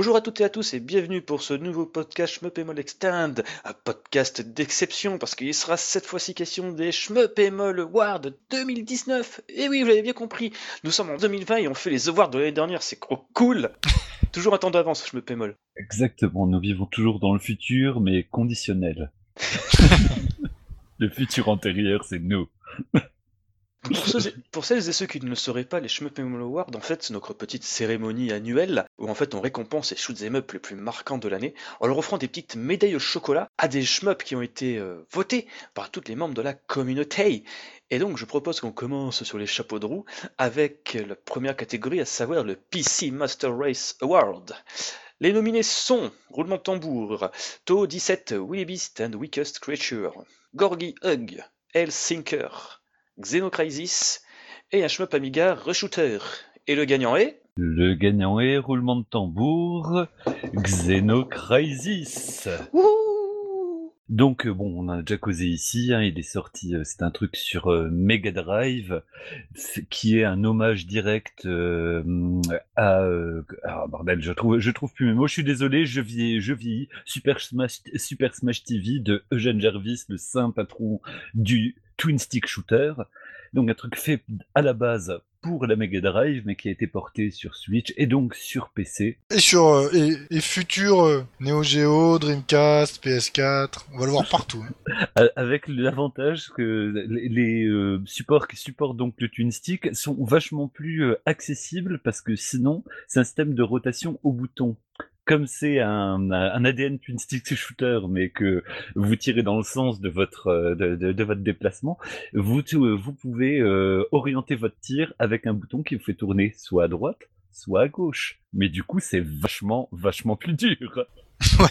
Bonjour à toutes et à tous et bienvenue pour ce nouveau podcast Shmup Extend, un podcast d'exception parce qu'il sera cette fois-ci question des Shmup Award 2019. Et oui, vous l'avez bien compris, nous sommes en 2020 et on fait les awards de l'année dernière, c'est trop cool Toujours un temps d'avance, Shmup Exactement, nous vivons toujours dans le futur mais conditionnel. le futur antérieur, c'est nous. Pour, celles et ceux qui ne le sauraient pas, les Shmup Awards, en fait, c'est notre petite cérémonie annuelle où en fait on récompense les shoot'em up les plus marquants de l'année en leur offrant des petites médailles au chocolat à des shmups qui ont été euh, votés par tous les membres de la communauté. Et donc je propose qu'on commence sur les chapeaux de roue avec la première catégorie, à savoir le PC Master Race Award. Les nominés sont Roulement de tambour, To 17, Willy Beast and Weakest Creature, Gorgy Hug, Hellsinker, Xenocrisis et un shmup Amiga Reshooter. Et le gagnant est? Le gagnant est roulement de tambour Xenocrisis. Donc euh, bon, on a déjà causé ici, hein, il est sorti, euh, c'est un truc sur euh, Mega Drive, qui est un hommage direct à... ah bordel, je trouve, je trouve plus mes mots, je suis désolé, je vieillis, je vieillis, Super Smash, Super Smash TV de Eugene Jervis, le saint patron du twin stick shooter. Donc un truc fait à la base pour la Mega Drive, mais qui a été porté sur Switch et donc sur PC. Et sur euh, et, futur euh, Neo Geo, Dreamcast, PS4, on va le voir partout. Hein. Avec l'avantage que les, euh, supports qui supportent donc le twin stick sont vachement plus accessibles parce que sinon c'est un système de rotation au bouton comme c'est un, ADN twin shooter, mais que vous tirez dans le sens de votre euh, de, votre déplacement, vous vous pouvez euh, orienter votre tir avec un bouton qui vous fait tourner soit à droite, soit à gauche. Mais du coup, c'est vachement vachement plus dur. Ouais.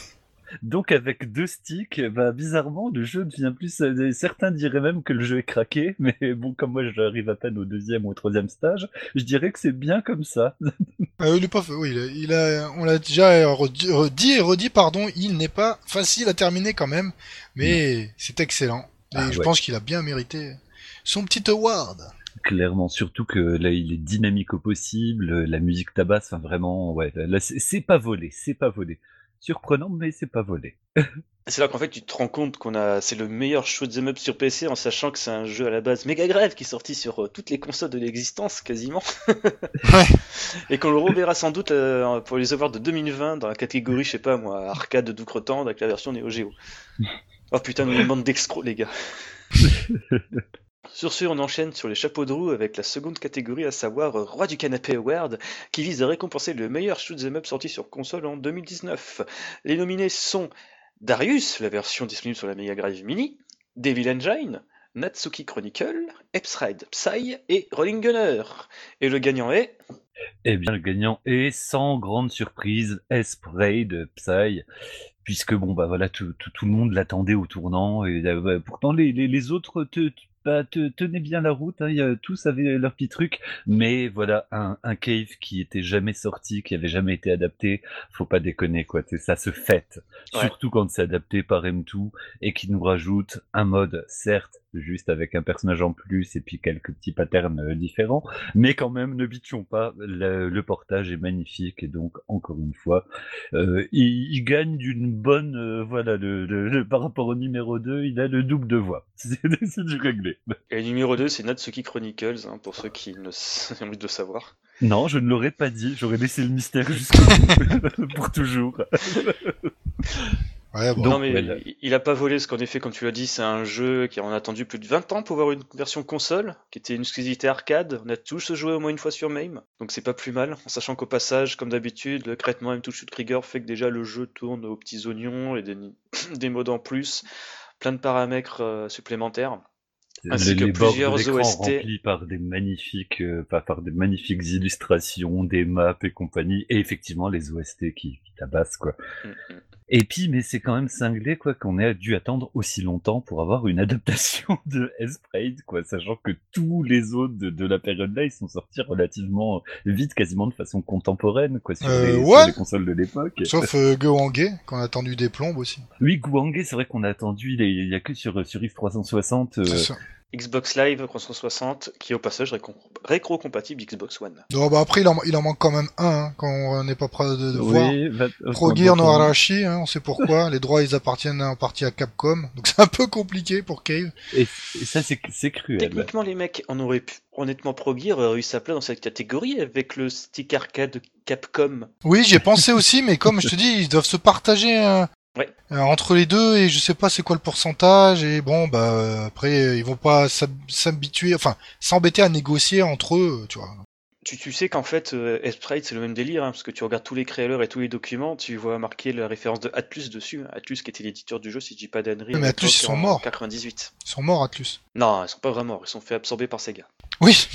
Donc avec deux sticks, bah, bizarrement, le jeu devient plus... Euh, certains diraient même que le jeu est craqué, mais bon, comme moi j'arrive à peine au deuxième ou au troisième stage, je dirais que c'est bien comme ça. Il est pas... Oui, il a... on l'a déjà dit et redit, pardon, il n'est pas facile à terminer quand même, mais c'est excellent. Et ah, je pense qu'il a bien mérité son petit award. Clairement, surtout que là, il est dynamique au possible, la musique tabasse, enfin vraiment, ouais, là, c'est pas volé, c'est pas volé surprenant, mais c'est pas volé. c'est là qu'en fait tu te rends compte qu'on a c'est le meilleur shoot'em up sur PC en sachant que c'est un jeu à la base méga grève qui est sorti sur euh, toutes les consoles de l'existence quasiment. ouais. Et qu'on le reverra sans doute euh, pour les awards de 2020 dans la catégorie je sais pas moi arcade de avec la version Neo Geo. Oh putain, nous une bande d'excros les gars. Sur ce, on enchaîne sur les chapeaux de roue avec la seconde catégorie, à savoir Roi du Canapé Award, qui vise à récompenser le meilleur shoot'em up sorti sur console en 2019. Les nominés sont Darius, la version disponible sur la Mega Drive Mini, Devil Engine, Natsuki Chronicle, Epsride Psy et Rolling Gunner. Et le gagnant est? Eh bien, le gagnant est, sans grande surprise, Esprade Psy, puisque bon bah voilà tout, le monde l'attendait au tournant et euh, bah, pourtant les, autres te, bah, tenez bien la route, hein, tous avaient leur petit truc, mais voilà, un, un, cave qui était jamais sorti, qui avait jamais été adapté, faut pas déconner, quoi, ça se fête. Surtout quand c'est adapté par M2 et qui nous rajoute un mode, certes, juste avec un personnage en plus et puis quelques petits patterns euh, différents, mais quand même, ne bitchons pas, le, portage est magnifique et donc, encore une fois, euh, il, gagne d'une bonne, euh, voilà, le, par rapport au numéro 2, il a le double de voix. C'est du réglé. Et le numéro 2, c'est Natsuki Chronicles, hein, pour ceux qui ne ont envie de savoir. Non, je ne l'aurais pas dit, j'aurais laissé le mystère pour toujours. Ouais, bon. non, mais il, a pas volé, parce qu'en effet, comme tu l'as dit, c'est un jeu qui en a attendu plus de 20 ans pour avoir une version console, qui était une exclusivité arcade. On a tous joué au moins une fois sur MAME, donc c'est pas plus mal, en sachant qu'au passage, comme d'habitude, le traitement M2 Shoot Trigger fait que déjà le jeu tourne aux petits oignons et des, des modes en plus, plein de paramètres euh, supplémentaires. Ainsi les, que plusieurs OST remplis par des magnifiques, euh, par des magnifiques illustrations, des maps et compagnie, et effectivement les OST qui, qui tabassent quoi. Mm, mm. Et puis, mais c'est quand même cinglé, quoi, qu'on ait dû attendre aussi longtemps pour avoir une adaptation de S-Braid, quoi, sachant que tous les autres de, la période-là, ils sont sortis relativement vite, quasiment de façon contemporaine, quoi, sur, les, euh, consoles de l'époque. Sauf euh, qu'on a attendu des plombes aussi. Oui, Gouangé, c'est vrai qu'on a attendu, il y, a, que sur, sur X360, Xbox Live 360, qui est au passage rétro-compatible Xbox One. Non, bah après, il en, il en manque quand même un, hein, quand on n'est pas prêt de, de oui, voir. Pro Gear no Arashi, hein, on sait pourquoi. les droits, ils appartiennent en partie à Capcom. Donc c'est un peu compliqué pour Cave. Et, ça, c'est cruel. Techniquement, les mecs, on aurait pu, honnêtement, Pro Gear aurait eu sa place dans cette catégorie avec le stick arcade Capcom. Oui, j'ai pensé aussi, mais comme je te dis, ils doivent se partager un, Ouais. Euh, entre les deux et je sais pas c'est quoi le pourcentage et bon bah après ils vont pas s'habituer enfin s'embêter à négocier entre eux tu vois. Tu, tu sais qu'en fait euh, Sprite c'est le même délire hein, parce que tu regardes tous les créateurs et tous les documents tu vois marquer la référence de Atlus dessus Atlus qui était l'éditeur du jeu si je dis pas d'annerie. Mais Atlus ils sont morts. 98. Ils sont morts Atlus. Non ils sont pas vraiment morts ils sont fait absorber par Sega. Oui.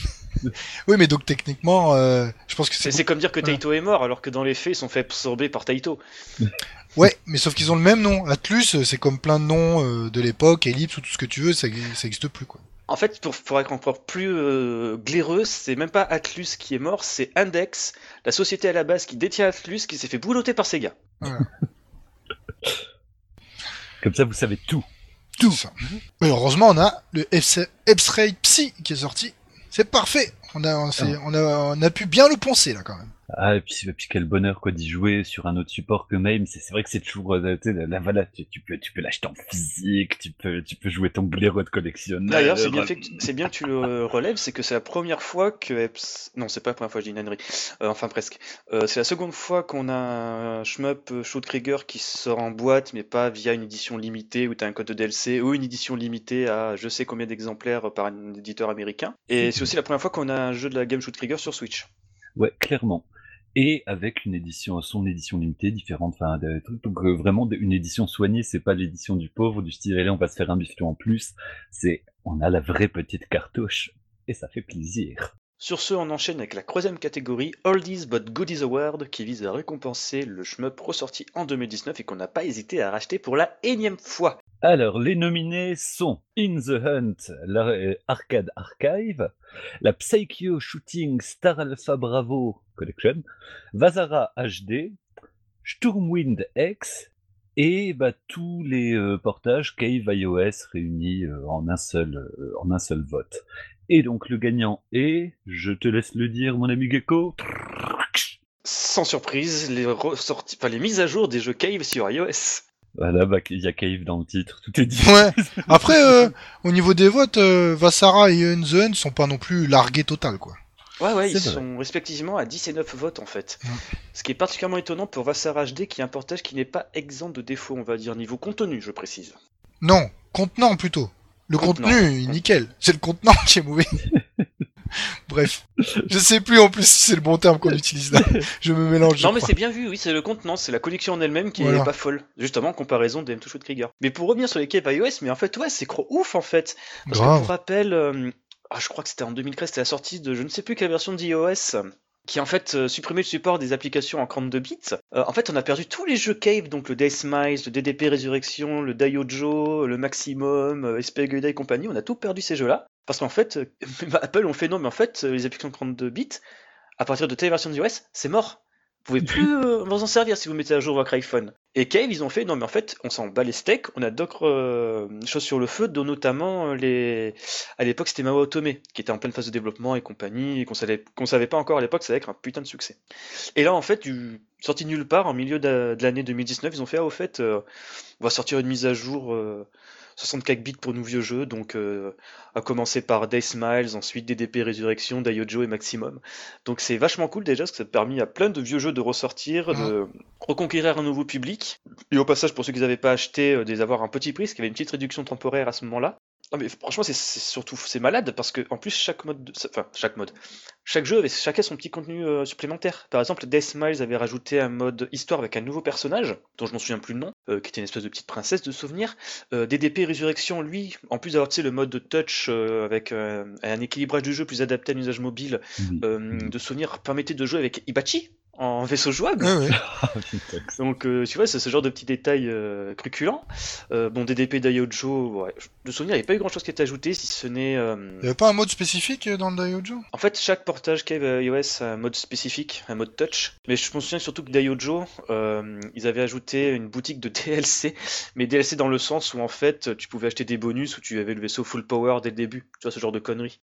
oui, mais donc techniquement, euh, je pense que c'est. C'est comme dire que Taito est mort, alors que dans les faits, ils sont fait absorber par Taito. Ouais, mais sauf qu'ils ont le même nom. Atlus, euh, c'est comme plein de noms euh, de l'époque, Ellipse ou tout ce que tu veux, ça, ça existe plus quoi. En fait, pour, pour être encore plus euh, glaireux, c'est même pas Atlus qui est mort, c'est Index, la société à la base qui détient Atlus, qui s'est fait boulotter par Sega. Comme ça, vous savez tout. Tout. Ça. Mais heureusement, on a le X-Ray Psy qui est sorti. C'est parfait. On a, on, ah. on, a, on a pu bien le poncer là quand même. Ah, et puis, puis quel bonheur quoi d'y jouer sur un autre support que MAME. C'est vrai que c'est toujours, euh, là, voilà, tu, peux, tu peux l'acheter en physique, tu peux, tu peux jouer ton blaireau de collectionneur. D'ailleurs, c'est bien, c'est bien que tu le relèves, c'est que c'est la première fois que Eps... non, c'est pas la première fois, je dis une ânerie. Euh, enfin, presque. Euh, c'est la seconde fois qu'on a un shmup Shoot Krieger qui sort en boîte, mais pas via une édition limitée où t'as un code de DLC ou une édition limitée à je sais combien d'exemplaires par un éditeur américain. Et c'est aussi la première fois qu'on a un jeu de la game Shoot Krieger sur Switch. Ouais, clairement et avec une édition, son édition limitée différente, enfin, donc euh, vraiment une édition soignée, c'est pas l'édition du pauvre, du style, là on va se faire un bifton en plus, c'est, on a la vraie petite cartouche, et ça fait plaisir. Sur ce, on enchaîne avec la troisième catégorie, Oldies but Goodies Award, qui vise à récompenser le shmup ressorti en 2019 et qu'on n'a pas hésité à racheter pour la énième fois. Alors, les nominés sont In the Hunt, l'Arcade euh, Archive, la Psycho Shooting Star Alpha Bravo Collection, Vazara HD, Sturmwind X et bah, tous les euh, portages Cave iOS réunis euh, en, un seul, en un seul vote. Et donc le gagnant est, je te laisse le dire mon ami Gecko. Sans surprise, les, les mises à jour des jeux Cave sur iOS. Voilà, bah, il y a Cave dans le titre, tout est dit. Ouais. Après, euh, au niveau des votes, euh, Vassara et Unzen sont pas non plus largués total, quoi. Ouais, ouais, ils sont respectivement à 10 et 9 votes en fait. Ce qui est particulièrement étonnant pour Vassara HD, qui est un portage qui n'est pas exempt de défauts, on va dire, niveau contenu, je précise. Non, contenant plutôt. Le contenu, nickel. C'est le contenant qui est mauvais. Bref, je sais plus en plus si c'est le bon terme qu'on utilise là. Je me mélange. Non, mais c'est bien vu, oui, c'est le contenant, c'est la connexion en elle-même qui est pas folle. Justement, en comparaison des M2 Shoot Krieger. Mais pour revenir sur les caves iOS, mais en fait, ouais, c'est ouf en fait. Parce que pour rappel, euh, ah, je crois que c'était en 2013, c'était la sortie de je ne sais plus quelle version d'iOS qui en fait euh, supprimé le support des applications en 32 bits. Euh, en fait, on a perdu tous les jeux Cave, donc le Death Smiles, le DDP Résurrection, le Daiojo, le Maximum, euh, et compagnie, on a tout perdu ces jeux-là. Parce qu'en fait, euh, Apple ont fait non, mais en fait, les applications 32 bits, à partir de telle version d'iOS, c'est mort. Vous pouvez plus euh, vous en servir si vous mettez à jour votre iPhone. Et Cave, ils ont fait, non mais en fait, on s'en bat les steaks, on a d'autres euh, choses sur le feu, dont notamment euh, les... À l'époque, c'était Mao Otome, qui était en pleine phase de développement et compagnie, et qu'on savait, qu'on savait pas encore à l'époque, ça allait être un putain de succès. Et là, en fait, du... sorti nulle part, en milieu de, l'année 2019, ils ont fait, ah, au fait, on va sortir une mise à jour 64 bits pour nos vieux jeux, donc euh, à commencer par Day Smiles, ensuite DDP Résurrection, Daiojo et Maximum. Donc c'est vachement cool déjà, parce que ça a permis à plein de vieux jeux de ressortir, de reconquérir un nouveau public. Et au passage, pour ceux qui n'avaient pas acheté, euh, avoir un petit prix, parce qu'il y avait une petite réduction temporaire à ce moment-là. Non mais franchement c'est surtout c'est malade parce que en plus chaque mode enfin chaque mode chaque jeu avait chacun son petit contenu euh, supplémentaire. Par exemple Death Smiles avait rajouté un mode histoire avec un nouveau personnage dont je m'en souviens plus le nom euh, qui était une espèce de petite princesse de souvenir. Euh, DDP Résurrection lui en plus d'avoir le mode de touch avec un équilibrage du jeu plus adapté à l'usage mobile de souvenir permettait de jouer avec Ibachi en vaisseau jouable. Donc, euh, tu vois, c'est ce genre de petits détails euh, cruculents. Euh, bon, DDP Daiojo, ouais. de souvenir, il n'y a pas eu grand chose qui est ajouté, si ce n'est. Il n'y avait pas un mode spécifique dans le Daiojo En fait, chaque portage Cave iOS a un mode spécifique, un mode touch. Mais je me souviens surtout que Daiojo, ils avaient ajouté une boutique de DLC, mais DLC dans le sens où en fait, tu pouvais acheter des bonus où tu avais le vaisseau full power dès le début. Tu vois, ce genre de conneries.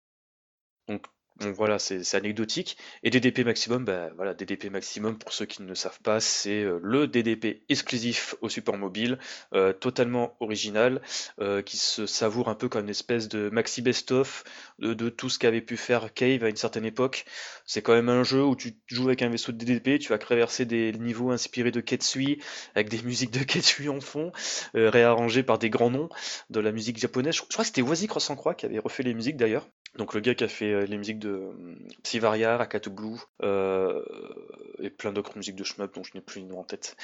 Donc donc voilà, c'est anecdotique. Et DDP maximum, bah voilà, DDP maximum, pour ceux qui ne le savent pas, c'est euh, le DDP exclusif au support mobile, euh, totalement original, euh, qui se savoure un peu comme une espèce de maxi best-of de, tout ce qu'avait pu faire Cave à une certaine époque. C'est quand même un jeu où tu joues avec un vaisseau de DDP, tu vas traverser des niveaux inspirés de Ketsui, avec des musiques de Ketsui en fond, réarrangées par des grands noms de la musique japonaise. Je, crois que c'était Wazi Cross Croix qui avait refait les musiques d'ailleurs. Donc le gars qui a fait les musiques de de Psyvaria, Akatu Blue euh, et plein d'autres musiques de shmup dont je n'ai plus le nom en tête.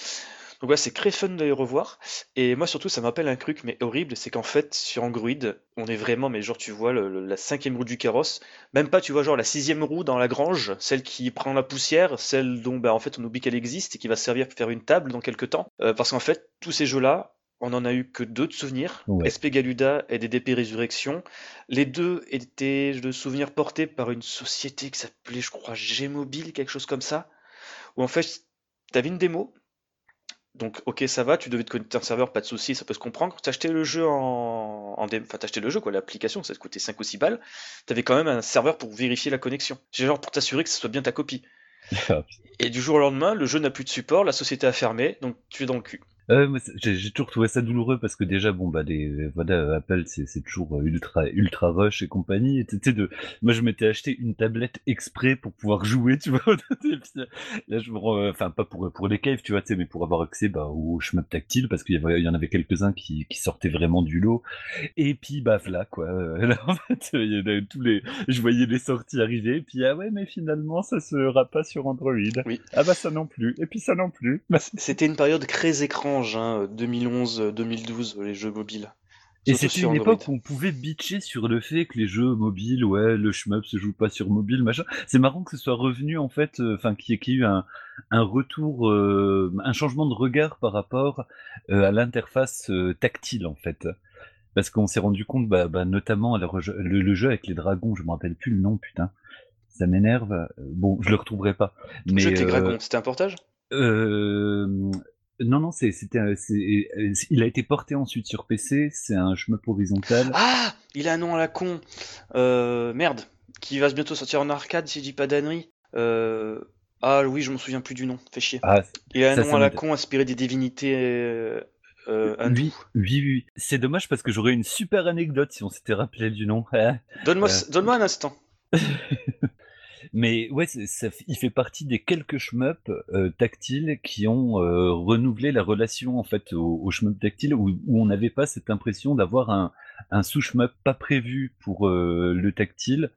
Donc voilà, c'est très fun de les revoir. Et moi surtout, ça m'appelle un truc mais horrible, c'est qu'en fait sur Android, on est vraiment, mais genre tu vois la cinquième roue du carrosse, même pas tu vois genre la sixième roue dans la grange, celle qui prend la poussière, celle dont bah, en fait on oublie qu'elle existe et qui va servir pour faire une table dans quelques temps. Euh, parce qu'en fait tous ces jeux là, on n'en a eu que deux de souvenirs, SP Galuda et DDP Résurrection. Les deux étaient de souvenirs portés par une société qui s'appelait, je crois, G-Mobile, quelque chose comme ça, où en fait, tu avais une démo. Donc, ok, ça va, tu devais te connecter un serveur, pas de souci, ça peut se comprendre. Tu acheté le jeu en, en enfin, acheté le jeu, quoi, l'application, ça te coûtait 5 ou 6 balles. Tu avais quand même un serveur pour vérifier la connexion. Genre pour t'assurer que ce soit bien ta copie. et du jour au lendemain, le jeu n'a plus de support, la société a fermé, donc tu es dans le cul. Euh, j'ai toujours trouvé ça douloureux parce que déjà bon bah des voilà Apple c'est c'est toujours ultra ultra rush et compagnie. Et tu de moi je m'étais acheté une tablette exprès pour pouvoir jouer tu vois. Là je me enfin pas pour pour les caves tu vois tu sais mais pour avoir accès bah au chemin tactile parce qu'il y avait il y en avait quelques uns qui qui sortaient vraiment du lot. Et puis bah voilà quoi. Là en fait il y avait tous les je voyais les sorties arriver. Et puis ah ouais mais finalement ça sera pas sur Android. Oui. Ah bah ça non plus. Et puis ça non plus. C'était une période très écran 2011-2012, les jeux mobiles. Et c'était une époque où on pouvait bitcher sur le fait que les jeux mobiles, ouais, le shmup se joue pas sur mobile, machin. C'est marrant que ce soit revenu en fait, euh, enfin qu'il y, ait eu un, retour, euh, un changement de regard par rapport euh, à l'interface tactile en fait. Parce qu'on s'est rendu compte, bah, bah notamment le, le, jeu avec les dragons, je me rappelle plus le nom, putain. Ça m'énerve. Bon, je le retrouverai pas. Mais, le jeu avec les dragons, c'était un portage? euh, non, non, c'était, il a été porté ensuite sur PC. C'est un shmup horizontal. Ah, il a un nom à la con. Euh, merde, qui va bientôt sortir en arcade si je dis pas d'annerie. Euh, ah oui, je m'en souviens plus du nom. Fait chier. Ah, il a un nom à la con inspiré des divinités. Euh, oui, oui, oui. C'est dommage parce que j'aurais une super anecdote si on s'était rappelé du nom. Donne-moi, donne-moi un instant. Mais ouais, il fait partie des quelques shmups euh, tactiles qui ont euh, renouvelé la relation en fait au, shmup tactile où, où on n'avait pas cette impression d'avoir un, un sous-shmup pas prévu pour euh, le tactile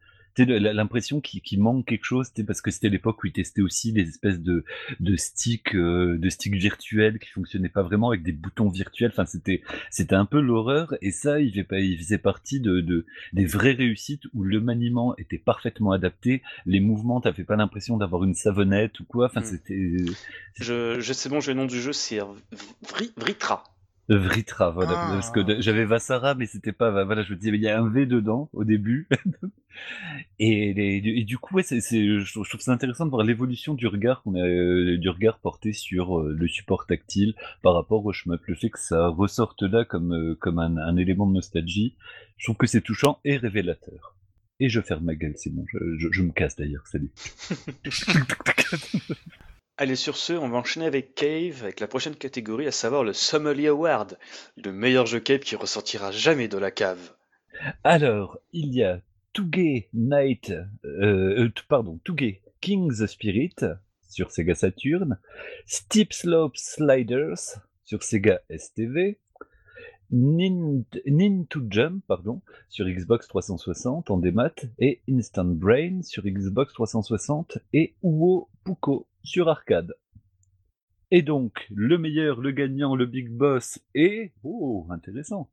l'impression qu'il manque quelque chose, parce que c'était l'époque où ils testaient aussi des espèces de, de sticks, euh, de sticks virtuels qui fonctionnaient pas vraiment avec des boutons virtuels. Enfin, c'était, c'était un peu l'horreur. Et ça, il faisait, il faisait partie de, de, des vraies réussites où le maniement était parfaitement adapté. Les mouvements, t'avais pas l'impression d'avoir une savonnette ou quoi. Enfin, mm. c'était. Je, je sais bon, j'ai le nom du jeu, c'est Vritra. Vritra, voilà. Parce que ah. j'avais Vassara, mais c'était pas. Voilà, je me disais, il y a un V dedans au début. et, du coup, ouais, c'est, je trouve ça intéressant de voir l'évolution du regard qu'on a, euh, du regard porté sur euh, le support tactile par rapport au shmup. Le fait que ça ressorte là comme, euh, comme un, un, élément de nostalgie, je trouve que c'est touchant et révélateur. Et je ferme ma gueule, c'est bon, je, je me casse d'ailleurs, salut. Allez, sur ce, on va enchaîner avec Cave, avec la prochaine catégorie, à savoir le Sommelier Award, le meilleur jeu Cave qui ressortira jamais de la cave. Alors, il y a Touge Night, euh, euh pardon, King's Spirit sur Sega Saturn, Steep Slope Sliders sur Sega STV, Nin, to Jump pardon, sur Xbox 360 en démat et Instant Brain sur Xbox 360 et Uo Puko sur arcade. Et donc, le meilleur, le gagnant, le big boss est... Oh, intéressant.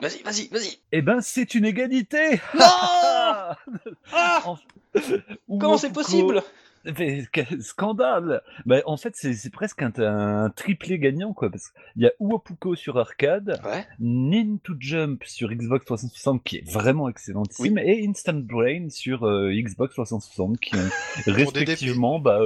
Vas-y, vas-y, vas-y. Eh ben, c'est une égalité. Non ah Comment c'est possible? Scandale bah, En fait, c'est presque un, triplé gagnant, quoi. Parce qu'il y a Uopuko sur arcade, ouais. Nin to Jump sur Xbox 360, qui est vraiment excellentissime, et Instant Brain sur euh, Xbox 360, qui ont respectivement bah,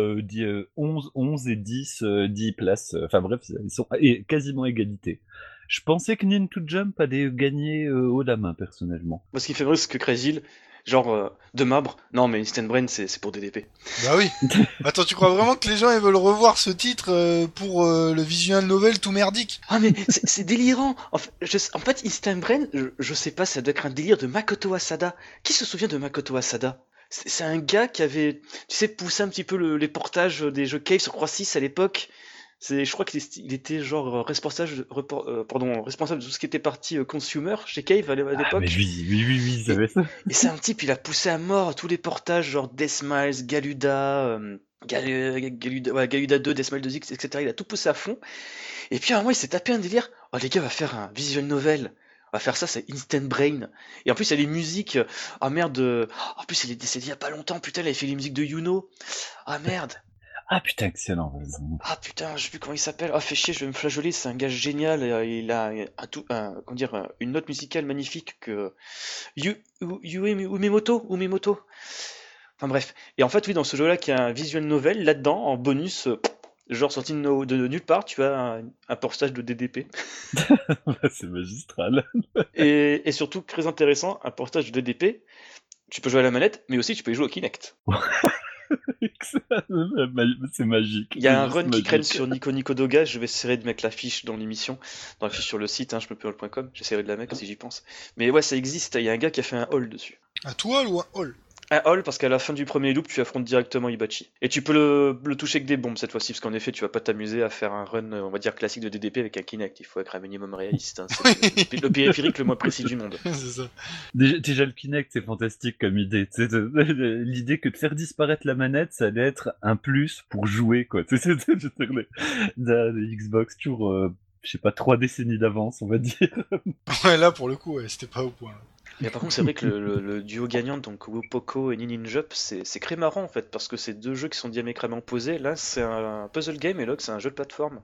11, 11 et 10, 10 places. Enfin bref, ils sont quasiment égalité. Je pensais que Nin to Jump allait gagner haut la main, personnellement. Parce qu'il fait vrai ce que Crazy Genre, euh, de Mabre, non mais Instant Brain c'est pour DDP. Bah oui. Attends, tu crois vraiment que les gens ils veulent revoir ce titre euh, pour euh, le visual novel tout merdique? Ah mais c'est délirant. En fait, en fait, Instant Brain, je, sais pas, ça doit être un délire de Makoto Asada. Qui se souvient de Makoto Asada? C'est un gars qui avait, tu sais, poussé un petit peu les portages des jeux Cave sur 3.6 à l'époque. C'est, je crois qu'il était genre responsable, euh, pardon, responsable de tout ce qui était parti euh, consumer chez Cave à l'époque. Ah, oui, oui, oui, oui, ça. Et c'est un type, il a poussé à mort tous les portages genre Deathmiles, Galuda, euh, Galuda, ouais, Galuda 2, Deathmiles 2X, etc. Il a tout poussé à fond. Et puis à un moment, il s'est tapé un délire. Oh les gars, on va faire un visual novel. On va faire ça, c'est Instant Brain. Et en plus, il y a les musiques. Ah merde. En plus, il est décédé il y a pas longtemps. Putain, il a fait les musiques de Yuno. Ah merde. Ah putain, excellent. Ah putain, je sais plus comment il s'appelle. Ah, fait chier, je vais me flageoler, c'est un gars génial. Euh, il a un tout, comment dire, une note musicale magnifique que. Yu, Umemoto, Umemoto. Enfin bref. Et en fait, oui, dans ce jeu-là, qui a un visual novel, là-dedans, en bonus, euh, genre sorti de, nulle part, tu as un, un portage de DDP. c'est magistral. et, et surtout, très intéressant, un portage de DDP. Tu peux jouer à la manette, mais aussi tu peux y jouer au Kinect. c'est magique. Il y a un run qui craigne sur Nico Nico Doga. Je vais essayer de mettre l'affiche dans l'émission, dans l'affiche sur le site, hein, je me peux J'essaierai de la mettre si j'y pense. Mais ouais, ça existe. Il y a un gars qui a fait un haul dessus. Un toile ou un haul? Un hall parce qu'à la fin du premier loop, tu affrontes directement Ibachi. Et tu peux le, toucher avec des bombes cette fois-ci, parce qu'en effet, tu vas pas t'amuser à faire un run, on va dire, classique de DDP avec un Kinect. Il faut être un minimum réaliste. Hein. C'est le, périphérique le moins précis du monde. ça. Déjà, le Kinect, c'est fantastique comme idée. L'idée que de faire disparaître la manette, ça allait être un plus pour jouer, quoi. C'est les Xbox, toujours, euh, je sais pas, trois décennies d'avance, on va dire. ouais, là, pour le coup, c'était pas au point. Mais par contre, c'est vrai que le, duo gagnant, donc Wupoko et Ninjup, c'est très marrant en fait, parce que c'est deux jeux qui sont diamétralement opposés. Là, c'est un puzzle game et l'autre, c'est un jeu de plateforme.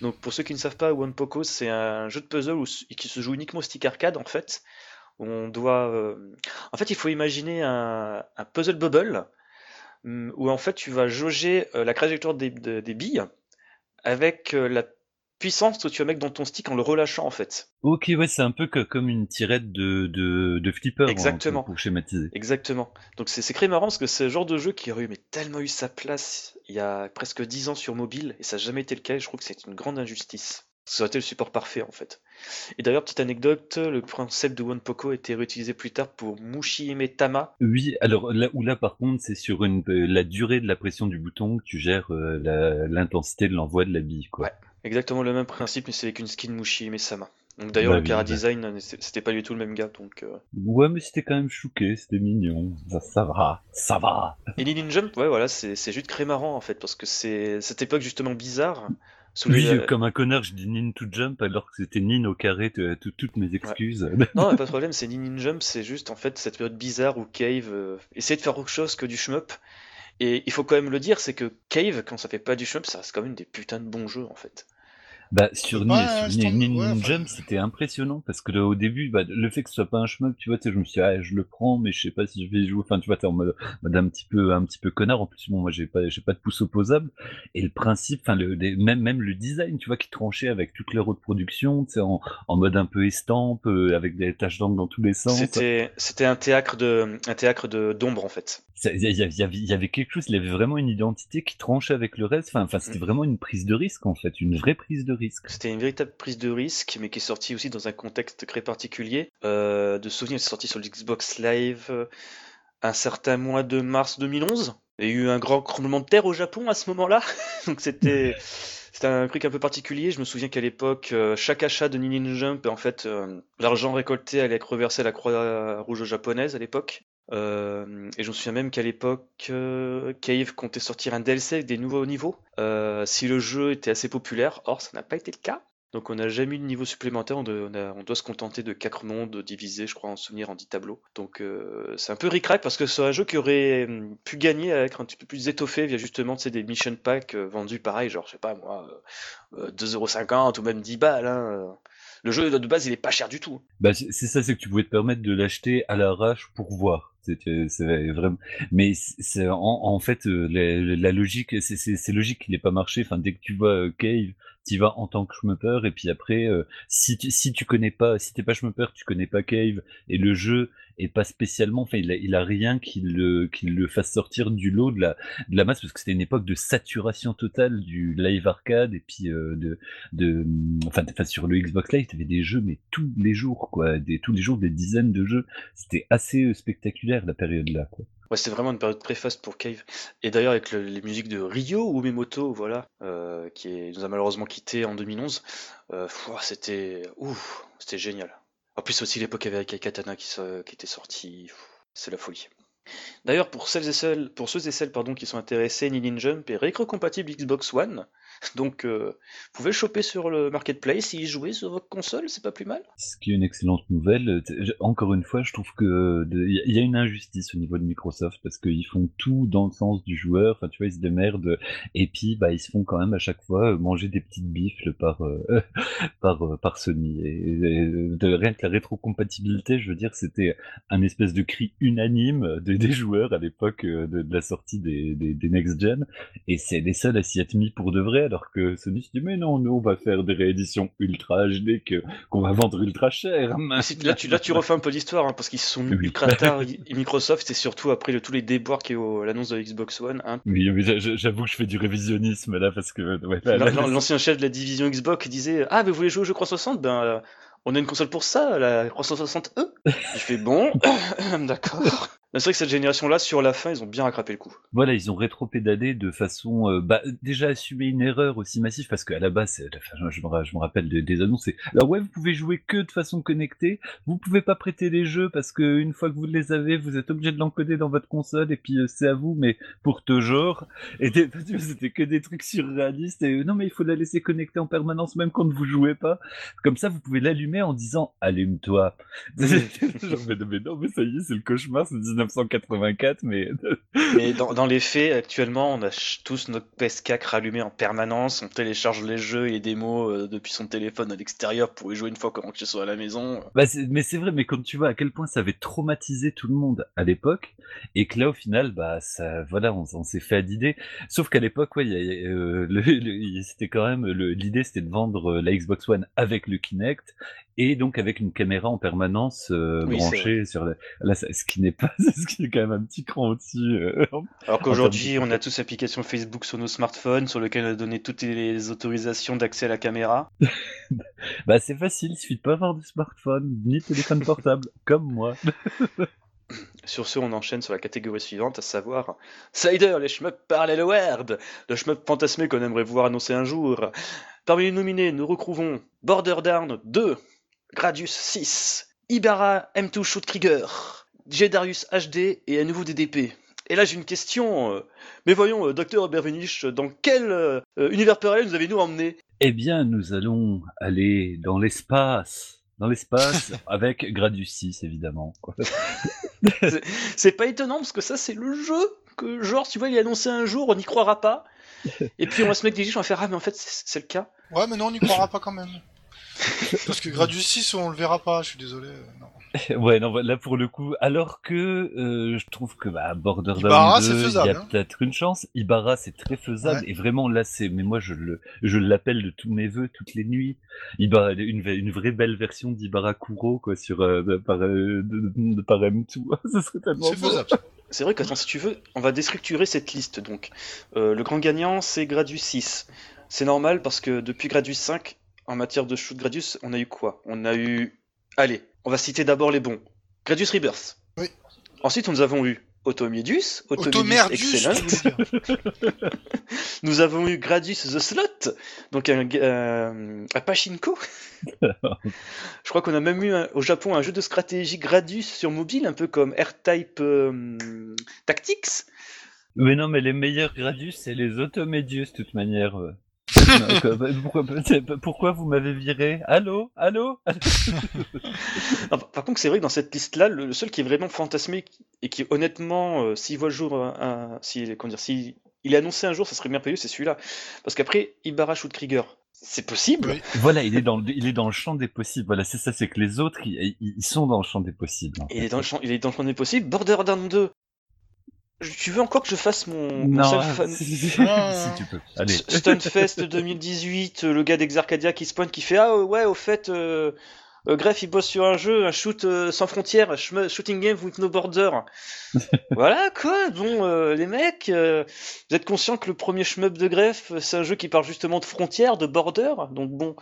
Donc, pour ceux qui ne savent pas, Wupoko, c'est un jeu de puzzle qui se joue uniquement au stick arcade en fait. on doit. Euh, en fait, il faut imaginer un, puzzle bubble mm, où en fait tu vas jauger euh, la trajectoire des, des billes avec euh, la puissance que tu vas mettre dans ton stick en le relâchant en fait. Ok, ouais, c'est un peu que, comme une tirette de, de, de flipper. Exactement. pour, schématiser. Exactement. Donc c'est très marrant parce que c'est le genre de jeu qui aurait eu mais tellement eu sa place il y a presque 10 ans sur mobile et ça n'a jamais été le cas et je trouve que c'est une grande injustice. Ça aurait été le support parfait en fait. Et d'ailleurs, petite anecdote, le concept de One Poco a été réutilisé plus tard pour Mushi Tama. Oui, alors là où là par contre c'est sur une, euh, la durée de la pression du bouton que tu gères euh, l'intensité de l'envoi de la bille. Quoi. Ouais. Exactement le même principe, mais c'est avec une skin Mushi Mesama. Donc d'ailleurs, le Kara Design, c'était pas du tout le même gars, donc... Euh. Ouais, mais c'était quand même chouqué, c'était mignon. Ça, ça va, ça va. Et Lilin Jump, ouais, voilà, c'est juste très marrant, en fait, parce que c'est cette époque justement bizarre. oui, comme un connard, je dis Nin to Jump alors que c'était Nin au carré, toutes mes excuses. non, pas de problème, c'est Nin Jump, c'est juste en fait cette période bizarre où Cave euh, essaie de faire autre chose que du shmup. Et il faut quand même le dire, c'est que Cave, quand ça fait pas du shmup, ça reste quand même des putains de bons jeux en fait. Bah, sur, Nin Jump, c'était impressionnant parce que au début, bah, le fait que ce soit pas un shmup, tu vois, je me suis dit, ah, je le prends, mais je sais pas si je vais y jouer. Enfin, tu vois, t'es en mode, un petit peu, un petit peu connard. En plus, bon, moi, j'ai pas, j'ai pas de pouce opposable. Et le principe, enfin, le, même, même le design, tu vois, qui tranchait avec toute leur reproduction, tu sais, en, en mode un peu estampe, euh, avec des taches d'encre dans tous les sens. C'était, c'était un théâtre de, un théâtre de, d'ombre, en fait. Il y, y, avait quelque chose, il y avait vraiment une identité qui tranchait avec le reste. Enfin, enfin c'était mm. vraiment une prise de risque, en fait, une vraie prise de risque. C'était une véritable prise de risque, mais qui est sortie aussi dans un contexte très particulier. Euh, de souvenir, c'est sorti sur l'Xbox Live euh, un certain mois de mars 2011. Il y a eu un grand tremblement de terre au Japon à ce moment-là, donc c'était c'était un truc un peu particulier. Je me souviens qu'à l'époque, euh, chaque achat de Ninin Jump, en fait, l'argent récolté allait être reversé à la Croix Rouge japonaise à l'époque. Euh, et je me souviens même qu'à l'époque, euh, Cave comptait sortir un DLC avec des nouveaux niveaux, euh, si le jeu était assez populaire. Or, ça n'a pas été le cas. Donc on n'a jamais eu de niveau supplémentaire, on, doit, se contenter de 4 mondes divisés, je crois, en souvenir en 10 tableaux. Donc euh, c'est un peu ric parce que c'est un jeu qui aurait hum, pu gagner à être un petit peu plus étoffé via justement des mission packs euh, vendus pareil, genre je sais pas moi, 2,50€ ou même 10 balles. Hein, le jeu de base il est pas cher du tout. Bah c'est ça, c'est que tu pouvais te permettre de l'acheter à l'arrache pour voir. C'est vraiment, mais c'est en, en, fait euh, la, logique, c'est logique qu'il n'ait pas marché. Enfin, dès que tu vois euh, Cave, tu vas en tant que schmupper et puis après, euh, si tu si tu connais pas, si t'es pas schmupper, tu connais pas Cave et le jeu est pas spécialement, enfin, il a, rien qui le qui le fasse sortir du lot de la de la masse parce que c'était une époque de saturation totale du live arcade et puis de de enfin, sur le Xbox Live, t'avais des jeux mais tous les jours quoi, des tous les jours des dizaines de jeux. C'était assez spectaculaire la période-là. Quoi. Ouais, c'est vraiment une période très faste pour Cave. Et d'ailleurs, avec les musiques de Ryo ou Memoto, voilà, euh, qui nous a malheureusement quitté en 2011, euh, c'était, c'était génial. En plus, aussi l'époque avec Katana qui, qui était sorti, c'est la folie. D'ailleurs, pour celles et pour ceux et celles pardon, qui sont intéressés, Nilin Jump est rétro-compatible Xbox One. Donc, euh, vous pouvez le choper sur le marketplace et y jouer sur votre console, c'est pas plus mal. Ce qui est une excellente nouvelle. Encore une fois, je trouve que il y a une injustice au niveau de Microsoft parce qu'ils font tout dans le sens du joueur. Enfin, tu vois, ils se démerdent et puis bah ils se font quand même à chaque fois manger des petites bifles par euh, par euh, par Sony. Et, de, rien que la rétrocompatibilité, je veux dire, c'était un espèce de cri unanime des joueurs à l'époque de, la sortie des, des, des next gen et c'est les seuls à s'y être mis pour de vrai alors que Sony se dit mais non, nous on va faire des rééditions ultra HD que qu'on va vendre ultra cher. là, tu, là tu refais un peu l'histoire hein, parce qu'ils sont ultra tard. Microsoft c'est surtout après tous les déboires qui au l'annonce de Xbox One. Hein. Oui, j'avoue que je fais du révisionnisme là parce que l'ancien chef de la division Xbox disait ah mais vous voulez jouer au jeu 360 ben euh, on a une console pour ça, la 360e. Il fait bon, d'accord. C'est vrai que cette génération-là, sur la fin, ils ont bien rattrapé le coup. Voilà, ils ont rétro-pédalé de façon, euh, bah, déjà assumer une erreur aussi massive, parce qu'à la base, enfin, je, me, je, me, rappelle des, annonces, alors ouais, vous pouvez jouer que de façon connectée, vous pouvez pas prêter les jeux, parce que une fois que vous les avez, vous êtes obligé de l'encoder dans votre console, et puis euh, c'est à vous, mais pour toujours. Et c'était que des trucs surréalistes, et euh, non, mais il faut la laisser connecter en permanence, même quand vous jouez pas. Comme ça, vous pouvez l'allumer en disant, allume-toi. Genre, mais, mais, non, mais ça y est, c'est le cauchemar, c'est 1984, mais. mais dans, dans, les faits, actuellement, on a tous notre PS4 rallumé en permanence, on télécharge les jeux et les démos euh, depuis son téléphone à l'extérieur pour y jouer une fois qu'on rentre chez soi à la maison. Bah mais c'est vrai, mais comme tu vois à quel point ça avait traumatisé tout le monde à l'époque, et que là, au final, bah, ça, voilà, on, s'est fait à d'idées. Sauf qu'à l'époque, ouais, euh, c'était quand même, l'idée c'était de vendre euh, la Xbox One avec le Kinect, et donc avec une caméra en permanence branchée sur la... ce qui n'est pas ce qui est quand même un petit cran au-dessus. Euh, Alors qu'aujourd'hui, on a tous l'application Facebook sur nos smartphones, sur lequel on a donné toutes les autorisations d'accès à la caméra. bah c'est facile, il suffit de pas avoir de smartphone ni de téléphone portable, comme moi. Sur ce, on enchaîne sur la catégorie suivante, à savoir Slider, les shmups Parallel World, le shmup fantasmé qu'on aimerait voir annoncer un jour. Parmi les nominés, nous retrouvons Border Down 2, Gradius 6, Ibarra M2 Shoot Krieger, Darius HD et à nouveau DDP. Et là, j'ai une question. Euh, mais voyons, euh, docteur Bervenich, dans quel euh, univers parallèle nous avez-nous emmené? Eh bien, nous allons aller dans l'espace. Dans l'espace, avec Gradius 6, évidemment. c'est pas étonnant, parce que ça, c'est le jeu que, genre, tu vois, il est annoncé un jour, on n'y croira pas. Et puis on va se mettre des on va faire Ah, mais en fait, c'est le cas. Ouais, mais non, on n'y croira pas quand même. Parce que Gradius 6, on le verra pas, je suis désolé. Non. ouais, non, là pour le coup, alors que euh, je trouve que bah, Borderlands 2, il y a hein. peut-être une chance. Ibarra, c'est très faisable et vraiment là, c'est, mais moi je le, je l'appelle de tous mes voeux toutes les nuits. Ibarra, une, une vraie belle version d'Ibarra Kuro quoi sur euh, de, par, euh, de, par M2. Ce serait tellement. C'est faisable. C'est vrai que si tu veux, on va déstructurer cette liste donc. Euh, le grand gagnant, c'est Gradius 6. C'est normal parce que depuis Gradius 5, en matière de shoot Gradius, on a eu quoi? On a eu. Allez, on va citer d'abord les bons. Gradius Rebirth. Oui. Ensuite, nous avons eu Automedius. Automedius, excellent. nous avons eu Gradius the Slot, donc un, euh, Pachinko. Je crois qu'on a même eu au Japon un jeu de stratégie Gradius sur mobile, un peu comme R-Type euh, Tactics. Mais non, mais les meilleurs Gradius, c'est les Automedius, de toute manière. Pourquoi, vous m'avez viré? Allô? Allô? Par contre, c'est vrai que dans cette liste-là, le seul qui est vraiment fantasmé et qui, honnêtement, euh, s'il voit le jour, un, si, comment dire, si il est annoncé un jour, ça serait bien prévu, c'est celui-là. Parce qu'après, Ibarra Krieger, c'est possible? Voilà, il est dans le, il est dans le champ des possibles. Voilà, c'est ça, c'est que les autres, ils, sont dans le champ des possibles. Il est dans le champ, il est dans le champ des possibles. Borderlands 2, tu veux encore que je fasse mon, non, fan... si, tu peux. Allez. Stunfest 2018, le gars d'Exarcadia qui se pointe, qui fait Ah ouais, au fait, euh, euh, Gref il bosse sur un jeu, un shoot euh, sans frontières, un shooting game with no border. voilà quoi, bon euh, les mecs, vous êtes conscients que le premier shmup de Gref, c'est un jeu qui parle justement de frontières, de border, donc bon,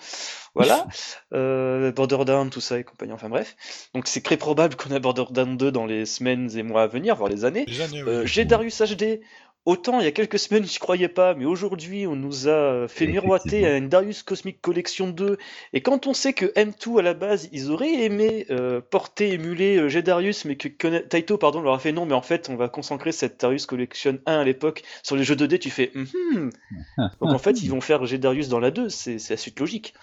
voilà, Borderlands, tout ça et compagnie, enfin bref. Donc c'est très probable qu'on a Borderlands 2 dans les semaines et mois à venir, voire les années. J'ai Darius HD, Autant il y a quelques semaines, je croyais pas, mais aujourd'hui, on nous a fait miroiter à une Darius Cosmic Collection 2. Et quand on sait que M2, à la base, ils auraient aimé euh, porter, émuler euh, Darius, mais que, Taito pardon, leur a fait non, mais en fait, on va concentrer cette Darius Collection 1 à l'époque sur les jeux 2D, tu fais mm Donc en fait, ils vont faire Darius dans la 2, c'est la suite logique.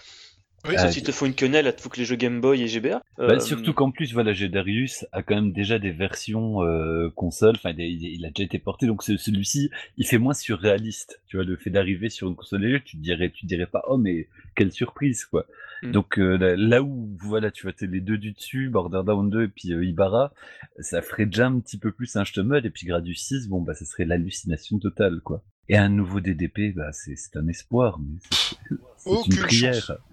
Oui, sauf s'il te faut une quenelle, il faut que les jeux Game Boy et GBA. Bah, euh, surtout qu'en plus, voilà, Darius a quand même déjà des versions euh, console, enfin, il, a déjà été porté, donc celui-ci, il fait moins surréaliste. Tu vois, le fait d'arriver sur une console tu dirais, tu dirais pas, oh, mais quelle surprise, quoi. Mm. Donc euh, là, où, voilà, tu vois, les deux du dessus, Borderlands 2 et puis euh, Ibarra, ça ferait déjà un petit peu plus un mode, et puis Gradius 6, bon, bah, ça serait l'hallucination totale, quoi. Et un nouveau DDP, bah, c'est un espoir, mais c'est une prière.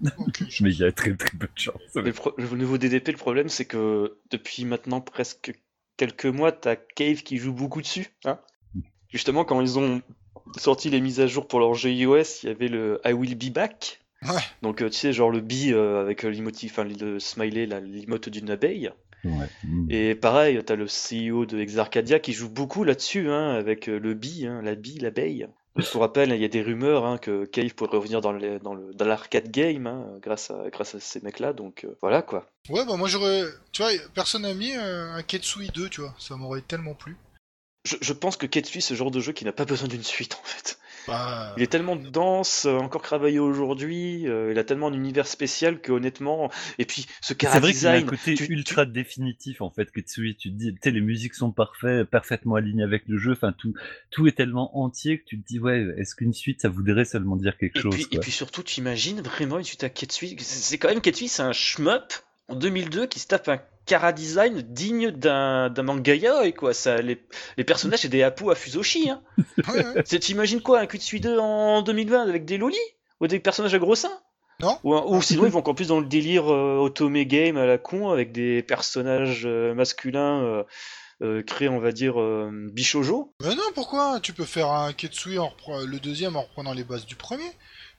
mais il y a très très peu de chance. Le, nouveau DDP, le problème, c'est que depuis maintenant presque quelques mois, t'as Cave qui joue beaucoup dessus. Hein Justement, quand ils ont sorti les mises à jour pour leur jeu iOS, il y avait le I Will Be Back. Ouais. Donc, euh, tu sais, genre le B euh, avec l'emotif, enfin, le smiley, l'imote d'une abeille. Et pareil, tu as le CEO de Exarcadia qui joue beaucoup là-dessus, hein, avec euh, le bi, hein, la bille, l'abeille. Pour rappel, il y a des rumeurs hein, que Cave pourrait revenir dans, dans, l'arcade game hein, grâce, à, grâce à ces mecs-là, donc euh, voilà quoi. Ouais, bah moi j'aurais. Tu vois, personne n'a mis euh, un Ketsui 2, tu vois, ça m'aurait tellement plu. Je, je pense que Ketsui, c'est ce genre de jeu qui n'a pas besoin d'une suite en fait. Bah, il est tellement dense, euh, encore travaillé aujourd'hui, euh, il a tellement d'univers spécial que honnêtement, et puis ce cara C'est vrai qu'il a un côté ultra définitif en fait, que tu, tu te dis, tu sais, les musiques sont parfaites, parfaitement alignées avec le jeu, enfin tout, tout est tellement entier que tu te dis, ouais, est-ce qu'une suite ça voudrait seulement dire quelque et chose puis, Et puis surtout, tu imagines vraiment une suite à Ketsui, c'est quand même Ketsui, c'est un shmup en 2002 qui se tape un cara design digne d'un manga yaoi quoi. Ça les, les personnages c'est des Apu à Fusoshi hein. t'imagines quoi un Kutsui 2 en 2020 avec des lolis ou des personnages à gros seins non ou, sinon ils vont encore plus dans le délire euh, otome game à la con avec des personnages euh, masculins euh, euh, créés on va dire bichojo mais non pourquoi? Tu peux faire un Ketsui en le deuxième en reprenant les bases du premier.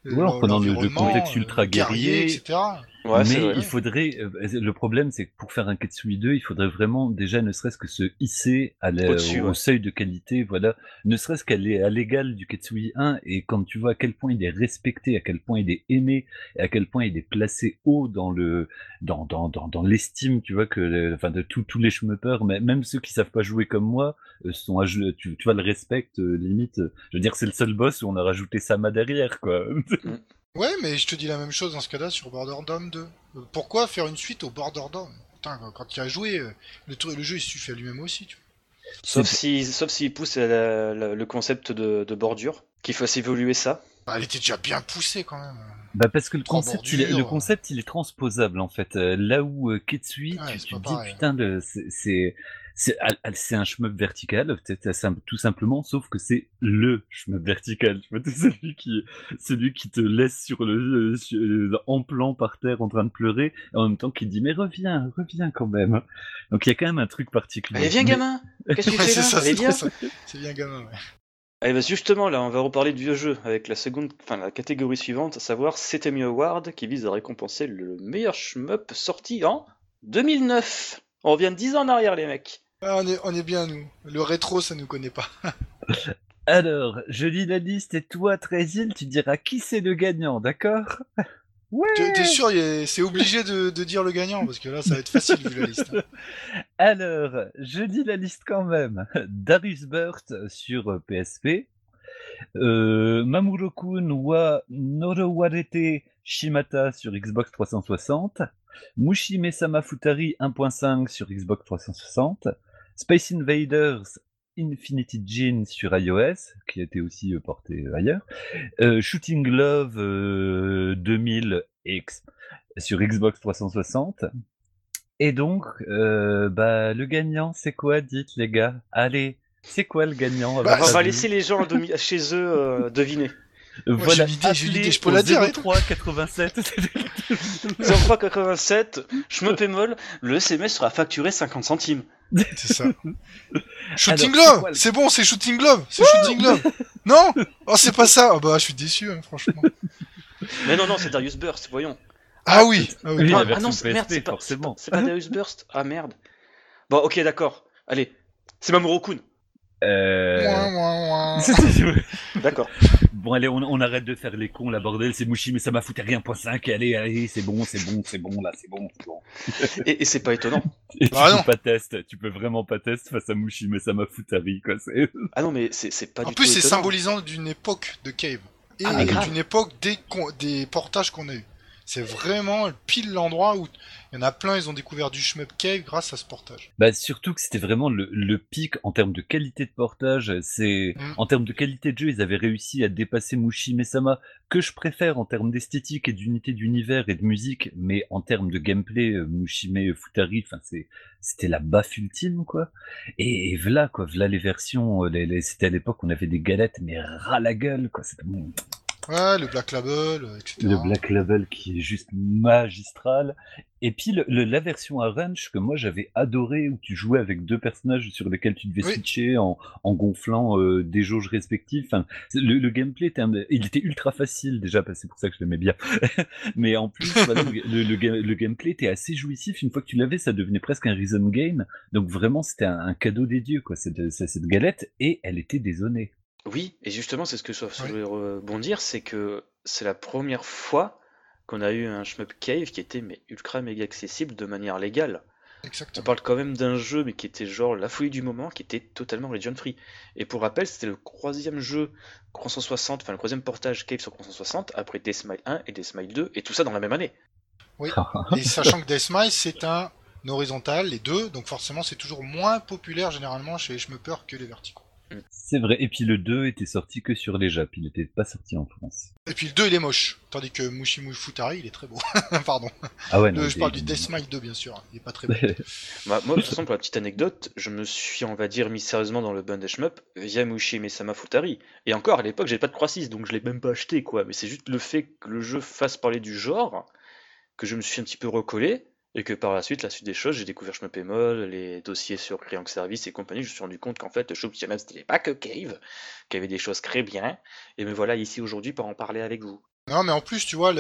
Ouais, en prenant le, contexte ultra guerrier, etc. Ouais, mais il faudrait. Euh, le problème, c'est que pour faire un Ketsui 2, il faudrait vraiment déjà ne serait-ce que se hisser à au, seuil de qualité, voilà. Ne serait-ce qu'aller à l'égal du Ketsui 1, et quand tu vois à quel point il est respecté, à quel point il est aimé, et à quel point il est placé haut dans le dans dans dans, dans l'estime, tu vois que, enfin de tous tous les schmuppers, même ceux qui savent pas jouer comme moi, euh, sont à, tu, tu vois le respect euh, limite. Je veux dire, c'est le seul boss où on a rajouté Sama derrière, quoi. Ouais, mais je te dis la même chose dans ce cas-là sur Borderlands 2. Pourquoi faire une suite au Borderlands Putain, quand tu as joué, euh, le, le jeu il suffit à lui-même aussi. Tu Sauf s'il si, sauf pousse le concept de, bordure, qu'il fasse évoluer ça. Bah, elle était déjà bien poussée quand même. Bah parce que le concept, il est, le concept, il est transposable en fait. Euh, là où euh, Ketsui, tu, tu dis putain, c'est c'est un shmup vertical, tout simplement, sauf que c'est le shmup vertical. Celui qui, celui qui te laisse sur le, euh, en plan par terre en train de pleurer, en même temps qui dit mais reviens, reviens quand même. Donc il y a quand même un truc particulier. Allez viens gamin, qu'est-ce que tu fais là Allez viens. C'est bien gamin. Ouais. Allez, bah justement, là, on va reparler de vieux jeu avec la seconde, enfin la catégorie suivante, à savoir CTME Award, qui vise à récompenser le meilleur shmup sorti en 2009. On revient 10 ans en arrière, les mecs. Ah, on, est, on est bien, nous. Le rétro, ça nous connaît pas. Alors, je lis la liste et toi, Trésil, tu diras qui c'est le gagnant, d'accord? Ouais T'es sûr, c'est obligé de, dire le gagnant, parce que là, ça va être facile vu la liste. Alors, je dis la liste quand même. Darius Burt sur PSP. Euh, Mamoru-kun wa Norowarete Shimata sur Xbox 360. Mushime Sama Futari 1.5 sur Xbox 360. Space Invaders Infinity Gene sur iOS, qui a été aussi euh, porté ailleurs. Euh, Shooting Love 2000X sur Xbox 360. Et donc, bah, le gagnant, c'est quoi, dites les gars? Allez, c'est quoi le gagnant? Bah, On va laisser les gens chez eux deviner. Voilà, j'ai l'idée, je peux la dire. 03 87. 03 87, je me pémol, le SMS sera facturé 50 centimes. C'est ça. Shooting Glove C'est bon, c'est Shooting Glove C'est Shooting Glove Non? Oh, c'est pas ça oh, Bah, je suis déçu, hein, franchement. Mais non, non, c'est Darius Burst, voyons. Ah oui, ah, oui. ah, non, merde, c'est pas, c'est pas Darius Burst? Ah merde. Bon, ok, d'accord. Allez, c'est Mamoru-kun. Euh... D'accord. Bon, allez, on, arrête de faire les cons, la bordel, c'est Mouchi, mais ça m'a foutu rien, point 5, allez, allez, c'est bon, c'est bon, c'est bon, là, c'est bon, c'est bon. et, c'est pas étonnant. Et tu peux pas test, tu peux vraiment pas test face à Mouchi, mais ça m'a foutu quoi, Ah non, mais c'est pas en du tout En plus, c'est symbolisant d'une époque de Cave. Et ah, d'une époque des, des portages qu'on a eu. C'est vraiment pile l'endroit où il y en a plein, ils ont découvert du shmup cave grâce à ce portage. Bah surtout que c'était vraiment le, pic en termes de qualité de portage. C'est mm. en termes de qualité de jeu, ils avaient réussi à dépasser Mushi Mesama, que je préfère en termes d'esthétique et d'unité d'univers et de musique, mais en termes de gameplay, euh, Mushime Futari, c'était la baffe ultime quoi. Et, voilà quoi, voilà les versions. Euh, c'était à l'époque on avait des galettes mais ras la gueule quoi. C'était Ouais, le Black Label, euh, etc. Le Black Label qui est juste magistral. Et puis le, la version Arrange que moi j'avais adoré où tu jouais avec deux personnages sur lesquels tu devais switcher en, en gonflant euh, des jauges respectives. Enfin, le, gameplay était, il était ultra facile déjà, c'est pour ça que je l'aimais bien. Mais en plus, le, le, gameplay était assez jouissif. Une fois que tu l'avais, ça devenait presque un reason game. Donc vraiment, c'était un, cadeau des dieux quoi. Cette, cette galette et elle était dézonée. Oui, et justement, c'est ce que je voulais rebondir, c'est que c'est la première fois qu'on a eu un shmup cave qui était mais ultra méga accessible de manière légale. On parle quand même d'un jeu mais qui était genre la folie du moment, qui était totalement region free. Et pour rappel, c'était le troisième jeu 360, enfin le troisième portage cave sur 360 après Deathmile 1 et Deathmile 2 et tout ça dans la même année. Oui. et sachant que Deathmile c'est un horizontal, les deux, donc forcément c'est toujours moins populaire généralement chez les shmuppers que les verticaux. C'est vrai, et puis le 2 était sorti que sur les Jap, il n'était pas sorti en France. Et puis le 2 il est moche, tandis que Mushimu Futari il est très beau. Pardon. Ah ouais, non, je parle du Deathmile 2 bien sûr, il est pas très beau. bah, moi de toute façon pour la petite anecdote, je me suis on va dire mis sérieusement dans le Bandage Shmup via Mushime Sama Futari. Et encore à l'époque j'ai pas de croix 6 donc je l'ai même pas acheté quoi, mais c'est juste le fait que le jeu fasse parler du genre que je me suis un petit peu recollé et que par la suite, la suite des choses, j'ai découvert Schmuppemol, les dossiers sur Client Service et compagnie, je me suis rendu compte qu'en fait, le shop c'était pas que Cave, qu'il y avait des choses très bien, et me voilà ici aujourd'hui pour en parler avec vous. Non, mais en plus, tu vois,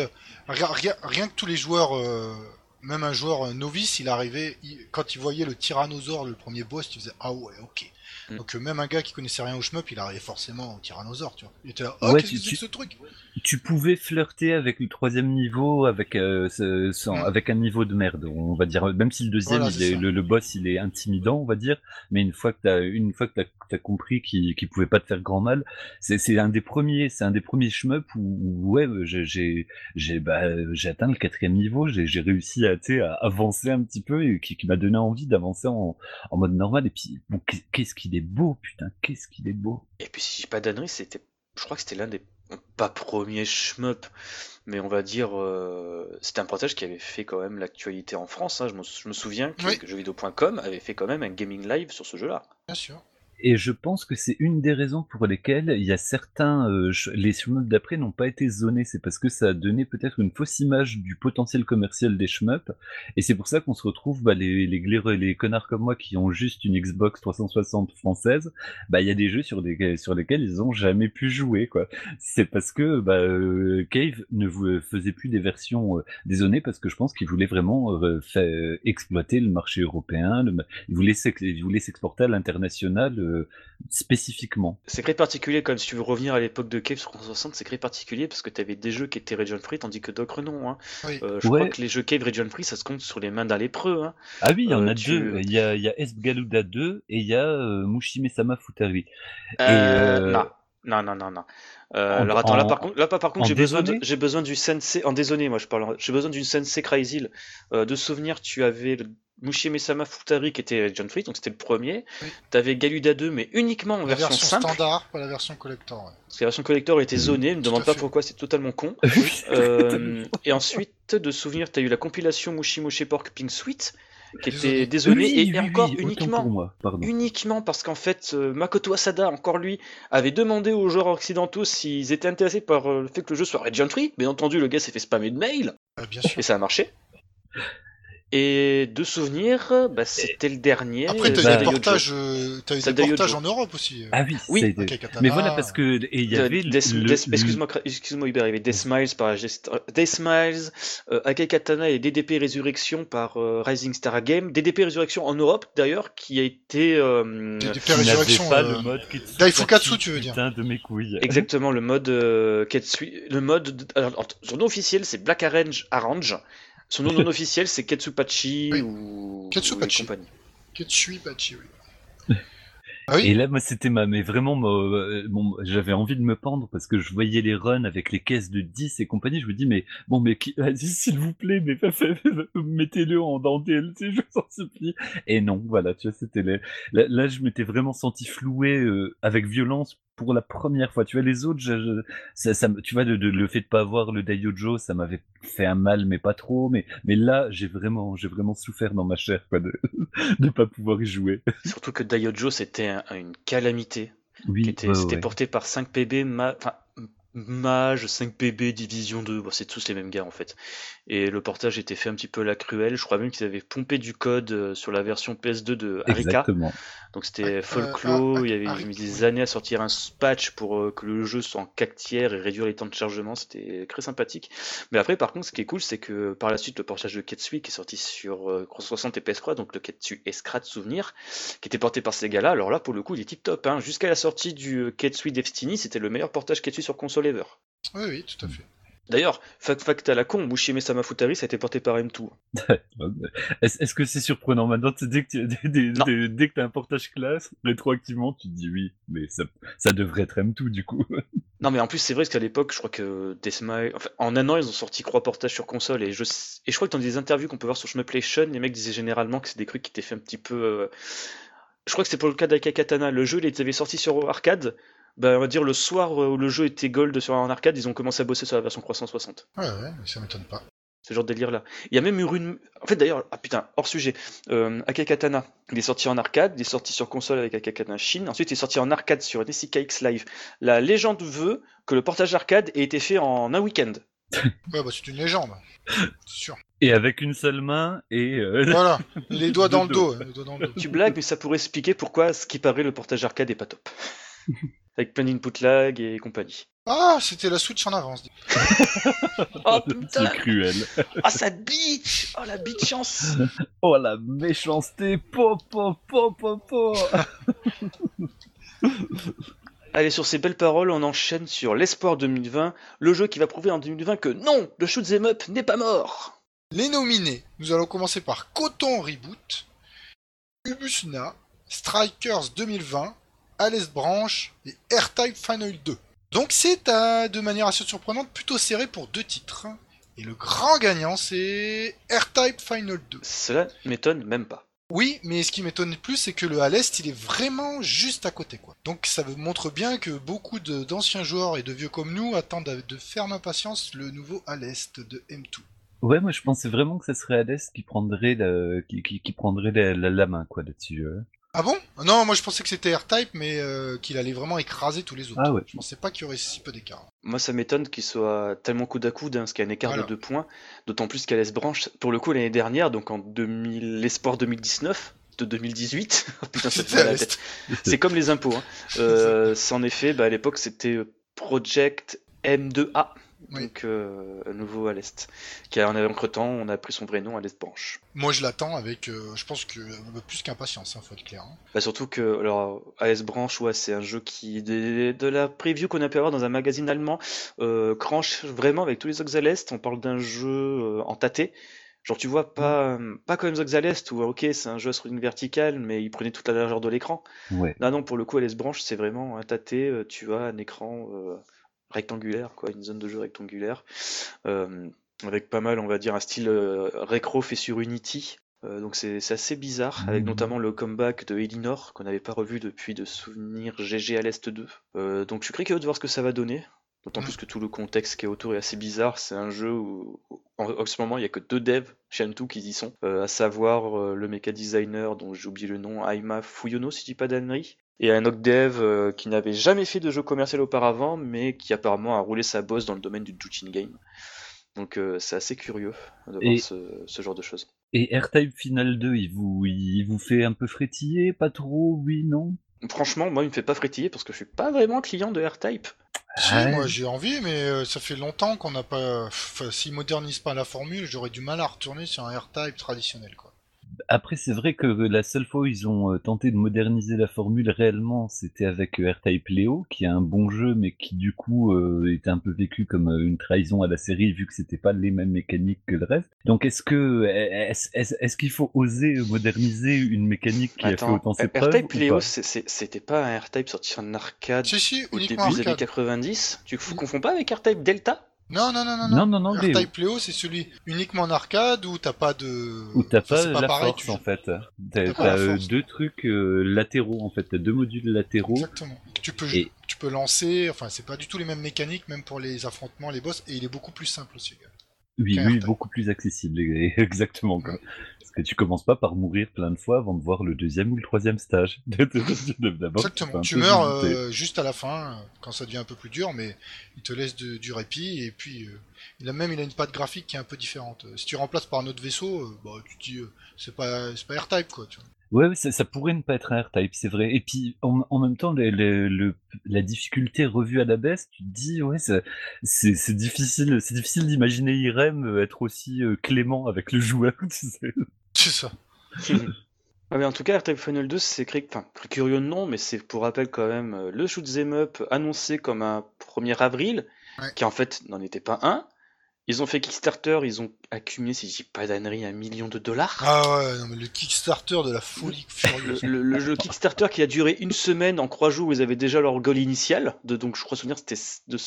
rien, que tous les joueurs, euh, même un joueur novice, il arrivait, quand il voyait le tyrannosaure, le premier boss, il faisait Ah ouais, ok. Mm. Donc euh, même un gars qui connaissait rien au shmup, il arrivait forcément au tyrannosaure, tu vois. Il était là, oh, qu'est-ce que c'est ce truc? Tu pouvais flirter avec le troisième niveau, avec euh, mm. avec un niveau de merde, on va dire. Même si le deuxième, le, boss, il est intimidant, on va dire. Mais une fois que t'as une fois que t'as as compris qu'il qu pouvait pas te faire grand mal, c'est un des premiers, c'est un des premiers shmup où, ouais, j'ai j'ai bah, j'ai atteint le quatrième niveau, j'ai réussi à, à avancer un petit peu et qui, qui m'a donné envie d'avancer en, en mode normal. Et puis bon, qu'est-ce qu'il est beau, putain, qu'est-ce qu'il est beau. Et puis si j'ai pas d'annerie, c'était, je crois que c'était l'un des pas premiers shmup, mais on va dire, euh, c'était un portage qui avait fait quand même l'actualité en France. Hein. Je, me, souviens que, que jeuxvideo.com avait fait quand même un gaming live sur ce jeu-là. Bien sûr. Et je pense que c'est une des raisons pour lesquelles il y a certains, euh, les shmups d'après n'ont pas été zonés. C'est parce que ça a donné peut-être une fausse image du potentiel commercial des shmups. Et c'est pour ça qu'on se retrouve, bah, les, les les connards comme moi qui ont juste une Xbox 360 française, bah, il y a des jeux sur, des, sur lesquels ils ont jamais pu jouer, quoi. C'est parce que, bah, euh, Cave ne faisait plus des versions euh, dézonées parce que je pense qu'il voulait vraiment faire, exploiter le marché européen. il voulait s'exporter à l'international spécifiquement. C'est très particulier quand même, si tu veux revenir à l'époque de Cave sur 360, c'est très particulier parce que tu avais des jeux qui étaient region free tandis que d'autres non. Hein. Euh, je crois que les jeux Cave region free, ça se compte sur les mains d'un lépreux. Hein. Ah oui, il y en a euh, deux. Il y a, il y a Esgaluda 2 et il y a euh, Mushime Sama Futari. Euh, Non, non, non, non. Euh, alors attends, là par contre, là, par contre j'ai besoin, j'ai besoin du sensei en désolé, moi je parle, j'ai besoin d'une sensei Crazy. Euh, de souvenir, tu avais le Mushime-sama Futari qui était John Free, donc c'était le premier. Tu avais Galuda 2, mais uniquement en version, version standard, pas la version collector. Parce que la version collector était zonée, ne me demande pas pourquoi, c'est totalement con. euh, et ensuite, de souvenir, tu as eu la compilation Mushi Mushi Pork Pink Sweet, qui était désolé. et, encore uniquement uniquement parce qu'en fait euh, Makoto Asada encore lui avait demandé aux joueurs occidentaux s'ils étaient intéressés par euh, le fait que le jeu soit region free bien entendu le gars s'est fait spammer de mails ah, bien sûr. et ça a marché et de souvenirs, bah, c'était le dernier. Après, t'as eu des portages, euh, as eu des portages en Europe aussi. Ah oui, oui. mais voilà parce que et il y avait excuse-moi, excuse-moi Hubert, il y avait Death Smiles par Death Smiles, euh, Akai Katana et DDP Résurrection par euh, Rising Star Game. DDP Résurrection en Europe d'ailleurs, qui a été. Euh, DDP Résurrection. Pas le mode Daifukatsu, tu veux dire de mes couilles. Exactement, le mode Ketsu, le mode. Alors, son nom officiel, c'est Black Arrange Arrange. Son nom non officiel, c'est Ketsupachi ou... Ketsupachi. compagnie. Ketsupachi, oui. Ah et là, moi, c'était ma, mais vraiment, bon, j'avais envie de me pendre parce que je voyais les runs avec les caisses de 10 et compagnie. Je me dis, mais bon, mais vas-y, s'il vous plaît, mais mettez-le en, dans DLC, je vous en supplie. Et non, voilà, tu vois, c'était les... là, je m'étais vraiment senti floué euh, avec violence pour la première fois. Tu vois, les autres, je, ça, ça, tu vois, de, le fait de pas avoir le Daiojo, ça m'avait fait un mal, mais pas trop. Mais, mais là, j'ai vraiment, j'ai vraiment souffert dans ma chair, quoi, de ne pas pouvoir y jouer. Surtout que Daiojo, c'était une calamité. Oui, c'était porté par 5 PB, ma, enfin, Mage, 5PB, Division 2, c'est tous les mêmes gars en fait. Et le portage était fait un petit peu la cruelle. Je crois même qu'ils avaient pompé du code euh, sur la version PS2 de Arika. Exactement. Donc c'était euh, folklore, euh, il y avait mis des années à sortir un patch pour euh, que le jeu soit en 4 tiers et réduire les temps de chargement, c'était très sympathique. Mais après par contre ce qui est cool c'est que par la suite le portage de Ketsui qui est sorti sur euh, 60 et PS3, donc le Ketsui Escrat Souvenir, qui était porté par ces gars-là, alors là pour le coup il est tip top. Hein. Jusqu'à la sortie du Ketsui Destiny, c'était le meilleur portage Ketsui sur console ever. Oui oui tout à fait. D'ailleurs, fact fact à la con, Mushime Samafutari, ça a été porté par M2. Est-ce que c'est surprenant maintenant Dès que dès, que t'as un portage classe, rétroactivement, tu te dis oui, mais ça, ça devrait être M2 du coup. non, mais en plus, c'est vrai qu'à l'époque, je crois que Deathmile. Enfin, en un an, ils ont sorti trois portages sur console, et je, et je crois que dans des interviews qu'on peut voir sur Shmuplation, les mecs disaient généralement que c'est des trucs qui étaient fait un petit peu. Euh, je crois que c'est pour le cas d'Akakatana. Le jeu, il avait sorti sur arcade bah, on va dire le soir où le jeu était gold sur un arcade, ils ont commencé à bosser sur la version 360. Ouais, ouais, ça m'étonne pas. Ce genre de délire là. Il y a même eu une. En fait, d'ailleurs, ah putain, hors sujet. Euh, Akakatana, il est sorti en arcade, il est sorti sur console avec Akakatana Chine. Ensuite, il est sorti en arcade sur SCKX Live. La légende veut que le portage arcade ait été fait en un week-end. ouais, bah c'est une légende, c'est sûr. Et avec une seule main et. Euh, voilà, les doigts dans, le dos, les doigts dans le dos. Tu blagues, mais ça pourrait expliquer pourquoi ce qui paraît le portage arcade est pas top. avec plein d'input lag et compagnie. Ah, c'était la Switch en avance. oh putain. C'est cruel. Ah, ça bitch. Oh, la chance. Oh, la méchanceté. Po, po, po, po, po. Allez, sur ces belles paroles, on enchaîne sur l'Espoir 2020, le jeu qui va prouver en 2020 que non, le shoot'em up n'est pas mort. Les nominés, nous allons commencer par Coton Reboot, Ubusna, Strikers 2020, Alice Branch et R-Type Final 2. Donc c'est de manière assez surprenante plutôt serré pour deux titres. Et le grand gagnant c'est R-Type Final 2. Cela m'étonne même pas. Oui, mais ce qui m'étonne plus, c'est que le à l'Est, il est vraiment juste à côté, quoi. Donc ça montre bien que beaucoup d'anciens joueurs et de vieux comme nous attendent de ferme impatience le nouveau à l'Est de M2. Ouais, moi je pensais vraiment que ce serait à l'Est qui prendrait, qui, prendrait la, main, quoi, là-dessus. Ah bon? Non, moi je pensais que c'était R-Type, mais euh, qu'il allait vraiment écraser tous les autres. Ah ouais. Je pensais pas qu'il y aurait si peu d'écart. Moi ça m'étonne qu'il soit tellement coup à coude, hein, parce qu'il y a un écart de deux points, d'autant plus qu'à branche, pour le coup l'année dernière, donc en 2000, l'espoir 2019, de 2018. Putain, C'est comme les impôts. Hein. Euh, en effet, bah, à l'époque, c'était Project M2A. Donc, euh, à nouveau à l'Est. Qui en entre-temps, on a pris son vrai nom à l'Est Branche. Moi, je l'attends avec, euh, je pense que euh, plus qu'impatience, hein, faut être clair. Hein. Bah, surtout que, alors, AS Branche, ouais, c'est un jeu qui, de, la preview qu'on a pu avoir dans un magazine allemand, cranche vraiment avec tous les autres à l'Est. On parle d'un jeu en tâté. Genre, tu vois, pas, pas comme Zoxalest où, ok, c'est un jeu sur une verticale, mais il prenait toute la largeur de l'écran. Ouais. Là, non, pour le coup, LS Branch, c'est vraiment un tâté, euh, tu as un écran euh, rectangulaire, quoi, une zone de jeu rectangulaire, euh, avec pas mal, on va dire, un style euh, récro fait sur Unity. Euh, donc c'est assez bizarre, avec Mhm. notamment le comeback de Elinor, qu'on n'avait pas revu depuis de souvenirs GG à l'Est 2. Euh, donc je suis très curieux de voir ce que ça va donner. D'autant Mhm. plus que tout le contexte qui est autour est assez bizarre. C'est un jeu où, en, en ce moment, il n'y a que deux devs chez Antou qui y sont, à savoir le mecha designer dont j'ai oublié le nom, Aima Fuyono, si je dis pas d'annerie, et un autre dev euh, qui n'avait jamais fait de jeu commercial auparavant, mais qui apparemment a roulé sa bosse dans le domaine du Juchin Game. Donc euh, c'est assez curieux de voir Et- ce, ce genre de choses. Et R-Type Final 2, il vous, il vous fait un peu frétiller Pas trop Oui, non? Franchement, moi, il me fait pas frétiller parce que je suis pas vraiment client de R-Type. Si, Ouais. moi j'ai envie, mais euh, ça fait longtemps qu'on n'a pas. Enfin, s'ils modernisent pas la formule, j'aurais du mal à retourner sur un R-Type traditionnel, quoi. Après, c'est vrai que la seule fois où ils ont euh, tenté de moderniser la formule réellement, c'était avec euh, R-Type Leo, qui est un bon jeu, mais qui du coup euh, était un peu vécu comme euh, une trahison à la série, vu que c'était pas les mêmes mécaniques que le reste. Donc, est-ce que est-ce qu'il faut oser moderniser une mécanique qui a fait autant ses preuves R-Type Léo, c'était pas un R-Type sorti en arcade Si, si, au début des années arcade. 90 Tu f- confonds pas avec R-Type Delta? Non, non, non, non, Non, non, non. R-Type Léo, c'est celui uniquement en arcade où t'as pas de. Où t'as Enfin, pas, la pareil, force tu- en fait. T'as pas euh, deux trucs euh, latéraux en fait. T'as deux modules latéraux. Exactement. Tu peux, Et- tu peux lancer, enfin, c'est pas du tout les mêmes mécaniques, même pour les affrontements, les boss, et il est beaucoup plus simple aussi. Oui, oui, beaucoup plus accessible, exactement. Quoi. Parce que tu commences pas par mourir plein de fois avant de voir le deuxième ou le troisième stage. Exactement. Tu meurs visiter. euh, juste à la fin, euh, quand ça devient un peu plus dur, mais il te laisse de- du répit, et puis euh, il a même il a une patte graphique qui est un peu différente. Euh, Si tu remplaces par un autre vaisseau, euh, bah, tu te dis, euh, c'est pas, pas R-Type, quoi. Tu vois. Ouais, ouais, ça, ça pourrait ne pas être un R-Type, c'est vrai. Et puis, en, en même temps, le, le- le- la difficulté revue à la baisse, tu te dis, ouais, c'est difficile, c'est difficile d'imaginer Irem euh, être aussi euh, clément avec le joueur, tu sais. C'est ça. Ah, mais en tout cas, R-Type Final 2, c'est cri- enfin, curieux non, mais c'est pour rappel quand même euh, le shoot'em up annoncé comme un 1er avril, Ouais. qui en fait n'en était pas un. Ils ont fait Kickstarter, ils ont accumulé, si je dis pas d'annerie, un million de dollars. Ah ouais, non, mais le Kickstarter de la folie Le, furieuse. le- le jeu Kickstarter qui a duré une semaine, en trois jours, ils avaient déjà leur goal initial, de, donc je crois souvenir c'était de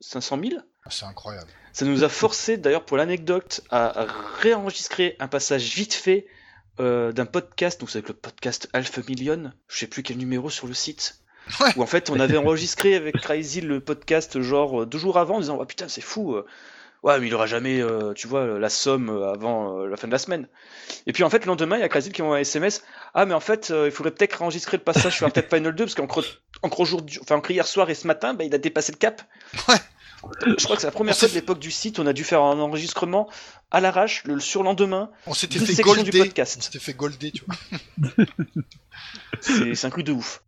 500 000. Ah, c'est incroyable. Ça nous a forcé, d'ailleurs, pour l'anecdote, à réenregistrer un passage vite fait euh, d'un podcast, donc c'est avec le podcast Alpha Million, je sais plus quel numéro sur le site, Ouais. où en fait on avait enregistré avec Crazy le podcast genre euh, deux jours avant en disant oh, putain c'est fou, euh, ouais mais il aura jamais, euh, tu vois, la somme avant euh, la fin de la semaine. Et puis en fait le lendemain il y a Crazy qui envoie un SMS, ah mais en fait il faudrait peut-être réenregistrer le passage sur peut-être Final 2 parce encore aujourd'hui, enfin hier soir et ce matin, bah, il a dépassé le cap. Ouais. Je crois que c'est la première On fois de l'époque du site, on a dû faire un enregistrement à l'arrache le surlendemain. On s'était fait du podcast. On s'était fait golder, tu vois. C'est c'est un truc de ouf.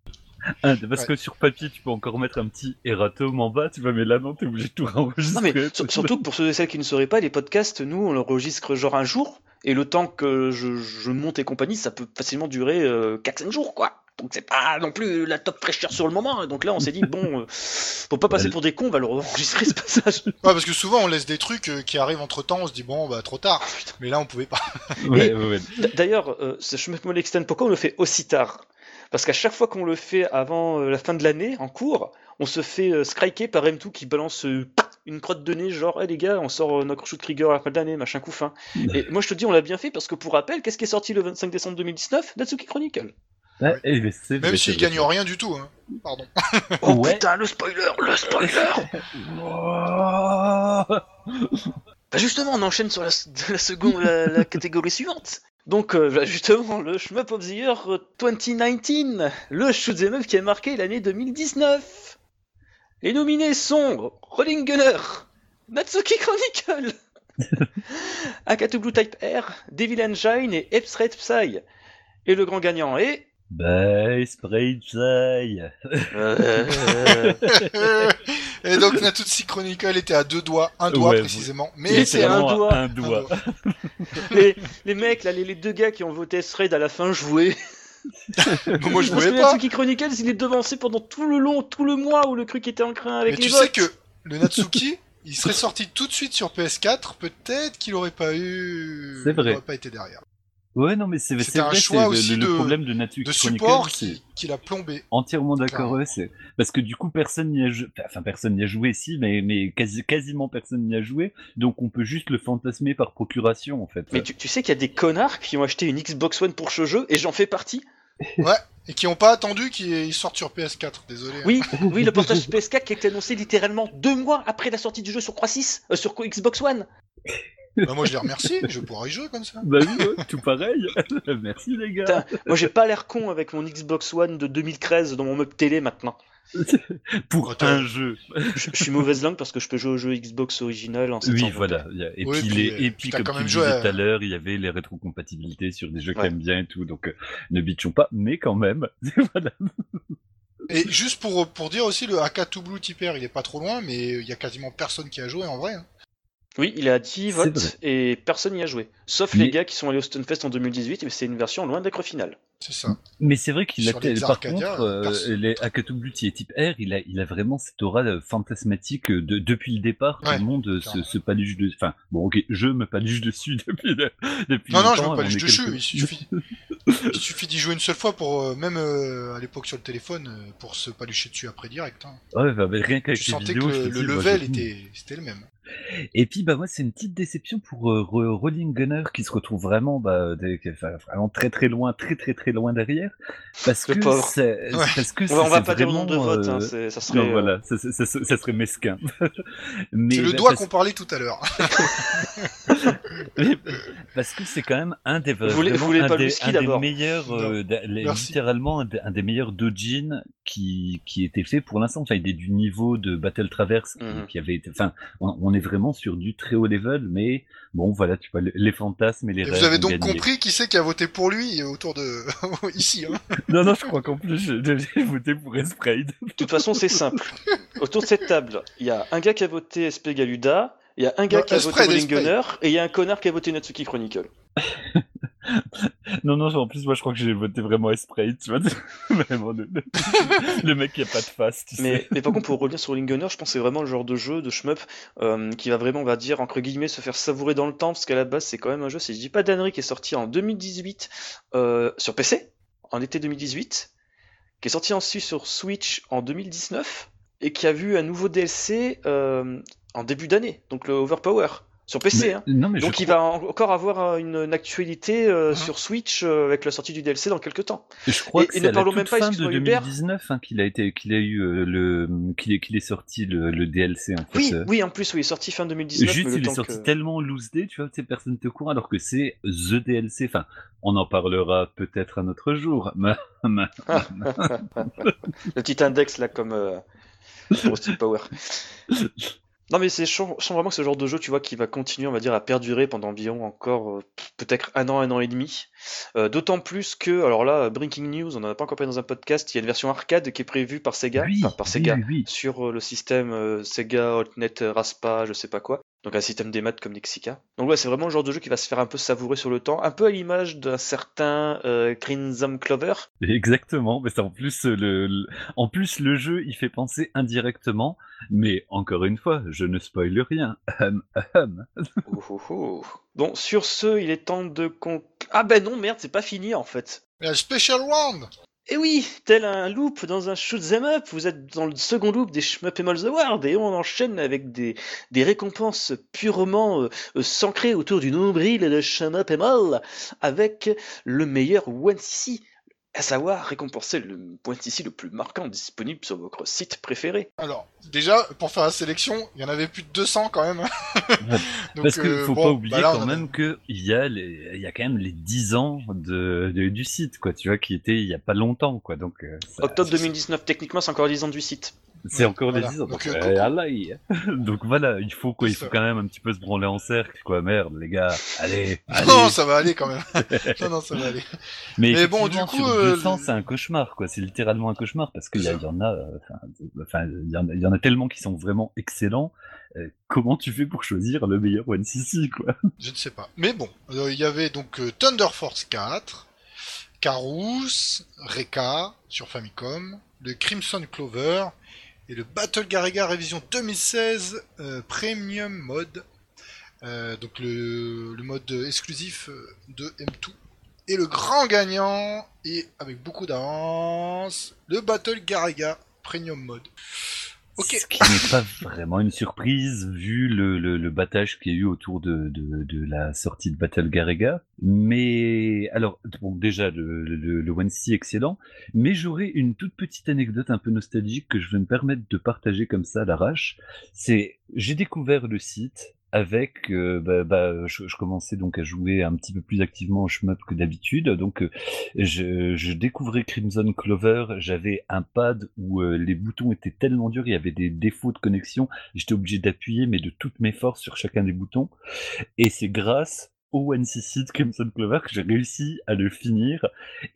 Ah, parce Ouais. que sur papier, tu peux encore mettre un petit erratum en bas, tu vois, mais là, non, t'es obligé de tout enregistrer. Non mais sur- surtout que pour ceux et celles qui ne sauraient pas, les podcasts, nous on l'enregistre genre un jour, et le temps que je, je monte et compagnie, ça peut facilement durer euh, 4-5 jours quoi. Donc c'est pas non plus la top fraîcheur sur le moment. Donc là on s'est dit bon, euh, pour pas passer pour des cons, on va le enregistrer ce passage. Ouais, parce que souvent on laisse des trucs euh, qui arrivent entre temps, on se dit bon, bah trop tard. Mais là on pouvait pas. Ouais, ouais, D'ailleurs, euh, ce chemin de pourquoi on le fait aussi tard? Parce qu'à chaque fois qu'on le fait avant euh, la fin de l'année, en cours, on se fait euh, striker par M2 qui balance euh, une crotte de nez, genre, hey, les gars, on sort euh, notre shoot trigger à la fin de l'année, machin coup fin. Et moi je te dis, on l'a bien fait parce que pour rappel, qu'est-ce qui est sorti le 25 décembre 2019 Natsuki Chronicle. Ouais, mais c'est Même vrai, s'ils c'est gagnent vrai. rien du tout, hein. Pardon. Oh Ouais. putain, le spoiler, le spoiler Bah justement, on enchaîne sur la, la seconde, la, la catégorie suivante. Donc euh, bah, justement, le Shmup of the Year euh, 2019, le shoot'em up qui a marqué l'année 2019. Les nominés sont Rolling Gunner, Natsuki Chronicle, Akatu Blue Type R, Devil Engine et Epsred Psy. Et le grand gagnant est... Spray Psy. Euh, Et donc Natutsi Chronicle était à deux doigts, un doigt Ouais, précisément. Il Mais était c'est un doigt. Un doigt. les, les mecs, là, les, les deux gars qui ont voté S-Raid à la fin jouaient. moi je Parce que voulais pas. Natsuki Chronicles, il est devancé pendant tout le long, tout le mois où le truc était en crin avec Mais les tu votes. sais que le Natsuki, il serait sorti tout de suite sur PS4, peut-être qu'il aurait pas eu. C'est vrai. Il aurait pas été derrière. Ouais, non, mais c'est un vrai, choix c'est aussi le, le de- problème de Nature De support qui, qui l'a plombé. entièrement d'accord. Ouais, c'est parce que du coup personne n'y a joué, enfin personne n'y a joué, si, mais mais quasi, quasiment personne n'y a joué, donc on peut juste le fantasmer par procuration en fait. Mais tu, tu sais qu'il y a des connards qui ont acheté une Xbox One pour ce jeu, et j'en fais partie. Et qui ont pas attendu qu'il sorte sur PS4, désolé. hein. Oui, oui, le portage PS4 qui a été annoncé littéralement deux mois après la sortie du jeu sur 3.6, euh, sur Xbox One. Bah, moi je les remercie, je pourrais y jouer comme ça. Bah oui, ouais, tout pareil. Merci les gars. Putain, moi j'ai pas l'air con avec mon Xbox One de 2013 dans mon meuble télé maintenant. Pour Attends. un jeu. Je, je suis mauvaise langue parce que je peux jouer au jeu Xbox original en 720. Oui, voilà. Et Oui, puis, puis, les, euh, et puis comme quand tu disais à- tout à l'heure, il y avait les rétrocompatibilités sur des jeux que Ouais. t'aimes bien et tout, donc euh, ne bitchons pas, mais quand même. voilà. Et juste pour, pour dire aussi, le AK2 Blue Tipper, il est pas trop loin, mais il y a quasiment personne qui a joué en vrai. hein. Oui, il est à 10 C'est votes et personne n'y a joué. Sauf Mais- les gars qui sont allés au Stunfest en 2018, mais c'est une version loin d'être finale. C'est ça. Mais c'est vrai qu'il a les par Arcadia, contre euh, personne- les Beauty et type R, il a il a vraiment cette aura euh, fantasmatique euh, de, depuis le départ. Ouais, tout le monde euh, se, se paluche de. Enfin bon, ok, je me paluche dessus depuis le- depuis. Non, non, je aller est dessus, quelques- il suffit. Il suffit d'y jouer une seule fois pour, euh, même euh, à l'époque sur le téléphone, pour se palucher dessus après direct. Hein. Ouais, bah, mais rien qu'avec les sentais que je le, level était, c'était le même. Et puis bah moi c'est une petite déception pour euh, Ro- Rolling Gunner qui se retrouve vraiment bah des- enfin, vraiment très très loin, très très très loin derrière parce Le que pauvre. c'est Ouais. parce que On va, on c'est- va c'est pas dire le vraiment, nombre de votes, hein, euh, c'est- ça serait. Non, euh, voilà, ça, ça- ça- ça serait mesquin. Mais C'est le bah, doigt parce- qu'on parlait tout à l'heure. Mais- parce que c'est quand même un des Vous voulez- vraiment vous voulez un pas des, whisky un des d'abord? meilleurs euh, les- Merci. littéralement un des, un des meilleurs dojin qui qui était fait pour l'instant enfin il est du niveau de Battle Traverse qui, Mhm. qui avait été enfin on, on est vraiment sur du très haut level mais bon voilà tu vois les, fantasmes et les Et rêves vous avez donc gagné. compris qui c'est qui a voté pour lui autour de ici. Hein. non non je crois qu'en plus je- j'ai voté pour Esprade De toute façon, c'est simple. Autour de cette table, il y a un gars qui a voté SP Galuda, il y a un gars Non, qui a Esprit, voté. Gunner, et il y a un connard qui a voté Natsuki Chronicle. non non en plus moi je crois que j'ai voté vraiment Esprade tu vois vraiment le, mec qui a pas de face tu sais. Mais, mais par contre, pour revenir sur Rolling Gunner, je pense que c'est vraiment le genre de jeu, de shmup, euh, qui va vraiment, on va dire, entre guillemets, se faire savourer dans le temps, parce qu'à la base, c'est quand même un jeu, si je dis pas d'annerie, qui est sorti en 2018 euh, sur PC, en été 2018, qui est sorti ensuite sur Switch en 2019, et qui a vu un nouveau DLC euh, en début d'année, donc le Overpower, sur PC. Mais- hein. non mais Donc il va en- encore avoir euh, une, une actualité euh, Mhm. sur Switch euh, avec la sortie du DLC dans quelques temps. Je crois Et- que c'est ne à la parlons toute même pas, fin de excuse-moi, Hubert. 2019 hein, qu'il a été, qu'il a eu euh, le, qu'il est, qu'il est sorti le, le DLC en fait. Oui, oui, en plus, oui, il est sorti fin 2019. Juste, mais il est sorti que- tellement loose day, tu vois, ces personnes te courent alors que c'est the DLC. Enfin, on en parlera peut-être un autre jour. Le petit index là comme Power. Non mais c'est je sens vraiment que le genre de jeu tu vois qui va continuer on va dire à perdurer pendant environ encore euh, peut-être un an un an et demi. Euh, D'autant plus que alors là breaking news on en a pas encore parlé dans un podcast il y a une version arcade qui est prévue par Sega oui, enfin, par Sega oui, oui. sur euh, le système Sega Altnet euh, Raspa je sais pas quoi donc un système des maths comme Nexica. Donc ouais c'est vraiment le genre de jeu qui va se faire un peu savourer sur le temps un peu à l'image d'un certain euh, Crimson Clover Exactement, mais c'est en plus euh, le, le- en plus le jeu il fait penser indirectement, mais encore une fois, je ne spoile rien. Hum, hum. Oh, oh, oh. Bon, sur ce, il est temps de con... Ah ben non, merde, c'est pas fini en fait. La Special Round Et oui, tel un loop dans un shoot 'em up, vous êtes dans le second loop des Shmup Malls Awards et on enchaîne avec des, récompenses purement euh, euh, s'ancrées autour du nombril de Shmup Mall avec le meilleur 1cc, à savoir récompenser le point ici le plus marquant disponible sur votre site préféré. Alors, déjà, pour faire la sélection, il y en avait plus de 200 quand même. Donc, Parce qu'il euh, faut bon, pas oublier bah là, quand a- même que il y a les, il y a quand même les 10 ans de, de- du site quoi, tu vois, qui était il y a pas longtemps quoi, donc euh, ça- Octobre c'est ça. 2019, techniquement c'est encore 10 ans du site. C'est encore voilà. les 10 ans. Donc, euh, voilà, il faut quoi, il faut ça. quand même un petit peu se branler en cercle quoi, merde les gars, allez, allez. Non, ça va aller quand même. non, non, ça va aller. Mais, Mais bon, du coup, euh, 200, le- c'est un cauchemar, quoi. C'est littéralement un cauchemar parce qu'il y, y en a, enfin, il y en a, il y en a tellement qui sont vraiment excellents. Euh, comment tu fais pour choisir le meilleur One CC, quoi? Je ne sais pas. Mais bon, euh, il y avait donc euh, Thunder Force 4, Carous, Reka sur Famicom, le Crimson Clover et le Battle Garriga révision 2016 euh, Premium Mode. Euh, donc le, le, mode exclusif de M2. Et le grand gagnant, et avec beaucoup d'avance, le Battle Garriga Premium Mode. Okay. Ce qui n'est pas vraiment une surprise vu le, le, le battage qu'il y a eu autour de, de, de, la sortie de Battle Garega. Mais alors, bon, déjà le, le, le One C excellent, mais j'aurais une toute petite anecdote un peu nostalgique que je vais me permettre de partager comme ça à l'arrache. C'est j'ai découvert le site avec, euh, bah, bah, je, je, commençais donc à jouer un petit peu plus activement au shmup que d'habitude. Donc, euh, je, je, découvrais Crimson Clover. J'avais un pad où euh, les boutons étaient tellement durs, il y avait des défauts de connexion. J'étais obligé d'appuyer, mais de toutes mes forces sur chacun des boutons. Et c'est grâce au NCC de Crimson Clover que j'ai réussi à le finir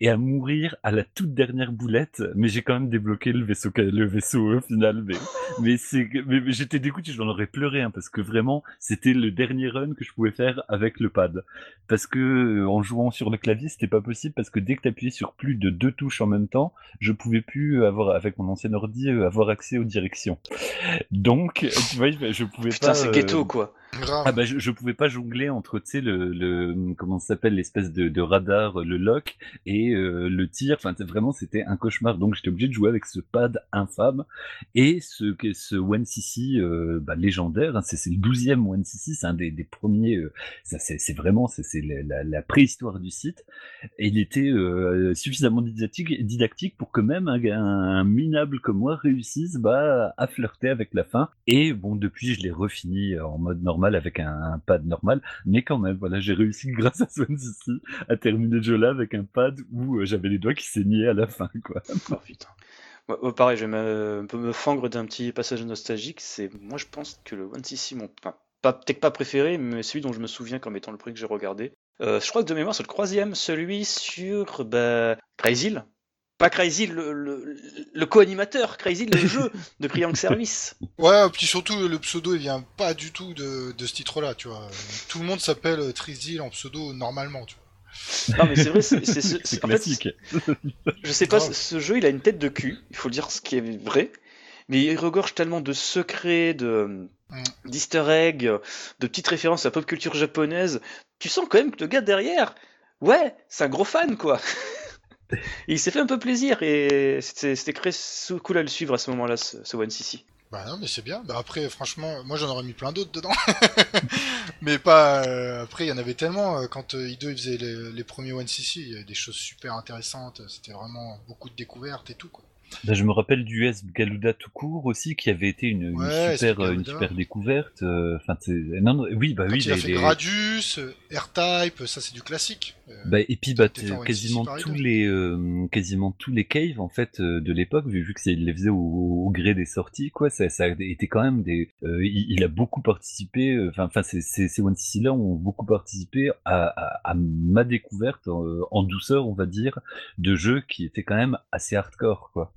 et à mourir à la toute dernière boulette, mais j'ai quand même débloqué le vaisseau, le vaisseau au final. Mais, mais c'est, mais, j'étais dégoûté, j'en aurais pleuré hein, parce que vraiment c'était le dernier run que je pouvais faire avec le pad. Parce que euh, en jouant sur le clavier, c'était pas possible parce que dès que t'appuyais sur plus de deux touches en même temps, je pouvais plus avoir avec mon ancien ordi euh, avoir accès aux directions. Donc, tu vois, je pouvais Putain, pas. Putain, c'est ghetto quoi. Ah bah je, je pouvais pas jongler entre le, le comment s'appelle l'espèce de, radar le lock et euh, le tir. Enfin vraiment c'était un cauchemar. Donc j'étais obligé de jouer avec ce pad infâme et ce ce One CC euh, bah, légendaire hein, c'est le douzième One CC c'est un des, premiers euh, c'est vraiment c'est la, la, préhistoire du site. Et il était euh, suffisamment didactique didactique pour que même un, un, minable comme moi réussisse bah à flirter avec la fin. Et bon depuis je l'ai refini en mode normal avec un, pad normal, mais quand même, voilà, j'ai réussi grâce à Swansea à terminer le jeu là avec un pad où euh, j'avais les doigts qui saignaient à la fin, quoi. Oh, pareil, je vais me, un peu me fangre d'un petit passage nostalgique. C'est, moi, je pense que le One CC, mon, pas, peut-être pas préféré, mais celui dont je me souviens comme étant le premier que j'ai regardé. Euh, je crois que de mémoire, c'est le troisième, celui sur bah, pas Crazy le, le, le co-animateur, Crazy le jeu de Triangle Service. Ouais, puis surtout le pseudo il vient pas du tout de, de ce titre-là, tu vois. Tout le monde s'appelle Trizil en pseudo normalement, tu vois. Non mais c'est vrai, c'est classique. Fait, je sais pas, ce jeu il a une tête de cul, il faut dire ce qui est vrai, mais il regorge tellement de secrets, de mm. d'easter eggs, de petites références à la pop culture japonaise. Tu sens quand même que le gars derrière, ouais, c'est un gros fan quoi il s'est fait un peu plaisir et c'était très cool à le suivre à ce moment-là, ce, ce One CC. Bah non, mais c'est bien. Bah après, franchement, moi j'en aurais mis plein d'autres dedans. mais pas. Euh, après, il y en avait tellement. Euh, quand euh, Ido il faisait les, les premiers One CC, il y avait des choses super intéressantes. C'était vraiment beaucoup de découvertes et tout, quoi. Bah, je me rappelle du S Galuda tout court aussi, qui avait été une, une super, une super découverte. Enfin, non, non, oui, bah Quand oui. Il a fait Gradius, R-Type, ça c'est du classique. Bah, et puis bah, quasiment tous les euh, quasiment tous les caves en fait euh, de l'époque vu, vu que il les faisait au, au, gré des sorties quoi. Ça, ça a été quand même des euh, il, il, a beaucoup participé enfin enfin ces ces One CC là ont beaucoup participé à, à, à ma découverte en, douceur on va dire de jeux qui étaient quand même assez hardcore quoi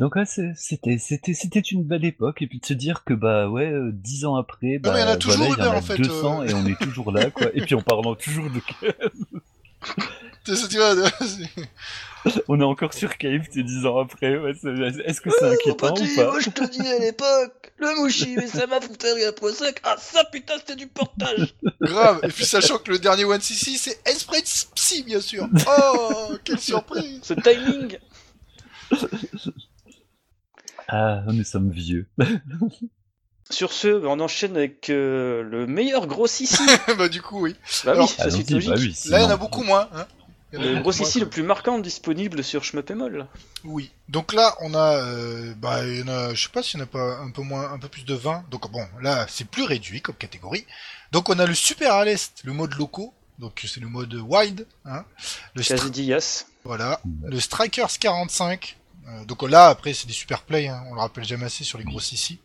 donc ouais, c'était c'était c'était une belle époque et puis de se dire que bah ouais dix ans après bah il y en a toujours voilà, il y en a en fait, 200 et on est toujours là quoi et puis en parlant toujours de On est encore sur Cave, tu dix ans après. Ouais, Est-ce que c'est oh, inquiétant petit, ou pas Moi je te dis à l'époque, le mouchi, mais ça m'a foutu rien pour sec. Ah ça putain, c'était du portage. Grave. Et puis sachant que le dernier One CC c'est Esprit Psy bien sûr. Oh, quelle surprise. Ce timing. Ah, nous sommes vieux. Sur ce, on enchaîne avec euh, le meilleur gros sissi. bah du coup oui. Bah Alors, oui, ça Allons-y, logique. bah oui, Là il y en a beaucoup moins. Hein. Le beaucoup gros moins, sissi quoi. le plus marquant disponible sur Shmuppemol. Oui. Donc là, on a, euh, bah, il y en a, je sais pas s'il y en a pas un peu moins, un peu plus de 20. Donc bon, là, c'est plus réduit comme catégorie. Donc on a le Super à l'Est, le mode locaux. Donc c'est le mode wide. Hein. Le voilà. Le Strikers 45. Euh, donc là, après, c'est des super plays. Hein. On le rappelle jamais assez sur les gros ici.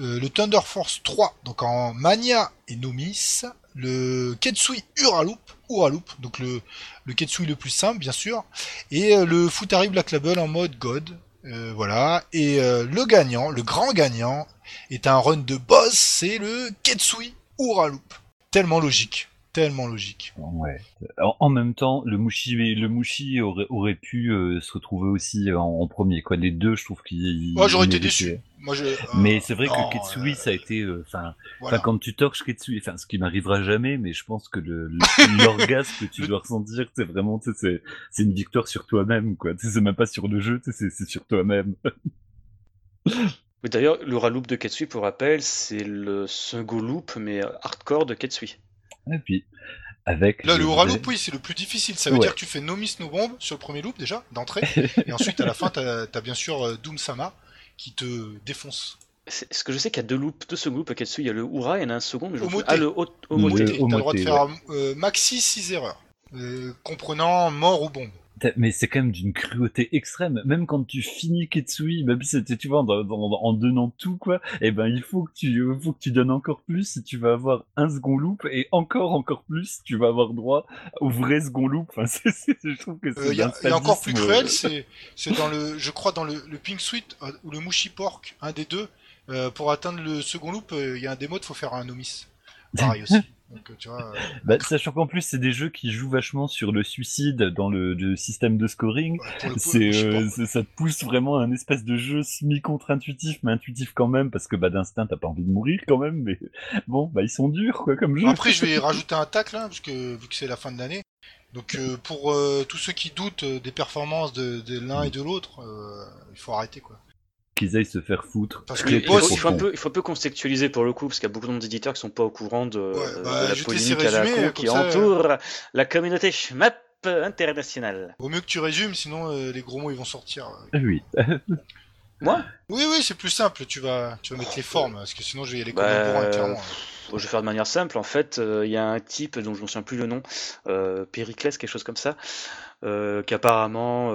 Euh, le Thunder Force 3, donc en Mania et Nomis. Le Ketsui Uraloop, Uraloop, donc le, le Ketsui le plus simple, bien sûr. Et euh, le Futari Black Label en mode God. Euh, voilà. Et le gagnant, le grand gagnant, est un run de boss, c'est le Ketsui Uraloop. Tellement logique. Tellement logique. Ouais. En, même temps, le Mushi, le Mushi aurait, aurait pu euh, se retrouver aussi en, premier. Quoi. Les deux, je trouve qu'ils. Moi, j'aurais été déçu. Moi, je... mais c'est vrai que Ketsui, ça a été. Euh, enfin, quand tu torches Ketsui, enfin, ce qui m'arrivera jamais, mais je pense que l'orgasme que tu dois ressentir, c'est vraiment, c'est une victoire sur toi-même, quoi. C'est même pas sur le jeu, c'est sur toi-même. D'ailleurs, le raloop de Ketsui, pour rappel, c'est le second loop, mais hardcore de Ketsui. Et puis, avec. Là, le loop, oui, c'est le plus difficile. Ça veut dire que tu fais no miss, no bomb sur le premier loop, déjà, d'entrée. et ensuite, à la fin, t'as as bien sûr euh, Doom Sama qui te défonce. Ce que je sais qu'il y a deux loops, deux seconds loops. Il y a le Ura, il y en a un second. Mais je ah, le Omote. T'as le droit de faire euh, maxi 6 erreurs. Euh, comprenant mort ou bombe. Mais c'est quand même d'une cruauté extrême. Même quand tu finis Ketsui, même si tu vois, en, donnant tout, quoi, eh ben, il faut que tu, faut que tu donnes encore plus tu vas avoir un second loop et encore, encore plus, tu vas avoir droit au vrai second loop. Enfin, je trouve que c'est. Il euh, y, a encore plus cruel, euh. c'est, dans le, je crois, dans le, le Pink Suite euh, ou le Mushi Pork, un des deux, pour atteindre le second loop, il y a un démo, il faut faire un nomis. Pareil aussi. Donc, tu vois, euh, bah, sachant qu'en plus, c'est des jeux qui jouent vachement sur le suicide dans le, système de scoring. c'est, euh, ça te pousse vraiment à un espèce de jeu semi-contre-intuitif, mais intuitif quand même, parce que bah, d'instinct, t'as pas envie de mourir quand même, mais bon, bah, ils sont durs, quoi, comme jeu. Après, je vais rajouter un tacle, là, parce que vu que c'est la fin de l'année. Donc, euh, pour tous ceux qui doutent des performances de, de l'un et de l'autre, il faut arrêter, quoi qu'ils aillent se faire foutre. Parce que il, faut, un peu, il faut un peu contextualiser pour le coup, parce qu'il y a beaucoup d'éditeurs qui sont pas au courant de, bah, la polémique à la con qui entoure la communauté Schmap internationale. Vaut mieux que tu résumes, sinon euh, les gros mots ils vont sortir. Oui. Moi Oui, oui, c'est plus simple. Tu vas, tu vas mettre les formes, parce que sinon je vais y aller comme un bourrin, clairement. je vais faire de manière simple. En fait, euh, il y a un type dont je ne me souviens plus le nom, euh, Périclès, quelque chose comme ça, euh, qu'apparemment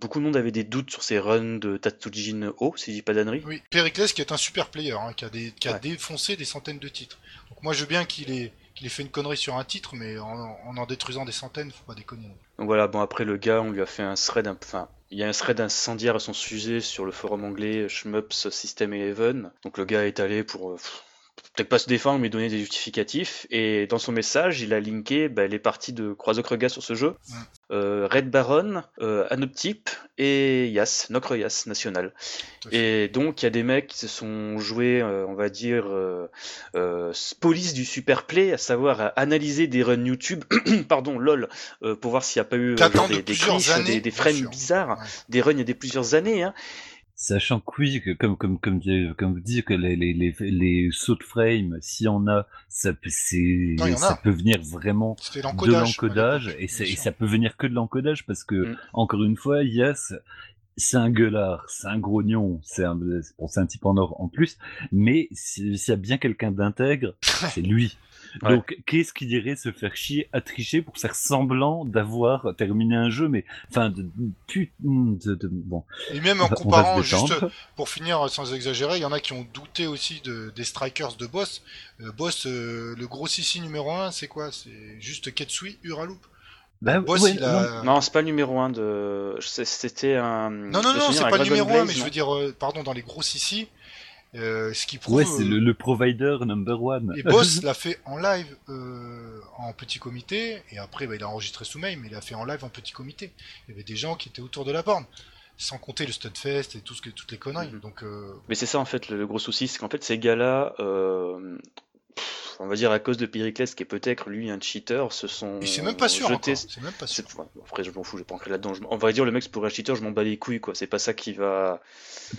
beaucoup de monde avait des doutes sur ses runs de Tatsujin O, si je dis pas d'annerie. Oui, Pericles qui est un super player, hein, qui a, des, qui a défoncé des centaines de titres. Donc moi je veux bien qu'il ait, qu'il ait fait une connerie sur un titre, mais en, en, détruisant des centaines, faut pas déconner. Donc voilà, bon après le gars, on lui a fait un thread, enfin il y a un thread incendiaire à son sujet sur le forum anglais Shmups System 11. Donc le gars est allé pour euh, peut-être pas se défendre, mais donner des justificatifs. Et dans son message, il a linké bah, les parties de Croisocrega sur ce jeu. Euh, Red Baron, euh, Anoptip et Yas, Nocre Yas National. Et donc, il y a des mecs qui se sont joués, euh, on va dire, police du super play, à savoir analyser des runs YouTube, pardon, lol, pour voir s'il n'y a pas eu des, des, des, frames bizarres, des runs il y a des plusieurs années. Hein. Sachant que oui, que comme comme comme comme vous dites que les les les, les sauts de frame, s'il y en a, ça peut c'est ça peut venir vraiment de l'encodage et, et ça peut venir que de l'encodage parce que mm. encore une fois, Yas c'est un gueulard, c'est un grognon, c'est un, bon, un type en or en plus, mais s'il y a bien quelqu'un d'intègre, c'est lui. Donc, qu'est-ce qui dirait se faire chier à tricher pour faire semblant d'avoir terminé un jeu, mais enfin, de, de, bon. Et même en comparant, juste pour finir sans exagérer, il y en a qui ont douté aussi de, des strikers de boss. Euh, boss, euh, le gros Sissi numéro 1, c'est quoi? C'est juste Ketsui, Uraloop bah, boss, il a... non, c'est pas le numéro 1 de. C'était un. Non, non, non, c'est pas le numéro 1, mais je veux dire, euh, pardon, dans les gros Sissi, euh, ce qui prouve, ouais, c'est le, provider number one. Et Boss l'a fait en live euh, en petit comité, et après bah, il a enregistré sous mail, mais il l'a fait en live en petit comité. Il y avait des gens qui étaient autour de la borne, sans compter le Studfest et tout ce que, toutes les conneries. Mhm. Donc, euh... Mais c'est ça en fait, le, gros souci, c'est qu'en fait ces gars-là, on va dire à cause de Pyriclès, qui est peut-être lui un cheater, se sont. c'est même pas sûr. C'est même pas sûr. Après, je m'en fous, je vais pas entrer là-dedans. On va dire le mec pour un cheater, je m'en bats les couilles, quoi. C'est pas ça qui va.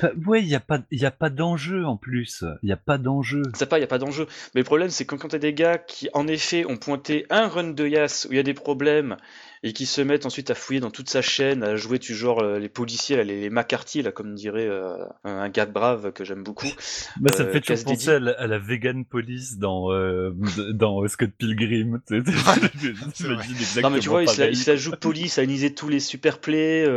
Bah, ouais, il y a pas, il y a pas d'enjeu en plus. Il y a pas d'enjeu. C'est pas, il y a pas d'enjeu. Mais le problème, c'est quand, quand t'as des gars qui, en effet, ont pointé un run de Yas où il y a des problèmes et qui se mettent ensuite à fouiller dans toute sa chaîne, à jouer du genre euh, les policiers, les, les McCarthy, là, comme dirait euh, un gars brave que j'aime beaucoup. Bah, ça me fait toujours penser à la, vegan police dans, euh, dans Scott Pilgrim. non, mais tu vois, il se, joue police, à analyser tous les super plays.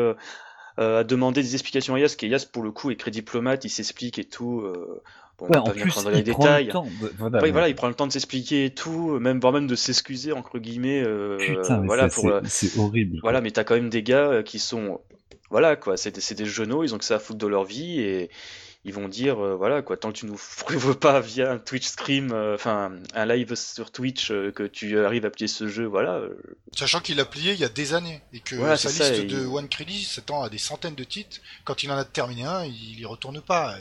à demander des explications à Yas, qui Yas pour le coup est très diplomate, il s'explique et tout en plus, il détails. Prend voilà, il prend le temps de s'expliquer et tout, même voire même de s'excuser entre guillemets. Euh, Putain, voilà, euh, c'est horrible. Voilà, mais t'as quand même des gars euh, qui sont, voilà quoi, c'est des, des genoux, ils ont que ça à foutre de leur vie et ils vont dire voilà quoi, tant que tu nous prouves pas via un Twitch stream, enfin un live sur Twitch que tu arrives à plier ce jeu, voilà. Sachant qu'il l'a plié il y a des années et que sa liste de One Credit s'étend à des centaines de titres. Quand il en a terminé un, il y retourne pas.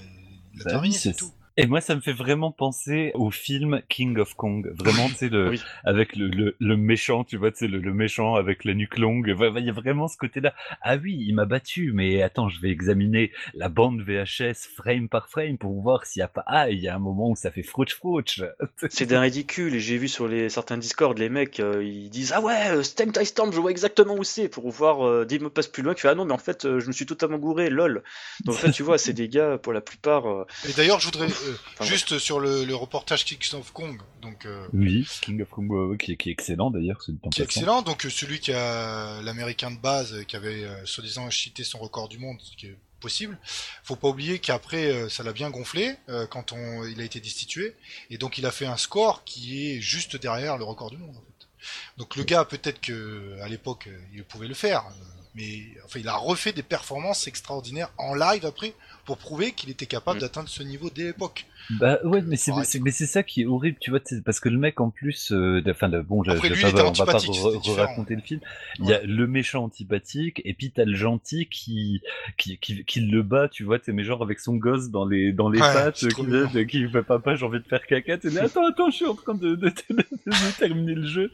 Il l'a bah terminé, c'est tout. Et moi, ça me fait vraiment penser au film King of Kong. Vraiment, tu sais, le, avec le, le, le, méchant, tu vois, tu sais, le, le, méchant avec la nuque longue. Il y a vraiment ce côté-là. Ah oui, il m'a battu, mais attends, je vais examiner la bande VHS frame par frame pour voir s'il y a pas. Ah, il y a un moment où ça fait frouch frouch. C'est d'un ridicule. Et j'ai vu sur les certains Discord, les mecs, euh, ils disent Ah ouais, euh, Stem Tie Storm, je vois exactement où c'est pour voir. Euh, me passe plus loin. Qui fait Ah non, mais en fait, euh, je me suis totalement gouré, lol. Donc en fait, tu vois, c'est des gars pour la plupart. Et d'ailleurs, je voudrais Juste sur le, reportage King of Kong. Donc, euh, oui, King of Kong, qui, est excellent d'ailleurs. Qui est excellent. Donc, euh, celui qui a l'américain de base, qui avait euh, soi-disant cité son record du monde, ce qui est possible. Faut pas oublier qu'après, ça l'a bien gonflé quand on, il a été destitué. Et donc, il a fait un score qui est juste derrière le record du monde. En fait. Donc, le gars, peut-être que à l'époque, il pouvait le faire. mais enfin, il a refait des performances extraordinaires en live après pour prouver qu'il était capable mm. d'atteindre ce niveau dès l'époque. Bah ouais, mais c'est mais c'est ça qui est horrible, tu vois, parce que le mec en plus, euh, enfin bon, je, Après, pas, on va pas raconter le film. Il y a le méchant antipathique et puis t'as le gentil qui qui, qui qui le bat, tu vois, tu mais genre avec son gosse dans les dans les pattes, qui, qui fait papa, j'ai envie de faire caca, tu attends attends, je suis en train de, de, de terminer le jeu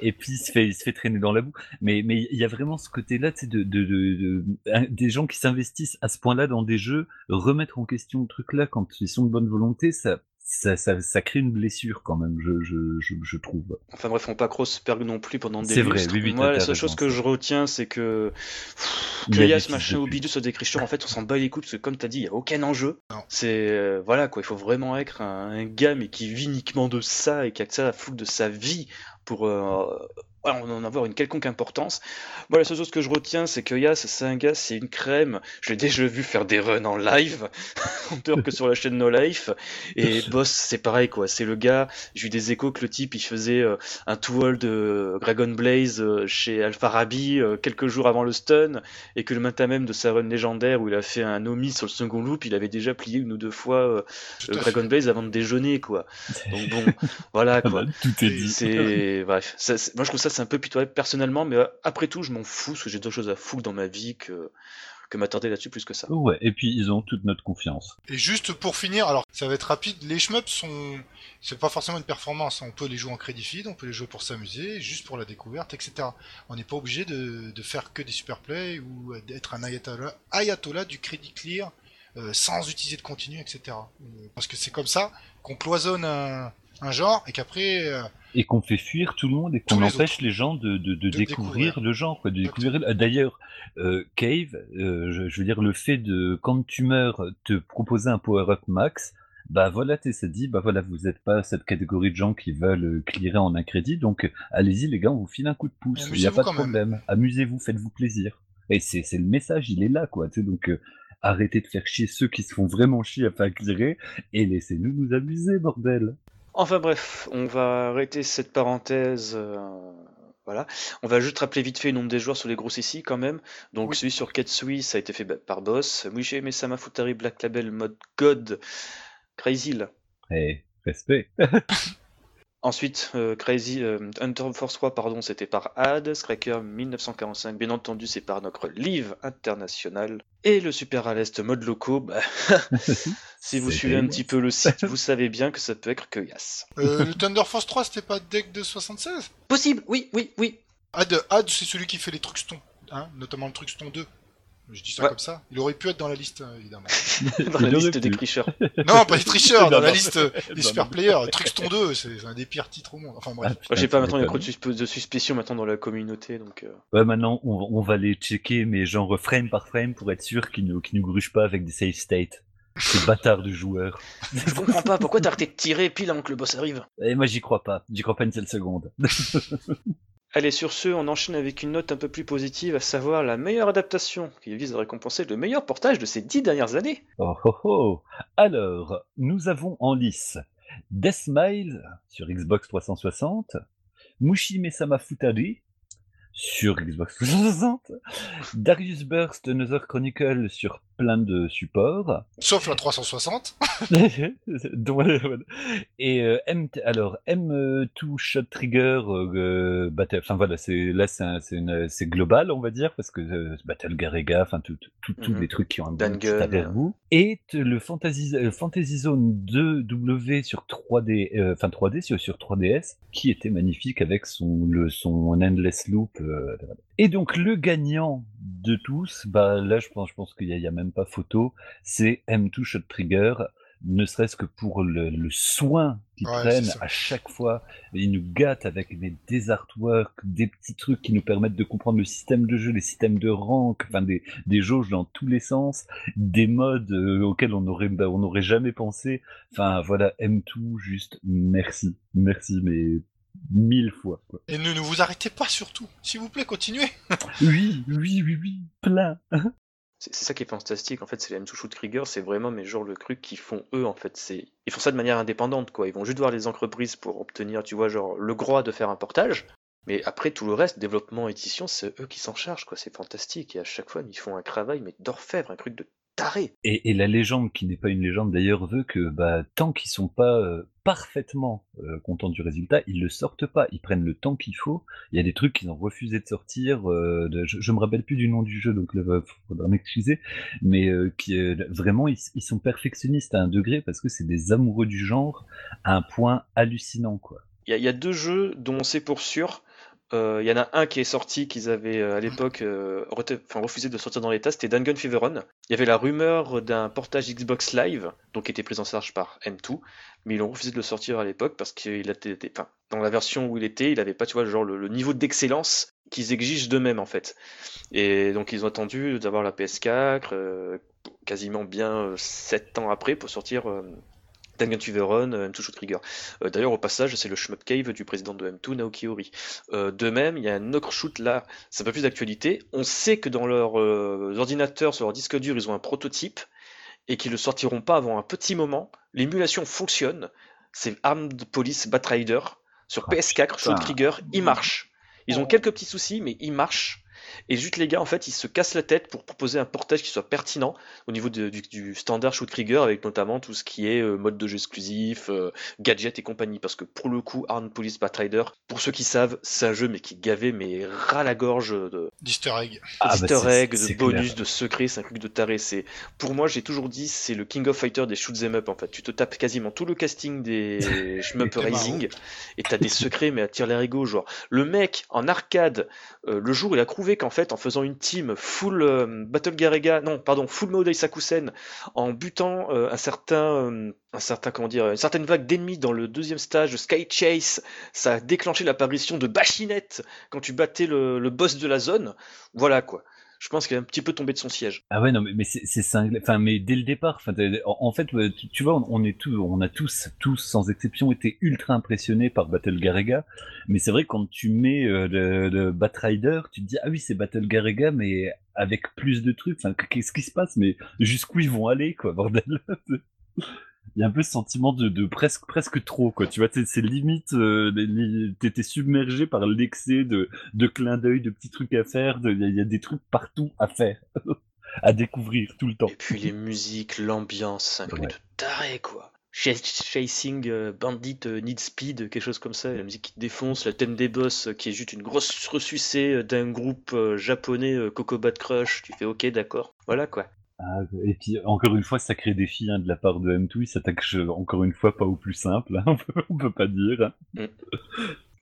et puis il se fait, il se fait traîner dans la boue. Mais mais il y a vraiment ce côté-là, tu sais, de, de, de, des gens qui s'investissent à ce point-là dans des jeux, remettre en question le truc-là quand ils sont de bonne volonté, ça, ça, ça, ça, crée une blessure quand même, je, je, je, trouve. Enfin bref, on pas Crossberg non plus pendant des C'est vrai, oui, oui, Moi, la seule chose que je retiens, c'est que ce machin, au bidou sur d'écriture, en fait, on s'en bat les coups parce que comme t'as dit, il y a aucun enjeu. C'est euh, voilà quoi, il faut vraiment être un, un, gars mais qui vit uniquement de ça et qui a que ça à foutre de sa vie pour euh, en avoir une quelconque importance. Moi, la seule chose que je retiens, c'est que Yas, c'est un gars, c'est une crème. Je l'ai déjà vu faire des runs en live, en dehors que sur la chaîne No Life. Et Boss, c'est pareil, quoi. C'est le gars, j'ai eu des échos que le type, il faisait euh, un two de Dragon Blaze euh, chez Alfarabi euh, quelques jours avant le stun, et que le matin même de sa run légendaire où il a fait un Omi sur le second loop, il avait déjà plié une ou deux fois Dragon Blaze avant de déjeuner, quoi. Donc bon, voilà, quoi. Tout est dit. C'est, bref. moi, je trouve ça c'est un peu pitoyable personnellement, mais euh, après tout, je m'en fous parce que j'ai d'autres choses à foutre dans ma vie que que m'attarder là-dessus plus que ça. Ouais, et puis ils ont toute notre confiance. Et juste pour finir, alors ça va être rapide, les shmups sont, c'est pas forcément une performance, on peut les jouer en crédit feed, on peut les jouer pour s'amuser, juste pour la découverte, etc. On n'est pas obligé de, de, faire que des super plays ou d'être un ayatollah, ayatollah du crédit clear euh, sans utiliser de continu, etc. Euh, parce que c'est comme ça qu'on cloisonne un, un genre et qu'après euh, et qu'on fait fuir tout le monde et qu'on empêche les gens de, de, de, découvrir, le genre quoi, de découvrir d'ailleurs euh, Cave euh, je, veux dire le fait de quand tu meurs te proposer un power up max bah voilà t'es ça dit bah voilà vous êtes pas cette catégorie de gens qui veulent clearer en un crédit donc allez-y les gars on vous file un coup de pouce il n'y a pas de problème. Amusez-vous faites-vous plaisir. Et c'est le message il est là quoi tu sais donc arrêtez de faire chier ceux qui se font vraiment chier à faire clearer et laissez-nous nous amuser bordel Enfin bref, on va arrêter cette parenthèse. Euh, voilà. On va juste rappeler vite fait le nombre des joueurs sur les grosses ici quand même. Donc celui sur Ketsui, ça a été fait par Boss. Mushi Mesama Futari Black Label Mode God. Crazy là. Eh, respect. Ensuite, euh, Crazy euh, Hunter Force 3, pardon, c'était par Ad, Scracker 1945, bien entendu, c'est par notre livre international. Et le Super à l'Est mode loco, bah, si vous suivez un petit peu le site, vous savez bien que ça peut être que Yas. Euh, le Thunder Force 3, c'était pas deck de 76 Possible, oui, oui, oui. Ad, Ad c'est celui qui fait les trucs hein, notamment le Truxton 2. Je dis ça comme ça. Il aurait pu être dans la liste, euh, évidemment. dans la liste des tricheurs. non, pas des tricheurs, dans la liste des super players. Truxton 2, c'est un des pires titres au monde. Enfin bref. Ah, J'ai pas maintenant, il y a trop de, suspicion maintenant dans la communauté, donc. Euh. Ouais, maintenant, on, va les checker, mais genre frame par frame pour être sûr qu'ils nous, nous grugent pas avec des save states. Ces bâtards de joueurs. Je comprends pas, pourquoi t'as arrêté de tirer pile avant que le boss arrive Et eh, moi j'y crois pas, j'y crois pas une seule seconde. Allez, sur ce, on enchaîne avec une note un peu plus positive, à savoir la meilleure adaptation, qui vise à récompenser le meilleur portage de ces dix dernières années. Oh oh oh Alors, nous avons en lice Deathmile sur Xbox 360, Mushi Mesama Futari sur Xbox 360, Darius Burst Another Chronicle sur plein de supports. Sauf la 360. et euh, M, alors M2 Shot Trigger, euh, battle, enfin voilà, c'est là c'est global on va dire parce que Battle Garega, enfin tous mhm. les trucs qui ont un bon petit vous. Et le Fantasy, Fantasy Zone 2W sur 3D, enfin 3D sur, sur 3DS, qui était magnifique avec son le son endless loop. Et donc le gagnant de tous, bah là je pense, je pense qu'il n'y a, même pas photo, c'est M2 Shot Trigger, ne serait-ce que pour le, soin qu'ils prennent à chaque fois. Ils nous gâtent avec des, artworks, des petits trucs qui nous permettent de comprendre le système de jeu, les systèmes de rank, enfin des, des jauges dans tous les sens, des modes euh, auxquels on n'aurait bah, on n'aurait jamais pensé. Enfin voilà, M2, juste merci, merci, mais mille fois. Et ne, ne vous arrêtez pas surtout. S'il vous plaît, continuez. oui, oui, oui, oui, plein. c'est ça qui est fantastique, en fait, c'est les M2 Shoot Trigger, c'est vraiment mais genre le truc qu'ils font eux, en fait, c'est ils font ça de manière indépendante, quoi. Ils vont juste voir les entreprises pour obtenir, tu vois, genre le droit de faire un portage, mais après tout le reste, développement, édition, c'est eux qui s'en chargent, quoi. C'est fantastique, et à chaque fois, ils font un travail mais d'orfèvre, un truc de et, la légende, qui n'est pas une légende d'ailleurs, veut que bah, tant qu'ils sont pas euh, parfaitement euh, contents du résultat, ils le sortent pas. Ils prennent le temps qu'il faut. Il y a des trucs qu'ils ont refusé de sortir. Euh, je, je me rappelle plus du nom du jeu, donc il faudra m'excuser. Mais qui vraiment, ils, sont perfectionnistes à un degré parce que c'est des amoureux du genre à un point hallucinant, quoi. Il y, y, a deux jeux dont on sait pour sûr il euh, y en a un qui est sorti qu'ils avaient euh, à l'époque euh, refusé de sortir dans l'état, c'était Dungeon Feveron. Il y avait la rumeur d'un portage Xbox Live, donc qui était pris en charge par M2, mais ils ont refusé de le sortir à l'époque parce qu'il était, enfin, dans la version où il était, il n'avait pas, tu vois, genre le, niveau d'excellence qu'ils exigent d'eux-mêmes en fait. Et donc ils ont attendu d'avoir la PS4 quasiment bien 7 ans après pour sortir Dangan Tuveron, euh, M2 Shoot Trigger. Euh, d'ailleurs, au passage, c'est le Shmup Cave du président de M2, Naoki Ori. Euh, de même, il y a un autre shoot là, c'est un peu plus d'actualité. On sait que dans leurs ordinateurs, sur leur disque dur, ils ont un prototype et qu'ils ne le sortiront pas avant un petit moment. L'émulation fonctionne. C'est Armed Police Batrider sur ah, PS4, Shoot Trigger, il marche. Ils ont quelques petits soucis, mais il marche. Et juste les gars, en fait, ils se cassent la tête pour proposer un portage qui soit pertinent au niveau du, standard Shoot Trigger, avec notamment tout ce qui est euh, mode de jeu exclusif, euh, gadget et compagnie. Parce que pour le coup, Armed Police Batrider, pour ceux qui savent, c'est un jeu mais qui gavait mais ras la gorge de d'easter egg, ah, bah egg, de bonus, de secrets, c'est un truc de taré. C'est pour moi, j'ai toujours dit, c'est le King of Fighter des shoot 'em up. En fait, tu te tapes quasiment tout le casting des Shmup Rising et t'as des secrets mais à tirer les rigots. Genre le mec en arcade, euh, le jour il a prouvé qu'en fait, en faisant une team full euh, Battle Garega, non, pardon, full Maodai Sakusen, en butant euh, un certain, euh, un certain, comment dire, une certaine vague d'ennemis dans le deuxième stage Sky Chase, ça a déclenché l'apparition de Bachinette quand tu battais le boss de la zone. Voilà quoi je pense qu'il est un petit peu tombé de son siège. Ah ouais, non, mais, c'est cinglé. Enfin, mais dès le départ, en, fait, tu, vois, on, est tous, on a tous, tous, sans exception, été ultra impressionnés par Battle Garega. Mais c'est vrai, quand tu mets euh, le, le Batrider, tu te dis, ah oui, c'est Battle Garega, mais avec plus de trucs. Enfin, qu'est-ce qui se passe? Mais jusqu'où ils vont aller, quoi, bordel? il y a un peu ce sentiment de, presque presque trop quoi. Tu vois c'est limite euh, t'étais submergé par l'excès de, de clins d'œil de petits trucs à faire il y, a des trucs partout à faire à découvrir tout le temps. Et puis les musiques l'ambiance un truc de taré quoi. Chasing euh, Bandit euh, Need Speed, quelque chose comme ça, la musique qui défonce, le thème des boss qui est juste une grosse ressucée d'un groupe japonais Coco Bad Crush, tu fais ok d'accord, voilà quoi. Ah, et puis encore une fois, sacré défi hein, de la part de M2, il s'attaque encore une fois pas au plus simple, hein, on, peut, pas dire. Mm.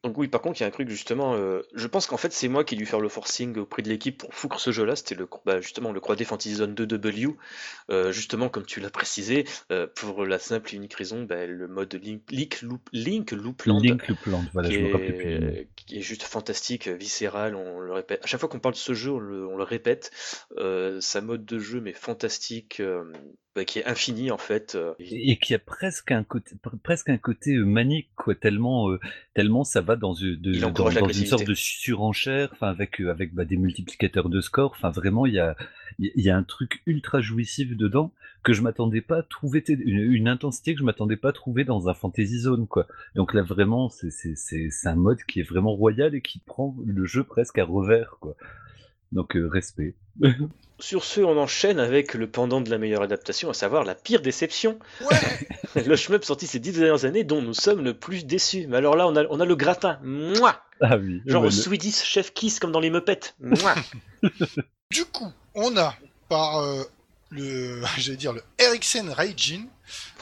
Donc oui, par contre, il y a un truc justement, euh, je pense qu'en fait c'est moi qui ai dû faire le forcing auprès de l'équipe pour foutre ce jeu-là, c'était le bah, justement le Croix Fantasy Zone 2W, euh, justement comme tu l'as précisé, euh, pour la simple et unique raison, bah, le mode Link, Link, Loop, Link Loopland, Link Loopland voilà, qui, je est, qui est juste fantastique, viscéral, on le répète, à chaque fois qu'on parle de ce jeu, on le, on le répète, sa mode de jeu mais fantastique, qui est infini en fait. Euh. Et, qui a presque un côté, presque un côté euh, manique, quoi, tellement, euh, tellement ça va dans, de, dans, une sorte de surenchère, enfin avec, avec bah, des multiplicateurs de score. Enfin vraiment, il y a, il y a un truc ultra jouissif dedans que je m'attendais pas à trouver, une, intensité que je m'attendais pas à trouver dans un fantasy zone, quoi. Donc là vraiment, c'est un mode qui est vraiment royal et qui prend le jeu presque à revers, quoi. Donc respect. Sur ce, on enchaîne avec le pendant de la meilleure adaptation, à savoir la pire déception. Ouais le shmup sorti ces dix dernières années dont nous sommes le plus déçus. Mais alors là, on a, on a le gratin. Mouah Ah oui. Genre au le- Swedish Chef Kiss comme dans les Muppets. Mouah Du coup, on a par euh, le, j'allais dire le Ericsson Raijin,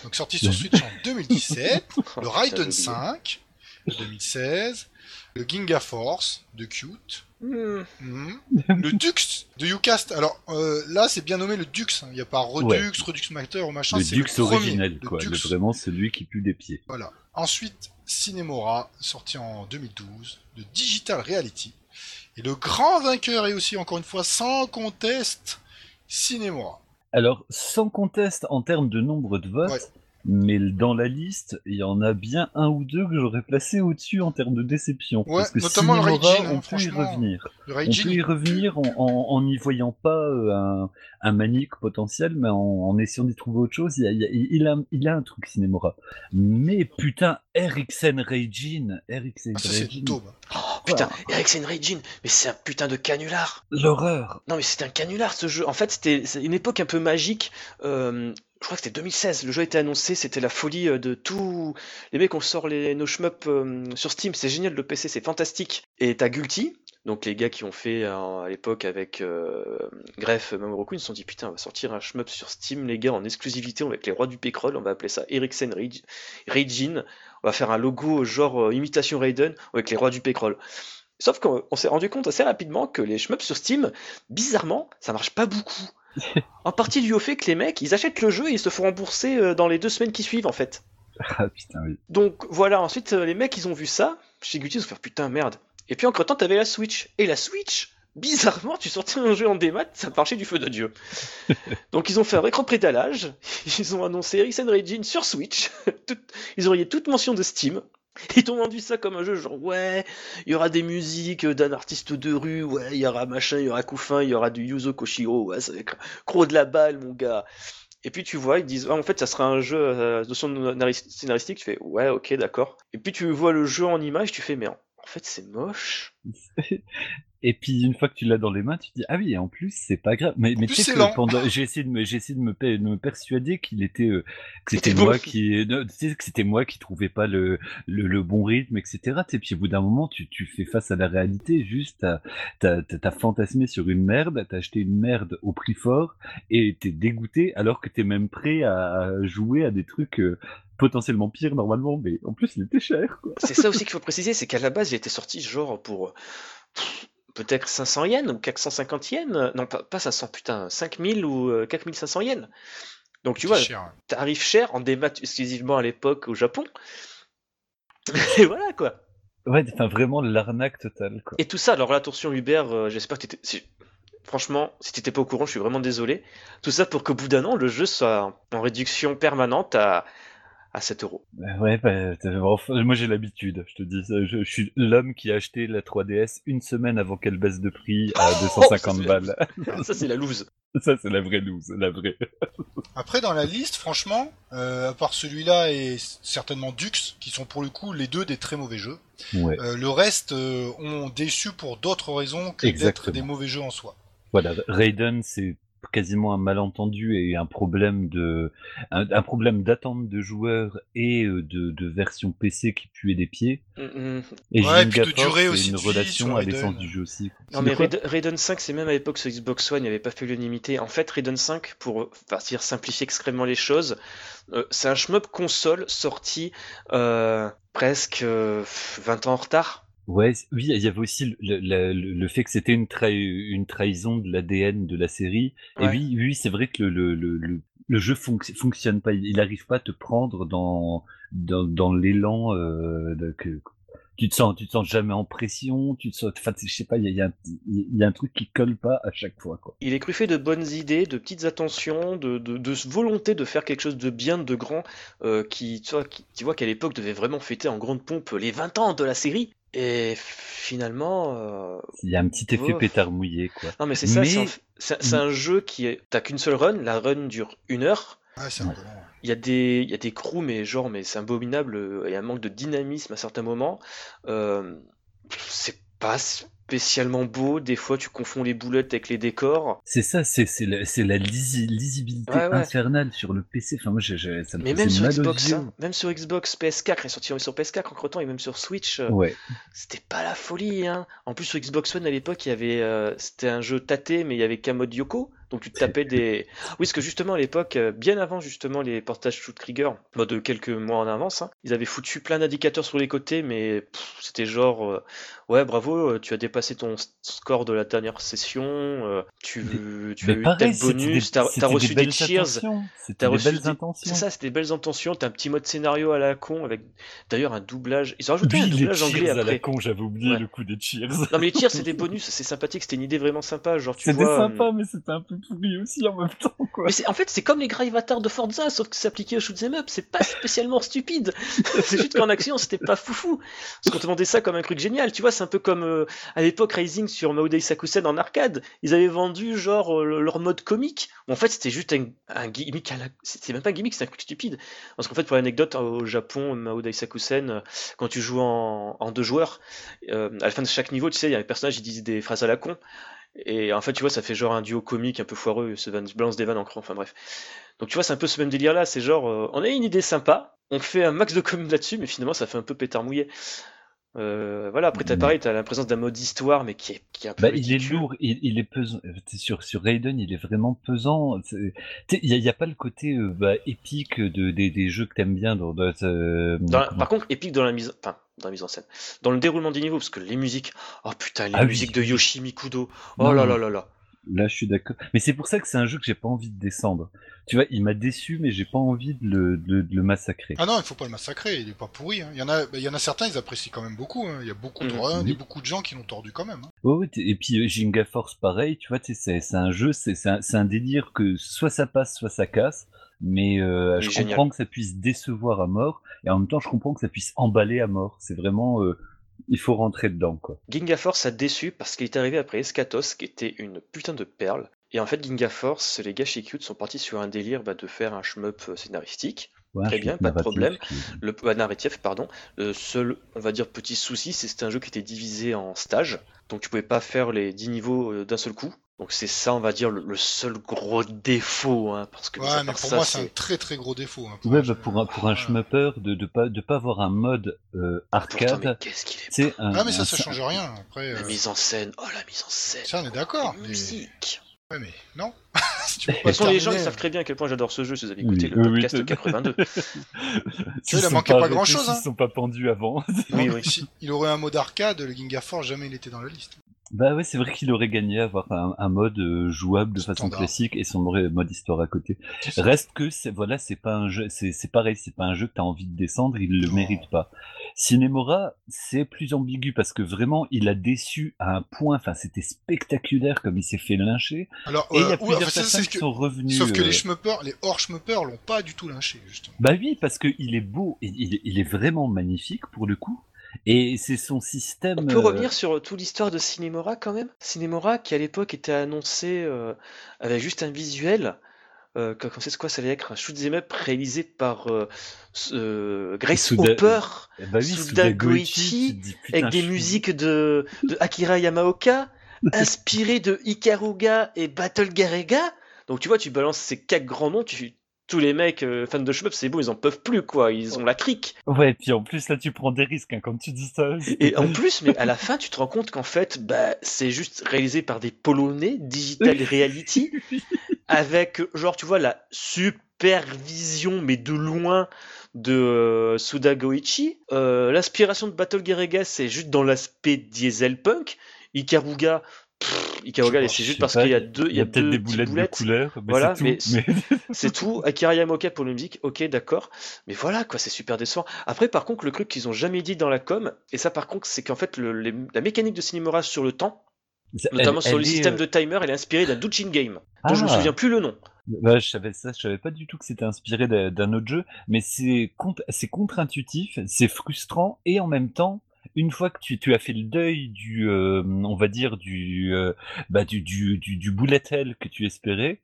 donc sorti sur Switch en 2017, le Raiden oublié. 5 de 2016, le Ginga Force de Cute, Hmm. mhm, le Dux de Ucast. Alors euh, là, c'est bien nommé le Dux. hein. Il n'y a pas Redux, Ouais. Redux Master ou machin. Le c'est Dux premier, original, le quoi. Dux. Le- vraiment celui qui pue des pieds. Voilà. Ensuite, Cinemora, sorti en 2012, de Digital Reality. Et le grand vainqueur est aussi, encore une fois, sans conteste, Cinemora. Alors, sans conteste en termes de nombre de votes, Ouais. Mais dans la liste, il y en a bien un ou deux que j'aurais placé au-dessus en termes de déception. Ouais, Parce que notamment le Raijin, hein, on peut y revenir. Le On Raijin, peut y revenir en, en, en n'y voyant pas euh, un, un manique potentiel, mais en, en essayant d'y trouver autre chose. Il, a, il, y a, il, a, il a un truc Cinemora. Mais putain, Eriksen Reijin, Eriksen ah, c'est daube. Oh putain, Eriksen Raijin, mais c'est un putain de canular l'horreur. Non mais c'était un canular ce jeu. En fait c'était c'est une époque un peu magique. Euh, je crois que c'était 2016. Le jeu a été annoncé, c'était la folie euh, de tous les mecs. On sort les nos shmup euh, sur Steam, c'est génial le PC, c'est fantastique. Et t'as Gulti, donc les gars qui ont fait euh, à l'époque avec euh, Greff, Mamoru ils se sont dit putain on va sortir un shmup sur Steam les gars en exclusivité avec les rois du pécrol. On va appeler ça Eriksen Raijin. On va faire un logo genre euh, imitation Raiden avec les rois du pécrol. Sauf qu'on on s'est rendu compte assez rapidement que les shmups sur Steam, bizarrement, ça marche pas beaucoup. En partie dû au fait que les mecs, ils achètent le jeu et ils se font rembourser euh, dans les deux semaines qui suivent en fait. Ah putain, oui. Donc voilà, ensuite euh, les mecs ils ont vu ça, chez Guilty ils se sont fait putain merde. Et puis entre temps t'avais la Switch. Et la Switch, bizarrement tu sortais un jeu en démat, ça marchait du feu de Dieu. Donc ils ont fait un rétro-prédalage, ils ont annoncé Ericsson Raijin sur Switch, Tout- ils ont rayé toute mention de Steam. Ils t'ont vendu ça comme un jeu genre ouais, il y aura des musiques d'un artiste de rue, ouais, il y aura machin, il y aura Koufin, il y aura du Yuzo Koshiro, ouais, ça va être gros de la balle mon gars. Et puis tu vois, ils disent, ah, en fait, ça sera un jeu euh, de nari- scénaristique. Tu fais, ouais, ok, d'accord. Et puis tu vois le jeu en image, tu fais, mais en fait, c'est moche. Et puis une fois que tu l'as dans les mains, tu te dis ah oui, et en plus c'est pas grave. Mais, mais tu sais que pendant, j'ai essayé de me, j'ai essayé de me, de me persuader qu'il était, euh, que C'était moi qui, sais que c'était moi qui trouvais pas le, le, le bon rythme, etc. Sais, puis au bout d'un moment, tu, tu fais face à la réalité. Juste, t'as, t'as, t'as- t'as fantasmé sur une merde, t'as acheté une merde au prix fort et t'es dégoûté alors que t'es même prêt à jouer à des trucs. euh, potentiellement pires normalement mais en plus il était cher. C'est ça aussi qu'il faut préciser, c'est qu'à la base, il était sorti genre pour pff, peut-être 500 yens ou 450 yens. Non, pas, pas 500, putain, 5000 ou euh, 4500 yens. Donc tu vois, cher, tarif cher en démat exclusivement à l'époque au Japon. Et voilà quoi. ouais enfin vraiment l'arnaque totale quoi Et tout ça, alors l'attention Hubert, euh, j'espère que t'étais. si- Franchement, si t'étais pas au courant, je suis vraiment désolé. Tout ça pour qu'au bout d'un an, le jeu soit en réduction permanente à, à 7 euros. Bah Ouais, bah, moi j'ai l'habitude, je te dis. Je, je suis l'homme qui a acheté la 3DS une semaine avant qu'elle baisse de prix à Oh, 250 ça, c'est- balles. Ça, c'est la loose. Ça, c'est la vraie loose, la vraie. Après, dans la liste, franchement, euh, à part celui-là et certainement Dux, qui sont pour le coup les deux des très mauvais jeux, Ouais. euh, le reste euh, ont déçu pour d'autres raisons que d'être des mauvais jeux en soi. Voilà, Raiden, c'est quasiment un malentendu et un problème de un, un problème d'attente de joueurs et euh, de, de version PC qui puait des pieds. Mm, mm. Et Ouais, et puis de Ginga Force, durée c'est aussi une relation à l'essence du jeu aussi. Non mais Raiden, Raiden 5 c'est même à l'époque sur Xbox One il n'y avait pas fait l'unanimité. En fait Raiden 5 pour partir simplifier extrêmement les choses, euh, c'est un shmup console sorti euh, presque euh, 20 ans en retard. Ouais, oui, il y avait aussi le, le- le- le fait que c'était une, trahi- une trahison de l'ADN de la série. Et oui, oui, c'est vrai que le, jeu fonc- fonctionne pas. Il n'arrive pas à te prendre dans, dans, dans l'élan euh, que tu te sens, tu te sens jamais en pression. Tu te sens, enfin, je sais pas, il y a, il y, a un, il y a un truc qui colle pas à chaque fois, quoi. Il est truffé de bonnes idées, de petites attentions, de, de, de volonté de faire quelque chose de bien, de grand, euh, qui, tu vois, qui, tu vois qu'à l'époque devait vraiment fêter en grande pompe les 20 ans de la série. Et finalement, euh, Il y a un petit effet Oh. pétard mouillé, quoi. non mais c'est ça, Mais- c'est un- jeu qui est, t'as qu'une seule run, la run dure une heure. Ah, c'est un Ouais. Il y a des, il y a des crews, mais genre, mais c'est abominable. Il y a un manque de dynamisme à certains moments. Euh, c'est pas, spécialement beau. Des fois, tu confonds les boulettes avec les décors. C'est ça, c'est c'est la, c'est la lisi- lisibilité Ouais, ouais. infernale sur le PC. Enfin, moi, j'ai- j'ai- ça me Mais faisait même sur Xbox, hein, même sur Xbox, PS4, il est sorti sur PS4 entre temps et même sur Switch, euh, Ouais. c'était pas la folie. Hein. En plus, sur Xbox One à l'époque, il y avait, euh, c'était un jeu tâté, mais il y avait qu'un mode Yoko. Donc tu te tapais des. Oui, parce que justement à l'époque, euh, bien avant justement les portages Shoot Trigger, bah, de quelques mois en avance, hein, ils avaient foutu plein d'indicateurs sur les côtés, mais c'était genre, euh, ouais, bravo, euh, tu as dépassé ton score de la dernière session, euh, tu, tu as eu tel bonus, t'as reçu des cheers. T'as des reçu belles des- intentions. C'est ça, c'était des belles intentions. T'as un petit mode scénario à la con avec d'ailleurs un doublage. Ils ont rajouté un Oui, les doublage anglais cheers à la con, j'avais oublié Ouais. le coup des cheers. Non mais les tirs c'est des bonus, c'est sympathique, c'était une idée vraiment sympa, genre tu C'était sympa, mais c'était un peu aussi en même temps, quoi. Mais c'est- en fait c'est comme les Gravatars de Forza, sauf que c'est appliqué au shoot'em up, c'est pas spécialement stupide. c'est juste qu'en action c'était pas foufou. Parce qu'on te vendait ça comme un truc génial, tu vois, c'est un peu comme euh, à l'époque Rising sur Maodei Sakusen en arcade, ils avaient vendu genre euh, leur mode comique. où en fait c'était juste un, un gimmick à la... C'était même pas un gimmick, c'était un truc stupide. Parce qu'en fait pour l'anecdote au Japon, Maodei Sakusen, euh, quand tu joues en, en deux joueurs, euh, à la fin de chaque niveau, tu sais, il y a un personnage qui dit des phrases à la con. Et en fait, tu vois, ça fait genre un duo comique un peu foireux, se balance des vannes en cran, enfin bref. Donc tu vois, c'est un peu ce même délire là, c'est genre, euh, on a une idée sympa, on fait un max de com là-dessus, mais finalement ça fait un peu pétard mouillé. Euh, voilà, après t'as pareil, t'as la présence d'un mode histoire, mais qui est, qui est un peu Bah, il est lourd, il, il est pesant. Euh, Sur, sur Raiden, il est vraiment pesant. Il n'y a, pas le côté euh, bah, épique de, des, des jeux que t'aimes bien. Dans, dans, Dans la- comment- par contre, épique dans la mise, enfin, dans la mise en scène, dans le déroulement des niveaux, parce que les musiques, oh putain, les Ah oui. musiques de Yoshi Mikudo, oh Non, là là là là. Là, je suis d'accord. Mais c'est pour ça que c'est un jeu que j'ai pas envie de descendre. Tu vois, il m'a déçu, mais j'ai pas envie de le, de, de le massacrer. Ah non, il faut pas le massacrer, il est pas pourri. Hein. Il, y en a, bah, il y en a certains, ils apprécient quand même beaucoup. Hein. Il y a beaucoup de runs Oui. et beaucoup de gens qui l'ont tordu quand même. Hein. Ouais, ouais, t'es- et puis euh, Ginga Force, pareil, tu vois, c'est c'est un jeu, c'est c'est un, c'est un délire que soit ça passe, soit ça casse. Mais euh, est je génial. comprends que ça puisse décevoir à mort, et en même temps, je comprends que ça puisse emballer à mort. C'est vraiment, euh, il faut rentrer dedans, quoi. Ginga Force a déçu parce qu'il est arrivé après Escatos, qui était une putain de perle. Et en fait, Ginga Force, les gars chez Cute sont partis sur un délire bah, de faire un shmup euh, scénaristique. Ouais, Très bien, pas de problème. qui- Le bah, narratif, pardon. Le seul, on va dire, petit souci, c'est que c'était un jeu qui était divisé en stages. Donc tu pouvais pas faire les 10 niveaux euh, d'un seul coup. Donc c'est ça, on va dire, le, le seul gros défaut. Hein, parce que Ouais, mais pour ça, moi, c'est un c'est- très très gros défaut. Hein, Ouais, bah, pour un, pour un Ouais. shmupper, de, de pas, de pas avoir un mode euh, arcade, qu'est-ce qu'il est c'est un, Ah, mais ça, un- ça change rien. Après, La euh, mise en scène, oh la mise en scène, ça, on est d'accord. la mais- musique. Ouais, mais non. si De pas toute façon, les gens ils savent très bien à quel point j'adore ce jeu si vous avez écouté Oui, le oui, podcast tout- 82. Tu il a S'ils manqué sont pas arrêtés, grand-chose, hein. S'ils sont pas pendus avant. Oui, Non, oui. si il aurait un mode arcade, le Ginga Force, jamais il était dans la liste. Bah ouais, c'est vrai qu'il aurait gagné à avoir un, un mode euh, jouable de façon Standard. classique et son mode histoire à côté. Reste que c'est voilà, c'est pas un jeu, c'est c'est pareil, c'est pas un jeu que t'as envie de descendre, il le Non. mérite pas. Cinemora, c'est plus ambigu parce que vraiment, il a déçu à un point. Enfin, c'était spectaculaire comme il s'est fait lyncher. Alors, Et il y euh, a ouais, plusieurs personnes qui que- sont revenues. Sauf que euh, les schmuppers, les hors schmuppers l'ont pas du tout lynché, justement. Bah oui, parce que il est beau, et il, est- il est vraiment magnifique pour le coup. Et c'est son système. On peut euh, revenir sur toute l'histoire de Cinemora quand même? Cinemora qui à l'époque était annoncé euh, avec juste un visuel. Euh, c'est quoi ça allait être un shoot'em up réalisé par euh, euh, Grace Suda- Hopper eh oui, Suda Goichi, dis, avec des musiques de, de Akira Yamaoka inspirées de Ikaruga et Battle Garega. Donc tu vois, tu balances ces quatre grands noms, tu, tous les mecs euh, fans de shmup, c'est bon, ils en peuvent plus quoi, ils ont la crique. Ouais, et puis en plus là, tu prends des risques hein, quand tu dis ça. Et en plus, mais à la fin, tu te rends compte qu'en fait, bah, c'est juste réalisé par des Polonais, Digital Reality, avec, genre, tu vois, la supervision, mais de loin, de euh, Suda Goichi. Euh, L'inspiration de Battle Garega, c'est juste dans l'aspect dieselpunk. Ikaruga, pff, Ikaruga, C'est Je juste parce qu'il y a deux, il y a peut-être deux des boulettes, boulettes. de couleur, mais Voilà, c'est tout. mais. C'est tout. Akira Yamaoka pour la musique, ok, d'accord. Mais voilà, quoi, c'est super décevant. Après, par contre, le truc qu'ils ont jamais dit dans la com, et ça, par contre, c'est qu'en fait, le- les- la mécanique de Cinemora sur le temps, notamment Elle- sur le système euh, de timer, elle est inspirée d'un Douchin Game, dont je me Ah. souviens plus le nom. Ouais, je savais ça, je savais pas du tout que c'était inspiré d'un autre jeu, mais c'est contre-intuitif, c'est frustrant et en même temps, une fois que tu, tu as fait le deuil du, euh, on va dire du, euh, bah du, du, du, du bullet hell que tu espérais,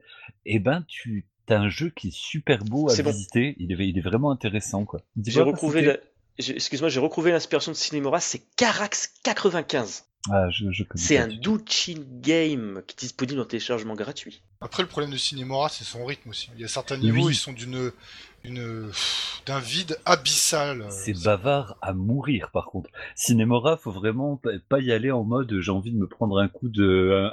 et ben tu as un jeu qui est super beau à bon. visiter, il est, il est vraiment intéressant quoi. J'ai retrouvé, la- excuse-moi, j'ai retrouvé l'inspiration de Cinemora, c'est Carax 95. Ah, je, C'est un Douchin game qui est disponible en téléchargement gratuit. Après, le problème de Cinemora, c'est son rythme aussi. Il y a certains niveaux, ils sont d'une d'un vide abyssal. C'est bavard à mourir par contre. Cinémora, faut vraiment pas y aller en mode j'ai envie de me prendre un coup de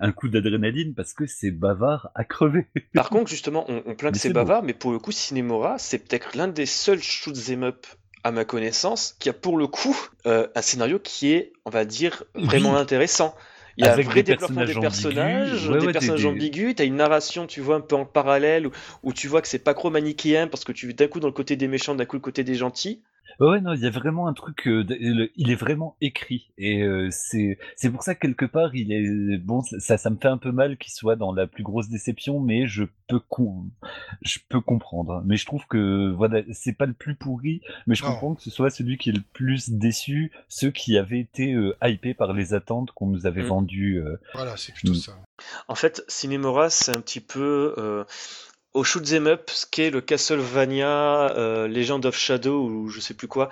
un, coup d'adrénaline parce que c'est bavard à crever. Par contre, justement, on, on plaint que c'est bavard, mais pour le coup, Cinémora, c'est peut-être l'un des seuls shoot'em up à ma connaissance, qui a pour le coup euh, un scénario qui est, on va dire, vraiment intéressant. Il y a un vrai développement des personnages, des personnages ambigus, t'as une narration, tu vois, un peu en parallèle, où, tu vois que c'est pas trop manichéen, parce que tu d'un coup dans le côté des méchants, d'un coup le côté des gentils. Ouais, non, il y a vraiment un truc, euh, il est vraiment écrit. Et euh, c'est c'est pour ça que quelque part, il est bon. Ça, ça me fait un peu mal qu'il soit dans la plus grosse déception, mais je peux je peux comprendre. Mais je trouve que voilà, c'est pas le plus pourri, mais je comprends que ce soit celui qui est le plus déçu, ceux qui avaient été euh, hypés par les attentes qu'on nous avait mmh. vendues. Voilà, c'est plutôt ça. En fait, Cinemora, c'est un petit peu au shoot'em up, ce qu'est le Castlevania euh, Legend of Shadow ou je sais plus quoi,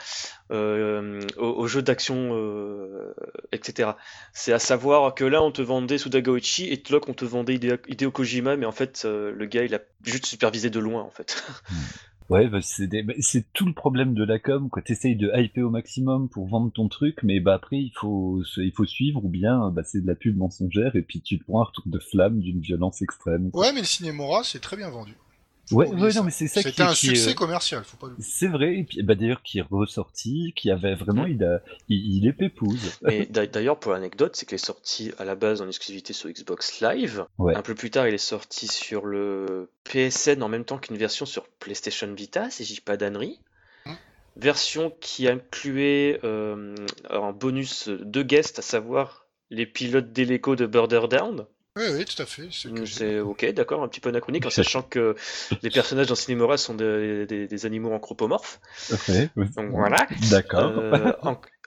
euh, au, jeu d'action, euh, etc. C'est à savoir que là on te vendait Sudagoichi et là on te vendait Hideo Kojima, mais en fait le gars il a juste supervisé de loin en fait. Ouais, bah, bah, c'est tout le problème de la com, quoi. T'essayes de hyper au maximum pour vendre ton truc, mais bah après il faut il faut suivre ou bien bah, c'est de la pub mensongère et puis tu prends un retour de flamme d'une violence extrême. Ouais, mais le cinémora c'est très bien vendu. Ouais, ouais, non, mais c'est ça qui C'était un succès commercial, faut pas C'est vrai, et puis bah, d'ailleurs qui est ressorti, qui avait vraiment, mm. il, a, il, est pépouse. Et d'ailleurs, pour l'anecdote, c'est qu'il est sorti à la base en exclusivité sur Xbox Live. Un peu plus tard, il est sorti sur le PSN en même temps qu'une version sur PlayStation Vita, si je dis pas d'annerie. Mm. Version qui incluait euh, en bonus deux guests, à savoir les pilotes d'Eleco de Border Down. Oui, oui, tout à fait. C'est ok, d'accord, un petit peu anachronique, en sachant que les personnages dans Cinemora sont des, animaux anthropomorphes. Donc voilà. D'accord. Euh,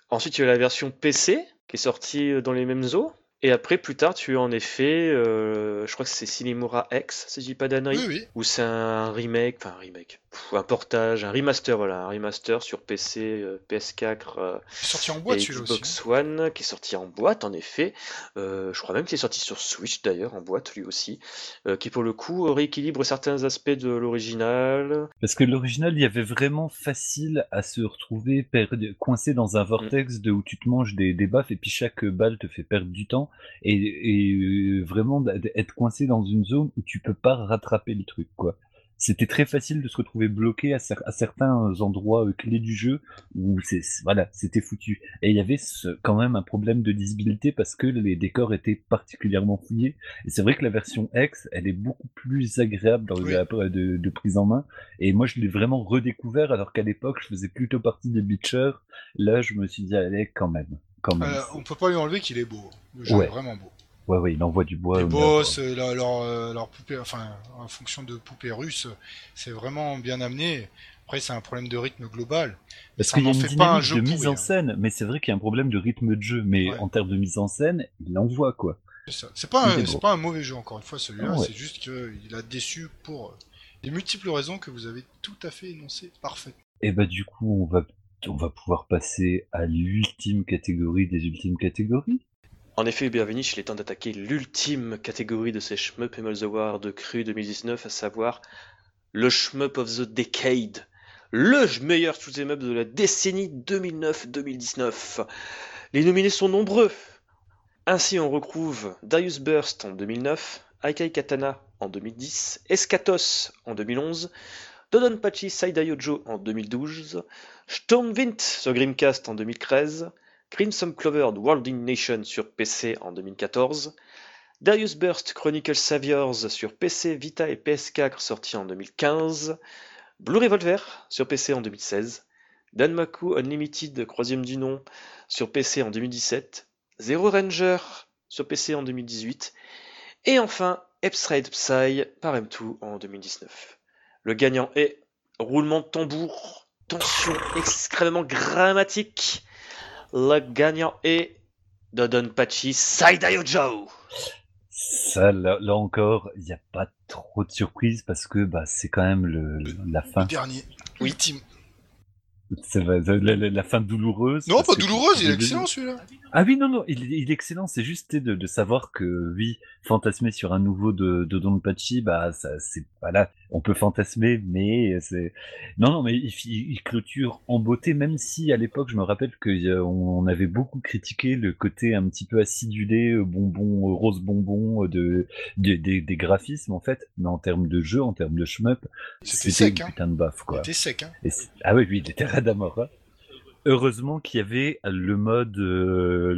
ensuite, il y a la version PC qui est sortie dans les mêmes eaux. Et après, plus tard, tu as en effet, euh, je crois que c'est Cinemora X, si je dis pas d'annerie, oui, où c'est un remake, enfin un remake, un portage, un remaster, voilà, un remaster sur PC, PS4, sorti en boîte, et Xbox One, qui est sorti en boîte, en effet. Euh, je crois même qu'il est sorti sur Switch d'ailleurs, en boîte lui aussi, euh, qui pour le coup rééquilibre certains aspects de l'original. Parce que l'original, il y avait vraiment facile à se retrouver perdu, coincé dans un vortex de où tu te manges des, des baffes et puis chaque balle te fait perdre du temps et, euh, vraiment être coincé dans une zone où tu peux pas rattraper le truc quoi. C'était très facile de se retrouver bloqué à, certains endroits euh, clés du jeu où c'est voilà c'était foutu. Et il y avait quand même un problème de lisibilité parce que les décors étaient particulièrement fouillés. Et c'est vrai que la version X, elle est beaucoup plus agréable dans le de, de, prise en main. Et moi, je l'ai vraiment redécouvert alors qu'à l'époque, je faisais plutôt partie des Beacher. Là, je me suis dit, allez, quand même. Euh, on peut pas lui enlever qu'il est beau. Le jeu est vraiment beau. Ouais, ouais, il envoie du bois. Les boss, euh, leur, euh, leur, poupée, enfin, en fonction de poupée russe, c'est vraiment bien amené. Après, c'est un problème de rythme global. Parce qu'il y a une dynamique de mise en hein. scène, mais c'est vrai qu'il y a un problème de rythme de jeu. Mais en termes de mise en scène, il envoie quoi. C'est pas, un, pas un mauvais jeu, encore une fois, celui-là. C'est juste qu'il a déçu pour les multiples raisons que vous avez tout à fait énoncées parfait. Et bah, du coup, on va on va pouvoir passer à l'ultime catégorie des ultimes catégories. En effet, bienvenue, il est temps d'attaquer l'ultime catégorie de ces Shmup Emeralds Award de Cru 2019, à savoir le Shmup of the Decade, le meilleur shoot'em de la décennie 2009-2019. Les nominés sont nombreux. Ainsi, on retrouve Darius Burst en 2009, Aikai Katana en 2010, Escatos en 2011, Dodonpachi Saidayojo en 2012, Stormwind sur Grimcast en 2013, Crimson Clover World in Nation sur PC en 2014, Darius Burst Chronicle Saviors sur PC, Vita et PS4 sorti en 2015, Blue Revolver sur PC en 2016, Danmaku Unlimited troisième du nom sur PC en 2017, Zero Ranger sur PC en 2018, et enfin Epsride Psy par M2 en 2019. Le gagnant est roulement de tambour, tension extrêmement grammatique. Le gagnant est Dodonpachi Saidayo Joe. Ça, là, encore, il n'y a pas trop de surprise parce que bah, c'est quand même le, la fin. Le dernier, ultime. C'est la, la, la, fin douloureuse. Non, pas douloureuse, il est excellent celui-là. Ah oui, non, non, il, il est excellent. C'est juste de, de, savoir que, oui, fantasmer sur un nouveau de, de Don Pachi, bah, ça, c'est, voilà, on peut fantasmer, mais c'est, non, non, mais il, il, clôture en beauté, même si à l'époque, je me rappelle qu'on on avait beaucoup critiqué le côté un petit peu acidulé, euh, bonbon, euh, rose bonbon de, de, des graphismes, en fait, mais en termes de jeu, en termes de shmup, c'était sec, hein. putain de baffe, quoi. C'était sec, hein. ah oui, oui, il était Radamora. Heureusement qu'il y avait le mode, euh,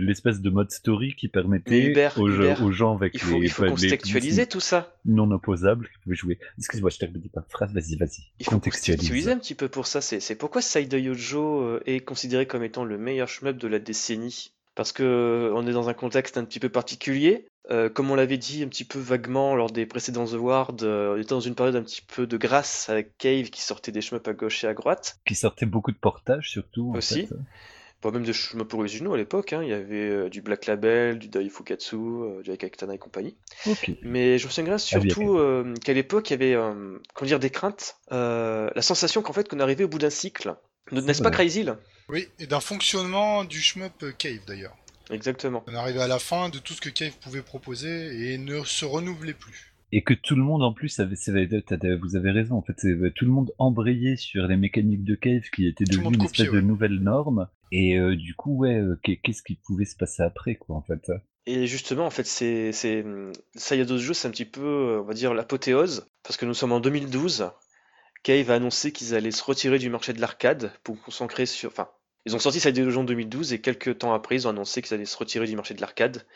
l'espèce de mode story qui permettait aux, aux, gens avec il faut, les, il faut contextualiser tout ça. Non opposables qui pouvaient jouer. Excuse-moi, je t'ai dit pas de phrase. Vas-y, vas-y. Il faut contextualiser un petit peu pour ça. C'est pourquoi Side Yojo euh, est considéré comme étant le meilleur shmup de la décennie? Parce que euh, on est dans un contexte un petit peu particulier. Euh, comme on l'avait dit un petit peu vaguement lors des précédents awards, euh, on était dans une période un petit peu de grâce avec Cave qui sortait des shmups à gauche et à droite. Qui sortait beaucoup de portages surtout. Aussi. Pas même des shmups originaux à l'époque, hein. il y avait du Black Label, du Dai Fukatsu, du Akakitana et compagnie. Mais je me souviens ah surtout qu'à l'époque il y avait comment dire, des craintes, la sensation qu'en fait qu'on arrivait au bout d'un cycle. N'est-ce pas Crazy là Oui, et d'un fonctionnement du shmup Cave d'ailleurs. Exactement. On arrivait à la fin de tout ce que Cave pouvait proposer et ne se renouvelait plus. Et que tout le monde en plus avait, vous avez raison, en fait, tout le monde embrayait sur les mécaniques de Cave qui étaient devenues une espèce de nouvelle norme. Et euh, du coup, ouais, euh, qu'est-ce qui pouvait se passer après, quoi, en fait? Et justement, en fait, c'est, c'est, Sayados Jeux, c'est un petit peu, euh, on va dire, l'apothéose, parce que nous sommes en 2012. Cave a annoncé qu'ils allaient se retirer du marché de l'arcade pour concentrer sur, enfin, ils ont sorti cette en 2012 et quelques temps après, ils ont annoncé qu'ils allaient se retirer du marché de l'arcade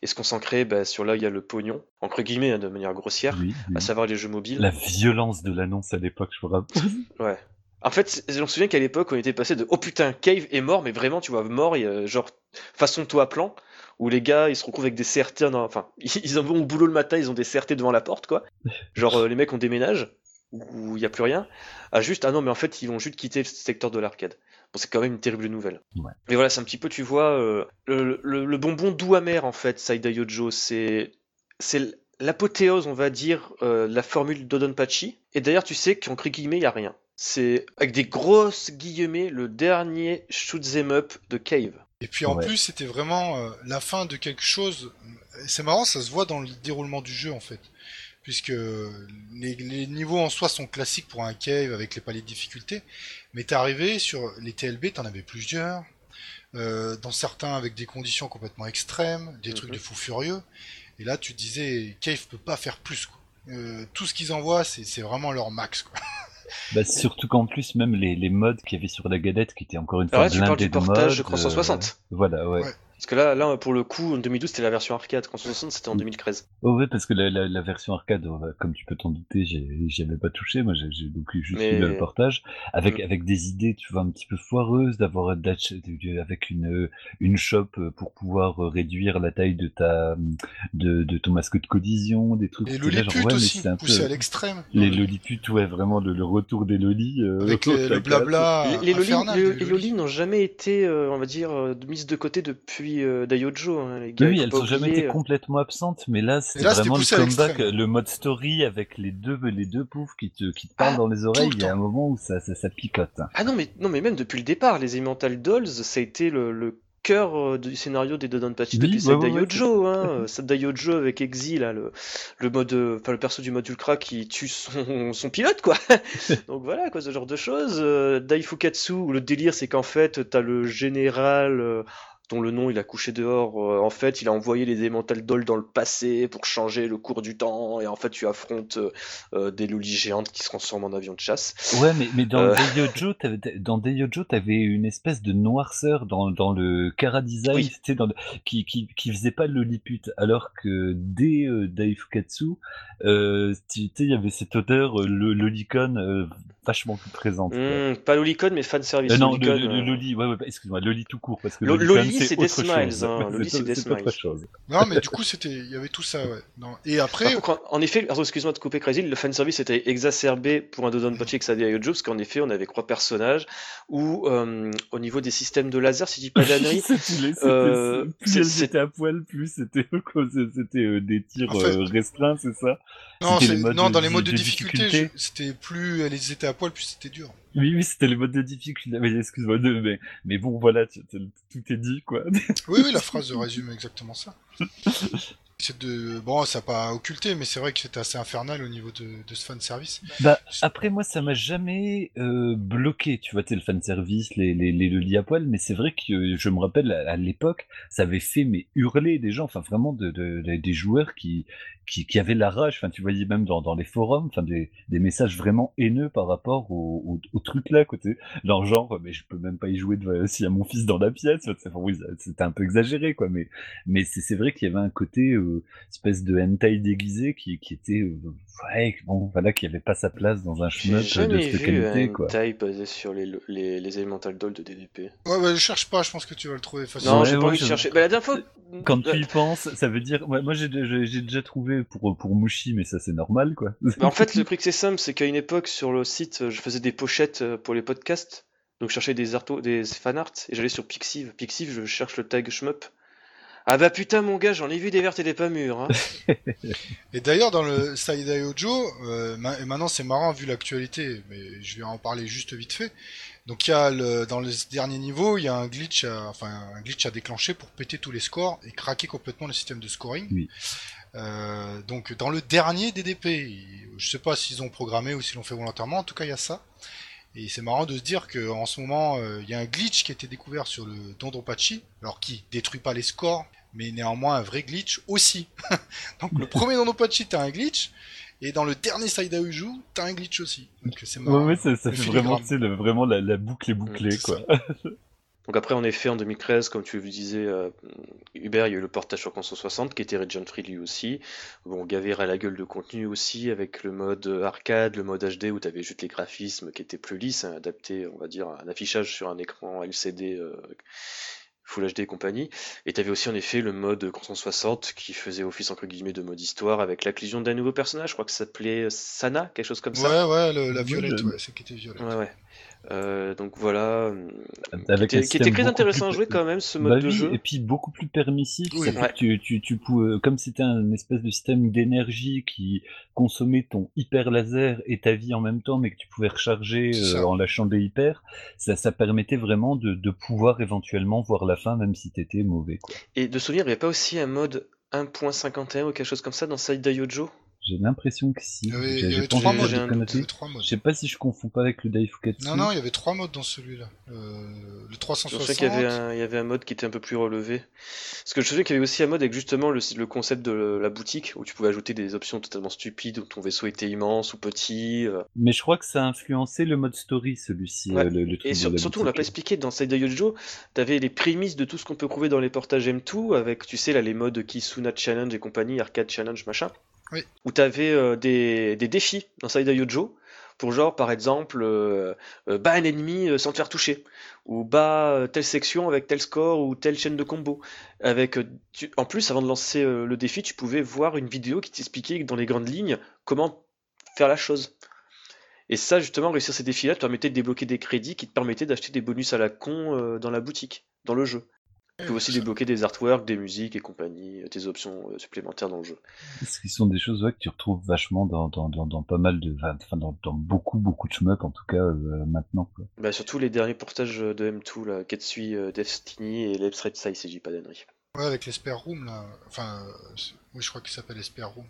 et se consacrer bah, sur là il y a le pognon, entre guillemets, hein, de manière grossière, à savoir les jeux mobiles. La violence de l'annonce à l'époque, je me rappelle. ouais. En fait, je me souviens qu'à l'époque, on était passé de oh putain, Cave est mort, mais vraiment, tu vois, mort, genre façon toit plan, où les gars ils se retrouvent avec des CRT, enfin, ils vont au boulot le matin, ils ont des CRT devant la porte, quoi. Genre, euh, les mecs ont déménage, où il n'y a plus rien. Ah, juste, ah non, mais en fait, ils vont juste quitter le secteur de l'arcade. Bon, c'est quand même une terrible nouvelle. Mais voilà, c'est un petit peu, tu vois, euh, le, bonbon doux amer, en fait, Saida Yojo, c'est c'est l'apothéose, on va dire, euh, la formule d'Odonpachi. Et d'ailleurs, tu sais qu'en guillemets, il n'y a rien. C'est, avec des grosses guillemets, le dernier shoot'em up de Cave. Et puis en plus, c'était vraiment euh, la fin de quelque chose. C'est marrant, ça se voit dans le déroulement du jeu, en fait puisque les, niveaux en soi sont classiques pour un cave avec les paliers de difficulté, mais t'es arrivé sur les TLB, t'en avais plusieurs, euh, dans certains avec des conditions complètement extrêmes, des trucs mhm. de fou furieux, et là tu te disais, cave peut pas faire plus, quoi. Euh, tout ce qu'ils envoient, c'est vraiment leur max, quoi. Bah, surtout qu'en plus, même les, les modes qu'il y avait sur la galette, qui étaient encore une fois ah ouais, tu parles du portage de 360. Euh, voilà, ouais. Parce que là, là, pour le coup, en 2012, c'était la version arcade. Quand 60, c'était en 2013. Oh ouais, parce que la, la, version arcade, comme tu peux t'en douter, j'y avais pas touché. Moi, j'ai donc juste eu le portage avec mm. avec des idées, tu vois, un petit peu foireuses, d'avoir avec une une shop pour pouvoir réduire la taille de ta de, de ton masque de collision, des trucs. Les loliputes aussi, poussés à l'extrême. Les loliputes, ouais, vraiment le, retour des lolis. Euh, avec le blabla. Les, les lolis, n'ont jamais été, euh, on va dire, euh, mises de côté depuis euh, Daiojo. Hein, les gars, oui, elles ont jamais été complètement absentes, mais là, c'est vraiment le comeback, le mode story avec les deux, les deux poufs qui te, qui te parlent ah, dans les oreilles. Il y a un moment où ça, ça, picote. Ah non, mais, non, mais même depuis le départ, les Elemental Dolls, ça a été le, le cœur euh, du scénario des Dodonpachi depuis oui, ouais, Daiojo, hein, Daiojo avec Exil, là, le, le mode, enfin le perso du mode Ultra qui tue son, son pilote, quoi. Donc voilà, quoi, ce genre de choses. Euh, Daifukatsu, où le délire c'est qu'en fait, t'as le général, euh, dont le nom il a couché dehors. Euh, en fait, il a envoyé les Elemental Dolls dans le passé pour changer le cours du temps. Et en fait, tu affrontes euh, euh, des lolis géantes qui se transforment en avions de chasse. Ouais, mais, mais dans dans Deiojo, t'avais une espèce de noirceur dans, dans le Kara Design, dans qui, qui, qui faisait pas le loliput. Alors que dès euh, Daifukatsu, il y avait cette odeur, le lolicon vachement plus présente. Mmh, pas lolicon, mais fan service. non, le, le, loli, ouais, ouais, excuse-moi, loli tout court. Parce que loli, c'est des smiles. Hein. c'est des smiles. Non, mais du coup, c'était, il y avait tout ça, ouais. Non. Et après. en, effet, excuse-moi de couper Crazy, le fanservice était exacerbé pour un Dodon Pachi Xavier Yojo, parce qu'en effet, on avait trois personnages où, euh, au niveau des systèmes de laser, si je dis pas d'annerie, euh, plus c'était à poil, plus c'était, euh, des tirs euh, restreints, c'est ça? Non, non, dans les modes de difficulté, c'était plus elles étaient à poil, plus c'était dur. Oui, oui, c'était le mode de difficulté. Mais excuse-moi, mais, mais bon, voilà, tout est dit, quoi. Oui, oui, la phrase résume exactement ça. c'est de bon ça n'a pas occulté mais c'est vrai que c'était assez infernal au niveau de, de ce fan service bah après moi ça m'a jamais euh, bloqué tu vois le fan service les les les, le à poil mais c'est vrai que je me rappelle à, l'époque ça avait fait mais hurler des gens enfin vraiment de, de, des joueurs qui qui, qui avaient la rage enfin tu voyais même dans, dans les forums enfin des, des messages vraiment haineux par rapport au, au, truc là côté genre genre mais je peux même pas y jouer de, s'il y a mon fils dans la pièce c'était un peu exagéré quoi mais mais c'est vrai qu'il y avait un côté euh, espèce de hentai déguisé qui, qui était euh, ouais bon voilà qui avait pas sa place dans un shmup de cette qualité un quoi. hentai basé sur les, les, les elemental dolls de DDP. Ouais bah je cherche pas, je pense que tu vas le trouver facilement. Non, j'ai pas envie de chercher. Bah, la dernière fois quand tu y penses, ça veut dire ouais, moi j'ai déjà trouvé pour pour Mushi mais ça c'est normal quoi. Bah, en fait le truc c'est simple, c'est qu'à une époque sur le site, je faisais des pochettes euh, pour les podcasts. Donc je cherchais des, des fanarts et j'allais sur Pixiv. Pixiv, je cherche le tag shmup. Ah bah putain mon gars, j'en ai vu des vertes et des pas mûres. Hein. et d'ailleurs dans le Saidai Ojo, euh, maintenant c'est marrant vu l'actualité, mais je vais en parler juste vite fait. Donc il y a le, dans le dernier niveau, il y a un glitch, à, enfin un glitch à déclencher pour péter tous les scores et craquer complètement le système de scoring. Oui. Euh, donc dans le dernier DDP, je sais pas s'ils ont programmé ou s'ils l'ont fait volontairement, en tout cas il y a ça. Et c'est marrant de se dire qu'en ce moment, euh, il y a un glitch qui a été découvert sur le Dondonpachi, alors qui détruit pas les scores, mais néanmoins un vrai glitch aussi. Donc le premier Dondonpachi, t'as un glitch, et dans le dernier Side Uju, t'as un glitch aussi. Donc c'est marrant. Ouais, ça, fait vraiment, vraiment la, boucle est bouclée, quoi. Donc après, en effet, en 2013, comme tu le disais, euh, Uber, il y a eu le portage sur console 60 qui était region free lui aussi. Bon, gavé à la gueule de contenu aussi, avec le mode arcade, le mode HD où tu avais juste les graphismes qui étaient plus lisses, hein, adaptés, on va dire, à un affichage sur un écran LCD euh, Full HD et compagnie. Et tu avais aussi en effet le mode console 60 qui faisait office entre guillemets de mode histoire avec l'inclusion d'un nouveau personnage, je crois que ça s'appelait Sana, quelque chose comme ça. Ouais, ouais, la violette, ouais, c'est qui était violette. Ouais, ouais. Euh, donc voilà, Avec qui, était, très intéressant à jouer quand même ce mode bah de jeu. Et puis beaucoup plus permissif. tu, tu, tu pouvais, comme c'était un espèce de système d'énergie qui consommait ton hyper laser et ta vie en même temps, mais que tu pouvais recharger euh, en lâchant des hyper, ça, ça permettait vraiment de, de, pouvoir éventuellement voir la fin même si t'étais mauvais. Quoi. Et de souvenir, il n'y avait pas aussi un mode 1.51 ou quelque chose comme ça dans Side Yojo j'ai l'impression que si. Il y avait, il y avait trois, modes, Je sais pas si je confonds pas avec le Daifukatsu. Non, non, il y avait trois modes dans celui-là. Euh, le 360. Je sais qu'il y avait, un, il y avait un mode qui était un peu plus relevé. Parce que je sais qu'il y avait aussi un mode avec justement le, le, concept de la boutique où tu pouvais ajouter des options totalement stupides où ton vaisseau était immense ou petit. Euh. Mais je crois que ça a influencé le mode story celui-ci. Euh, le, Et surtout, on l'a pas expliqué dans Side Yojo. T'avais les prémices de tout ce qu'on peut trouver dans les portages M2 avec, tu sais, là, les modes Kisuna Challenge et compagnie, Arcade Challenge, machin. Où tu avais euh, des, défis dans Side Yojo pour genre par exemple euh, euh, bas un ennemi sans te faire toucher. Ou bas telle section avec tel score ou telle chaîne de combo. Avec en plus avant de lancer le défi tu pouvais voir une vidéo qui t'expliquait dans les grandes lignes comment faire la chose. Et ça justement réussir ces défis là te permettait de débloquer des crédits qui te permettaient d'acheter des bonus à la con dans la boutique dans le jeu tu peux aussi débloquer des artworks, des musiques et compagnie, tes options euh, supplémentaires dans le jeu. Ce qui sont des choses que tu retrouves vachement dans, dans, dans, pas mal de. Enfin, dans, dans, beaucoup, beaucoup de shmup en tout cas euh, maintenant. Quoi. Bah, surtout les derniers portages de M2, là, Ketsui euh, Destiny et l'Epsred Sai, si j'ai pas d'annerie. Ouais, avec l'Esper Room là. Enfin, oui, je crois qu'il s'appelle Esper Room.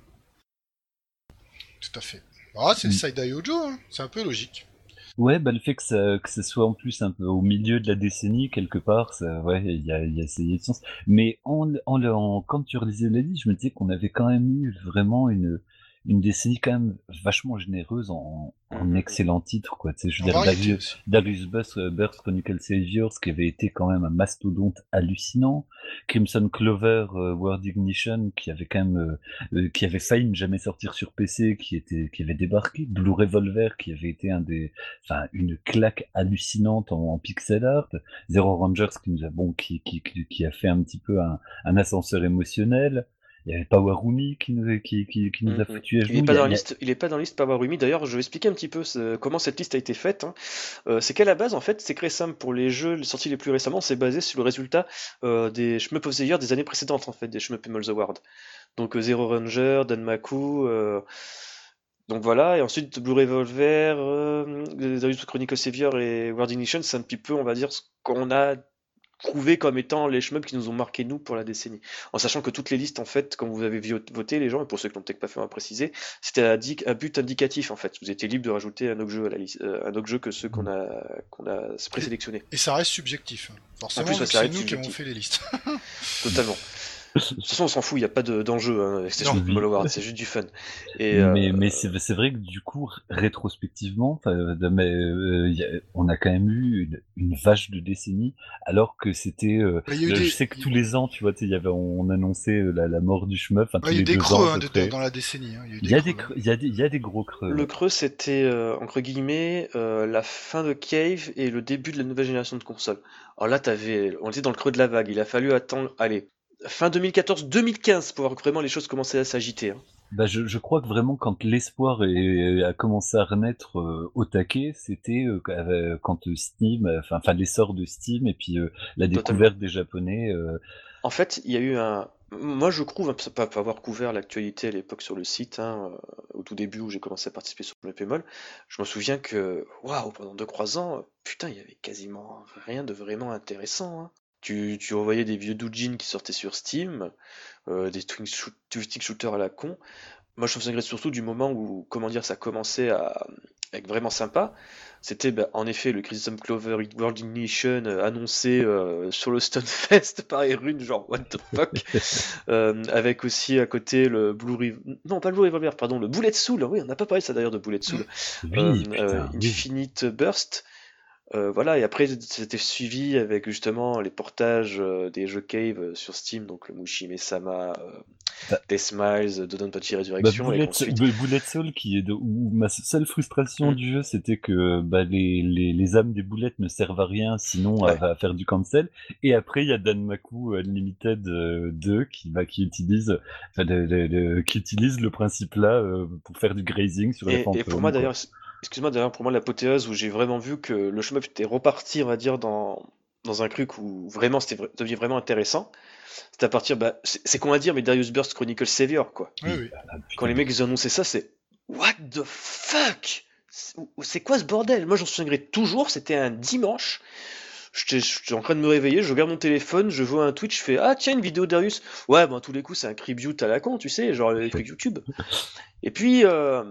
Tout à fait. Ah, c'est le mm. Side Ojo, hein. c'est un peu logique. Ouais, bah le fait que ça, que ce soit en plus un peu au milieu de la décennie quelque part, ça, ouais, il y a, y a, a sens. Mais en, en, en, quand tu relisais la liste, je me disais qu'on avait quand même eu vraiment une, une décennie quand même vachement généreuse en, en mhm. excellent titre, quoi. Tu sais, je veux dire, Darius, euh, Burst Chronicle Saviors, qui avait été quand même un mastodonte hallucinant. Crimson Clover, euh, World Ignition, qui avait quand même, euh, qui avait failli ne jamais sortir sur PC, qui était, qui avait débarqué. Blue Revolver, qui avait été un des, enfin, une claque hallucinante en, pixel art. Zero Rangers, qui nous a, bon, qui, qui, qui a fait un petit peu un, un ascenseur émotionnel. Il y avait Powerumi qui nous, qui, qui, qui nous a mhm. foutu à Il n'est pas, dans la liste, il est pas dans la liste Powerumi. D'ailleurs, je vais expliquer un petit peu comment cette liste a été faite. Hein. Euh, c'est qu'à la base, en fait, c'est très simple pour les jeux sortis les plus récemment. C'est basé sur le résultat euh, des Shmup of the Year des années précédentes, en fait, des Shmup Emeralds Award. Donc euh, Zero Ranger, Danmaku. Donc voilà, et ensuite Blue Revolver, euh, Chronicle Savior et World Ignition, c'est un petit peu, on va dire, ce qu'on a trouvé comme étant les shmups qui nous ont marqué nous pour la décennie. En sachant que toutes les listes, en fait, quand vous avez voté, les gens, et pour ceux qui n'ont peut-être pas fait un préciser, c'était un, but indicatif, en fait. Vous étiez libre de rajouter un autre jeu à la liste, euh, un autre jeu que ceux qu'on a, qu'on a présélectionnés. Et ça reste subjectif. Forcément, c'est nous qui avons fait les listes. Totalement. De toute façon, on s'en fout, il n'y a pas d'enjeu hein, avec ces c'est juste du fun. Et, mais, euh, mais c'est vrai que du coup, rétrospectivement, euh, on a quand même eu une, vache de décennies, alors que c'était. Euh, bah, je sais que tous les ans, tu vois, y avait, on annonçait la, mort du shmup. il y a eu des creux hein, dans la décennie. Hein, il y a des, il y a des, il y a des gros creux. Le creux, c'était, entre guillemets, la fin de Cave et le début de la nouvelle génération de consoles. Alors là, avais, on était dans le creux de la vague. Il a fallu attendre, allez, fin 2014-2015 pour voir que vraiment les choses commençaient à s'agiter. Hein. Bah je, je, crois que vraiment quand l'espoir a commencé à renaître euh, au taquet, c'était euh, euh, quand Steam, enfin, l'essor de Steam et puis la découverte des Japonais. En fait, il y a eu un. Moi, je trouve, hein, pas, pas avoir couvert l'actualité à l'époque sur le site, hein, au tout début où j'ai commencé à participer sur le PMOL, je me souviens que, waouh, pendant 2-3 ans, putain, il y avait quasiment rien de vraiment intéressant. Hein. Tu, tu revoyais des vieux doujins qui sortaient sur Steam, euh, des twin stick shooters à la con. Moi, je me souviens surtout du moment où, comment dire, ça commençait à, être vraiment sympa. C'était bah, en effet le Crimson Clover World Ignition euh, annoncé euh, sur le Stunfest par Erune, genre what the fuck. avec aussi à côté le Blue Revolver, non pas le Blue Revolver, pardon, le Bullet Soul. Oui, on n'a pas parlé ça d'ailleurs de Bullet Soul. Infinite Burst. Euh, voilà, et après c'était suivi avec justement les portages euh, des jeux Cave euh, sur Steam, donc le Mushime Sama, bah, Death Smiles, Dodonpachi Resurrection. Bah, Bullet, Soul, qui est de, où ma seule frustration mm. du jeu, c'était que bah, les, les, les, âmes des boulettes ne servent à rien sinon à, faire du cancel. Et après, il y a Danmaku Unlimited 2 qui, bah, qui, utilise, qui utilise le principe là pour faire du grazing sur les fantômes. Et pour moi d'ailleurs, excuse-moi d'ailleurs pour moi l'apothéose où j'ai vraiment vu que le shmup était reparti on va dire dans dans un truc où vraiment c'était devenu vraiment intéressant c'est à partir bah, c'est qu'on va dire mais Darius Burst Chronicle Savior quoi oui, oui. quand les mecs ils ont annoncé ça c'est what the fuck? C'est quoi ce bordel? Moi j'en souviendrai toujours c'était un dimanche J'étais en train de me réveiller, je regarde mon téléphone, je vois un tweet, je fais Ah tiens, une vidéo Darius. Ouais, bon, à tous les coups, c'est un tribute à la con, tu sais, genre les trucs YouTube. Et puis, euh,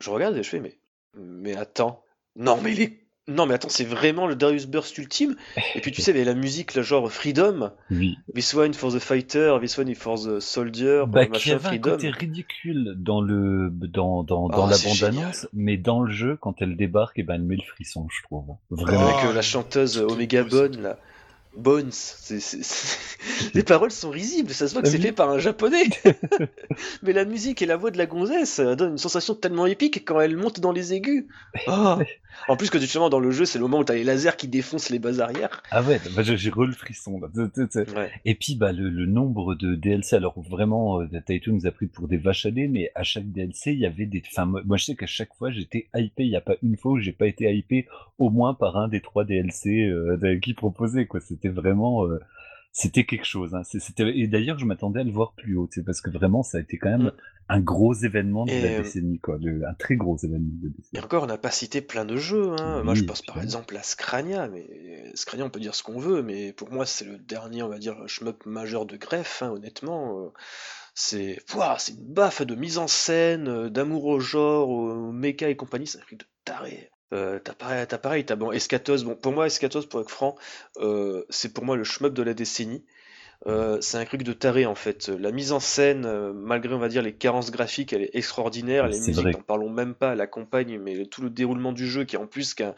je regarde et je fais Mais mais attends. Non, mais il Non, mais attends, c'est vraiment le Darius Burst ultime. Et puis tu sais, il y la musique, le genre Freedom. Oui. This one for the fighter, this one for the soldier. Bah, machin, avait Freedom. un côté ridicule dans le dans dans, dans ah, la bande annonce, mais dans le jeu, quand elle débarque, et eh ben elle met le frisson, je trouve. Vraiment. Avec euh, la chanteuse Omega Bonne là. Bones. Les paroles sont risibles, ça se voit que c'est fait par un japonais. Mais la musique et la voix de la gonzesse ça donne une sensation tellement épique quand elle monte dans les aigus. Oh. En plus que justement dans le jeu, c'est le moment où t'as les lasers qui défoncent les bases arrière. Ah ouais, bah, j'ai re le frisson. Et puis bah le, nombre de DLC, alors vraiment, euh, Taito nous a pris pour des vaches à lait, mais à chaque DLC, il y avait des. Enfin, moi je sais qu'à chaque fois j'étais hypé. Il n'y a pas une fois où j'ai pas été hypé au moins par un des trois DLC euh, qui proposaient quoi. C'était vraiment. Euh, c'était quelque chose. Hein. C'était et d'ailleurs je m'attendais à le voir plus haut, parce que vraiment ça a été quand même mm. un gros événement de la euh, décennie, quoi, un très gros événement de la décennie. Et encore, on n'a pas cité plein de jeux. Hein. moi, je pense par exemple à Scrania, mais Scrania, on peut dire ce qu'on veut, mais pour moi, c'est le dernier, on va dire, shmup majeur de greffe, hein, honnêtement. Euh. c'est, c'est une baffe de mise en scène, d'amour au genre, au méca et compagnie, c'est un truc de taré. Euh, t'as pareil, t'as pareil, t'as bon Escatos. Bon, pour moi, Escatos, pour être franc, euh, c'est pour moi le shmup de la décennie. Euh, c'est un truc de taré en fait. La mise en scène, malgré on va dire les carences graphiques, elle est extraordinaire. les musiques, n'en parlons même pas, la campagne, mais tout le déroulement du jeu qui est en plus qu'un,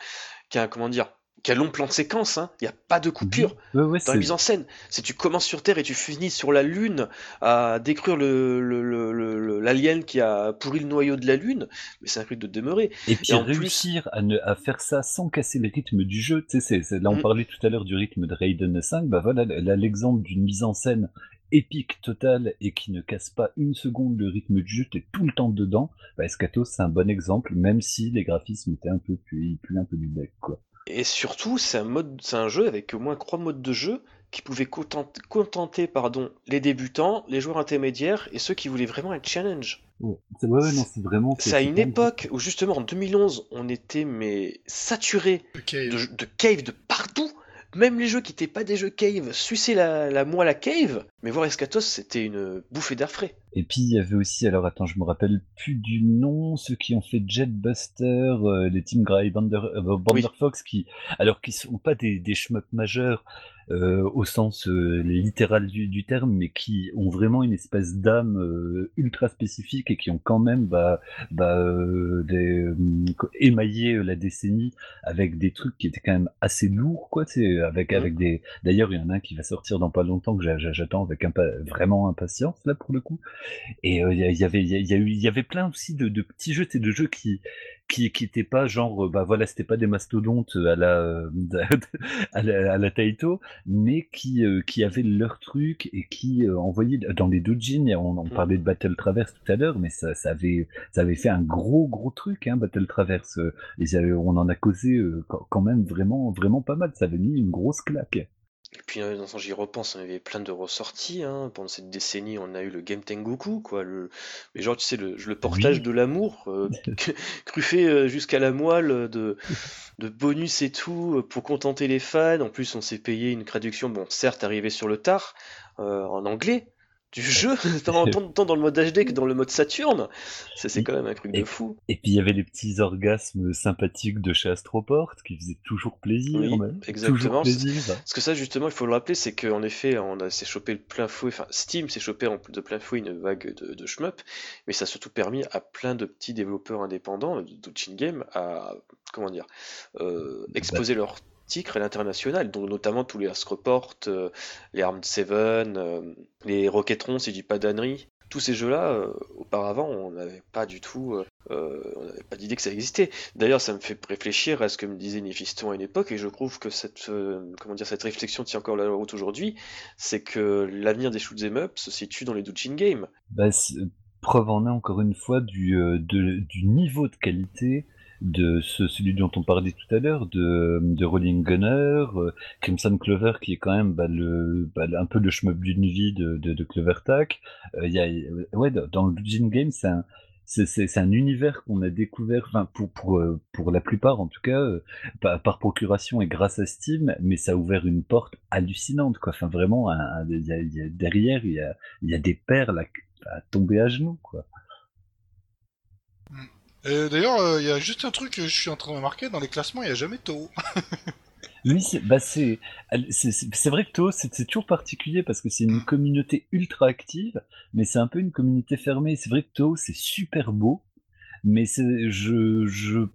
qu'un comment dire, quel long plan de séquence, hein. il n'y a pas de coupure dans la mise en scène. Si tu commences sur Terre et tu finis sur la Lune à décrire l'alien le, qui a pourri le noyau de la Lune, mais c'est un truc de demeurer. Et puis réussir à, ne, à, faire ça sans casser le rythme du jeu, tu sais, là on mm. parlait tout à l'heure du rythme de Raiden 5, bah voilà, l'exemple d'une mise en scène épique totale et qui ne casse pas une seconde le rythme du jeu, t'es tout le temps dedans, bah Escatos c'est un bon exemple, même si les graphismes étaient un peu plus, plus un peu du bec, quoi. Et surtout, c'est un mode, c'est un jeu avec au moins trois modes de jeu qui pouvait contenter, pardon, les débutants, les joueurs intermédiaires et ceux qui voulaient vraiment être challenge. Ouais, ouais, non, c'est vraiment. C'est à une époque où justement en 2011, on était mais saturé de, de cave de partout même les jeux qui n'étaient pas des jeux cave suçaient la, la moelle à cave, mais voir Escatos, c'était une bouffée d'air frais. Et puis il y avait aussi, alors attends, je me rappelle plus du nom, ceux qui ont fait Jetbuster, euh, les Team Grey, Bander, euh, Fox, qui, alors qui sont pas des, des majeurs, euh, au sens euh, littéral du, terme, mais qui ont vraiment une espèce d'âme euh, ultra spécifique et qui ont quand même bah, bah, des, émaillé la décennie avec des trucs qui étaient quand même assez lourds, quoi. Avec, mmh. avec des. D'ailleurs, il y en a un qui va sortir dans pas longtemps que j'attends avec vraiment impatience là pour le coup. Et il y, avait, il y, a eu, il y avait plein aussi de, de petits jeux, et de jeux qui qui était pas genre bah voilà c'était pas des mastodontes à la à la, à la Taito mais qui euh, qui avaient leur truc et qui euh, envoyaient dans les doujins. On en parlait de Battle Traverse tout à l'heure mais ça, ça avait ça avait fait un gros gros truc hein, Battle Traverse. Et on en a causé euh, quand même vraiment vraiment pas mal. Ça avait mis une grosse claque et puis, dans j'y repense, on avait plein de ressorties. Hein. Pendant cette décennie, on a eu le Game Tengoku, quoi. Le, mais genre, tu sais, le, le portage de l'amour, euh, cruffé euh, jusqu'à la moelle de, de bonus et tout, euh, pour contenter les fans. En plus, on s'est payé une traduction, bon, certes, arrivée sur le tard, en anglais, du jeu, tant, tant, dans le mode HD que dans le mode Saturne. C'est quand même un truc de fou. Et puis il y avait les petits orgasmes sympathiques de chez Astroport qui faisaient toujours plaisir. Oui, exactement. Parce que ça, justement, il faut le rappeler, c'est qu'en effet, on s'est chopé le plein fouet, enfin, Steam s'est chopé de plein fouet une vague de, de shmup, mais ça a surtout permis à plein de petits développeurs indépendants, d'Ochin Game, à, comment dire, euh, bah, exposer leur à l'international, donc notamment tous les Askreport, euh, les Armed Seven, euh, les Rocketrons, si je dis pas d'annerie. Tous ces jeux-là, euh, auparavant, on n'avait pas du tout, on n'avait pas d'idée que ça existait. D'ailleurs, ça me fait réfléchir à ce que me disait Néphiston à une époque, et je trouve que cette, comment dire, cette réflexion tient encore la route aujourd'hui. C'est que l'avenir des shoot'em up se situe dans les Doujin Games. Bah, preuve en est encore une fois du niveau de qualité de ce, celui dont on parlait tout à l'heure, de, de Rolling Gunner, euh, Crimson Clover qui est quand même bah, le, bah, un peu le shmup d'une vie de, de, Clover Tack. Euh, ouais, dans le Gin Game, c'est un, c'est un univers qu'on a découvert, enfin pour pour euh, pour la plupart en tout cas, euh, par, procuration et grâce à Steam, mais ça a ouvert une porte hallucinante quoi. Enfin vraiment, un, a, y a, derrière il y a il y a des perles à, à tomber à genoux quoi. D'ailleurs, euh, il y a juste un truc que je suis en train de remarquer, dans les classements, il n'y a jamais Toho. oui, bah c'est vrai que Toho, c'est toujours particulier parce que c'est une communauté ultra active, mais c'est un peu une communauté fermée. C'est vrai que Toho, c'est super beau, mais je, je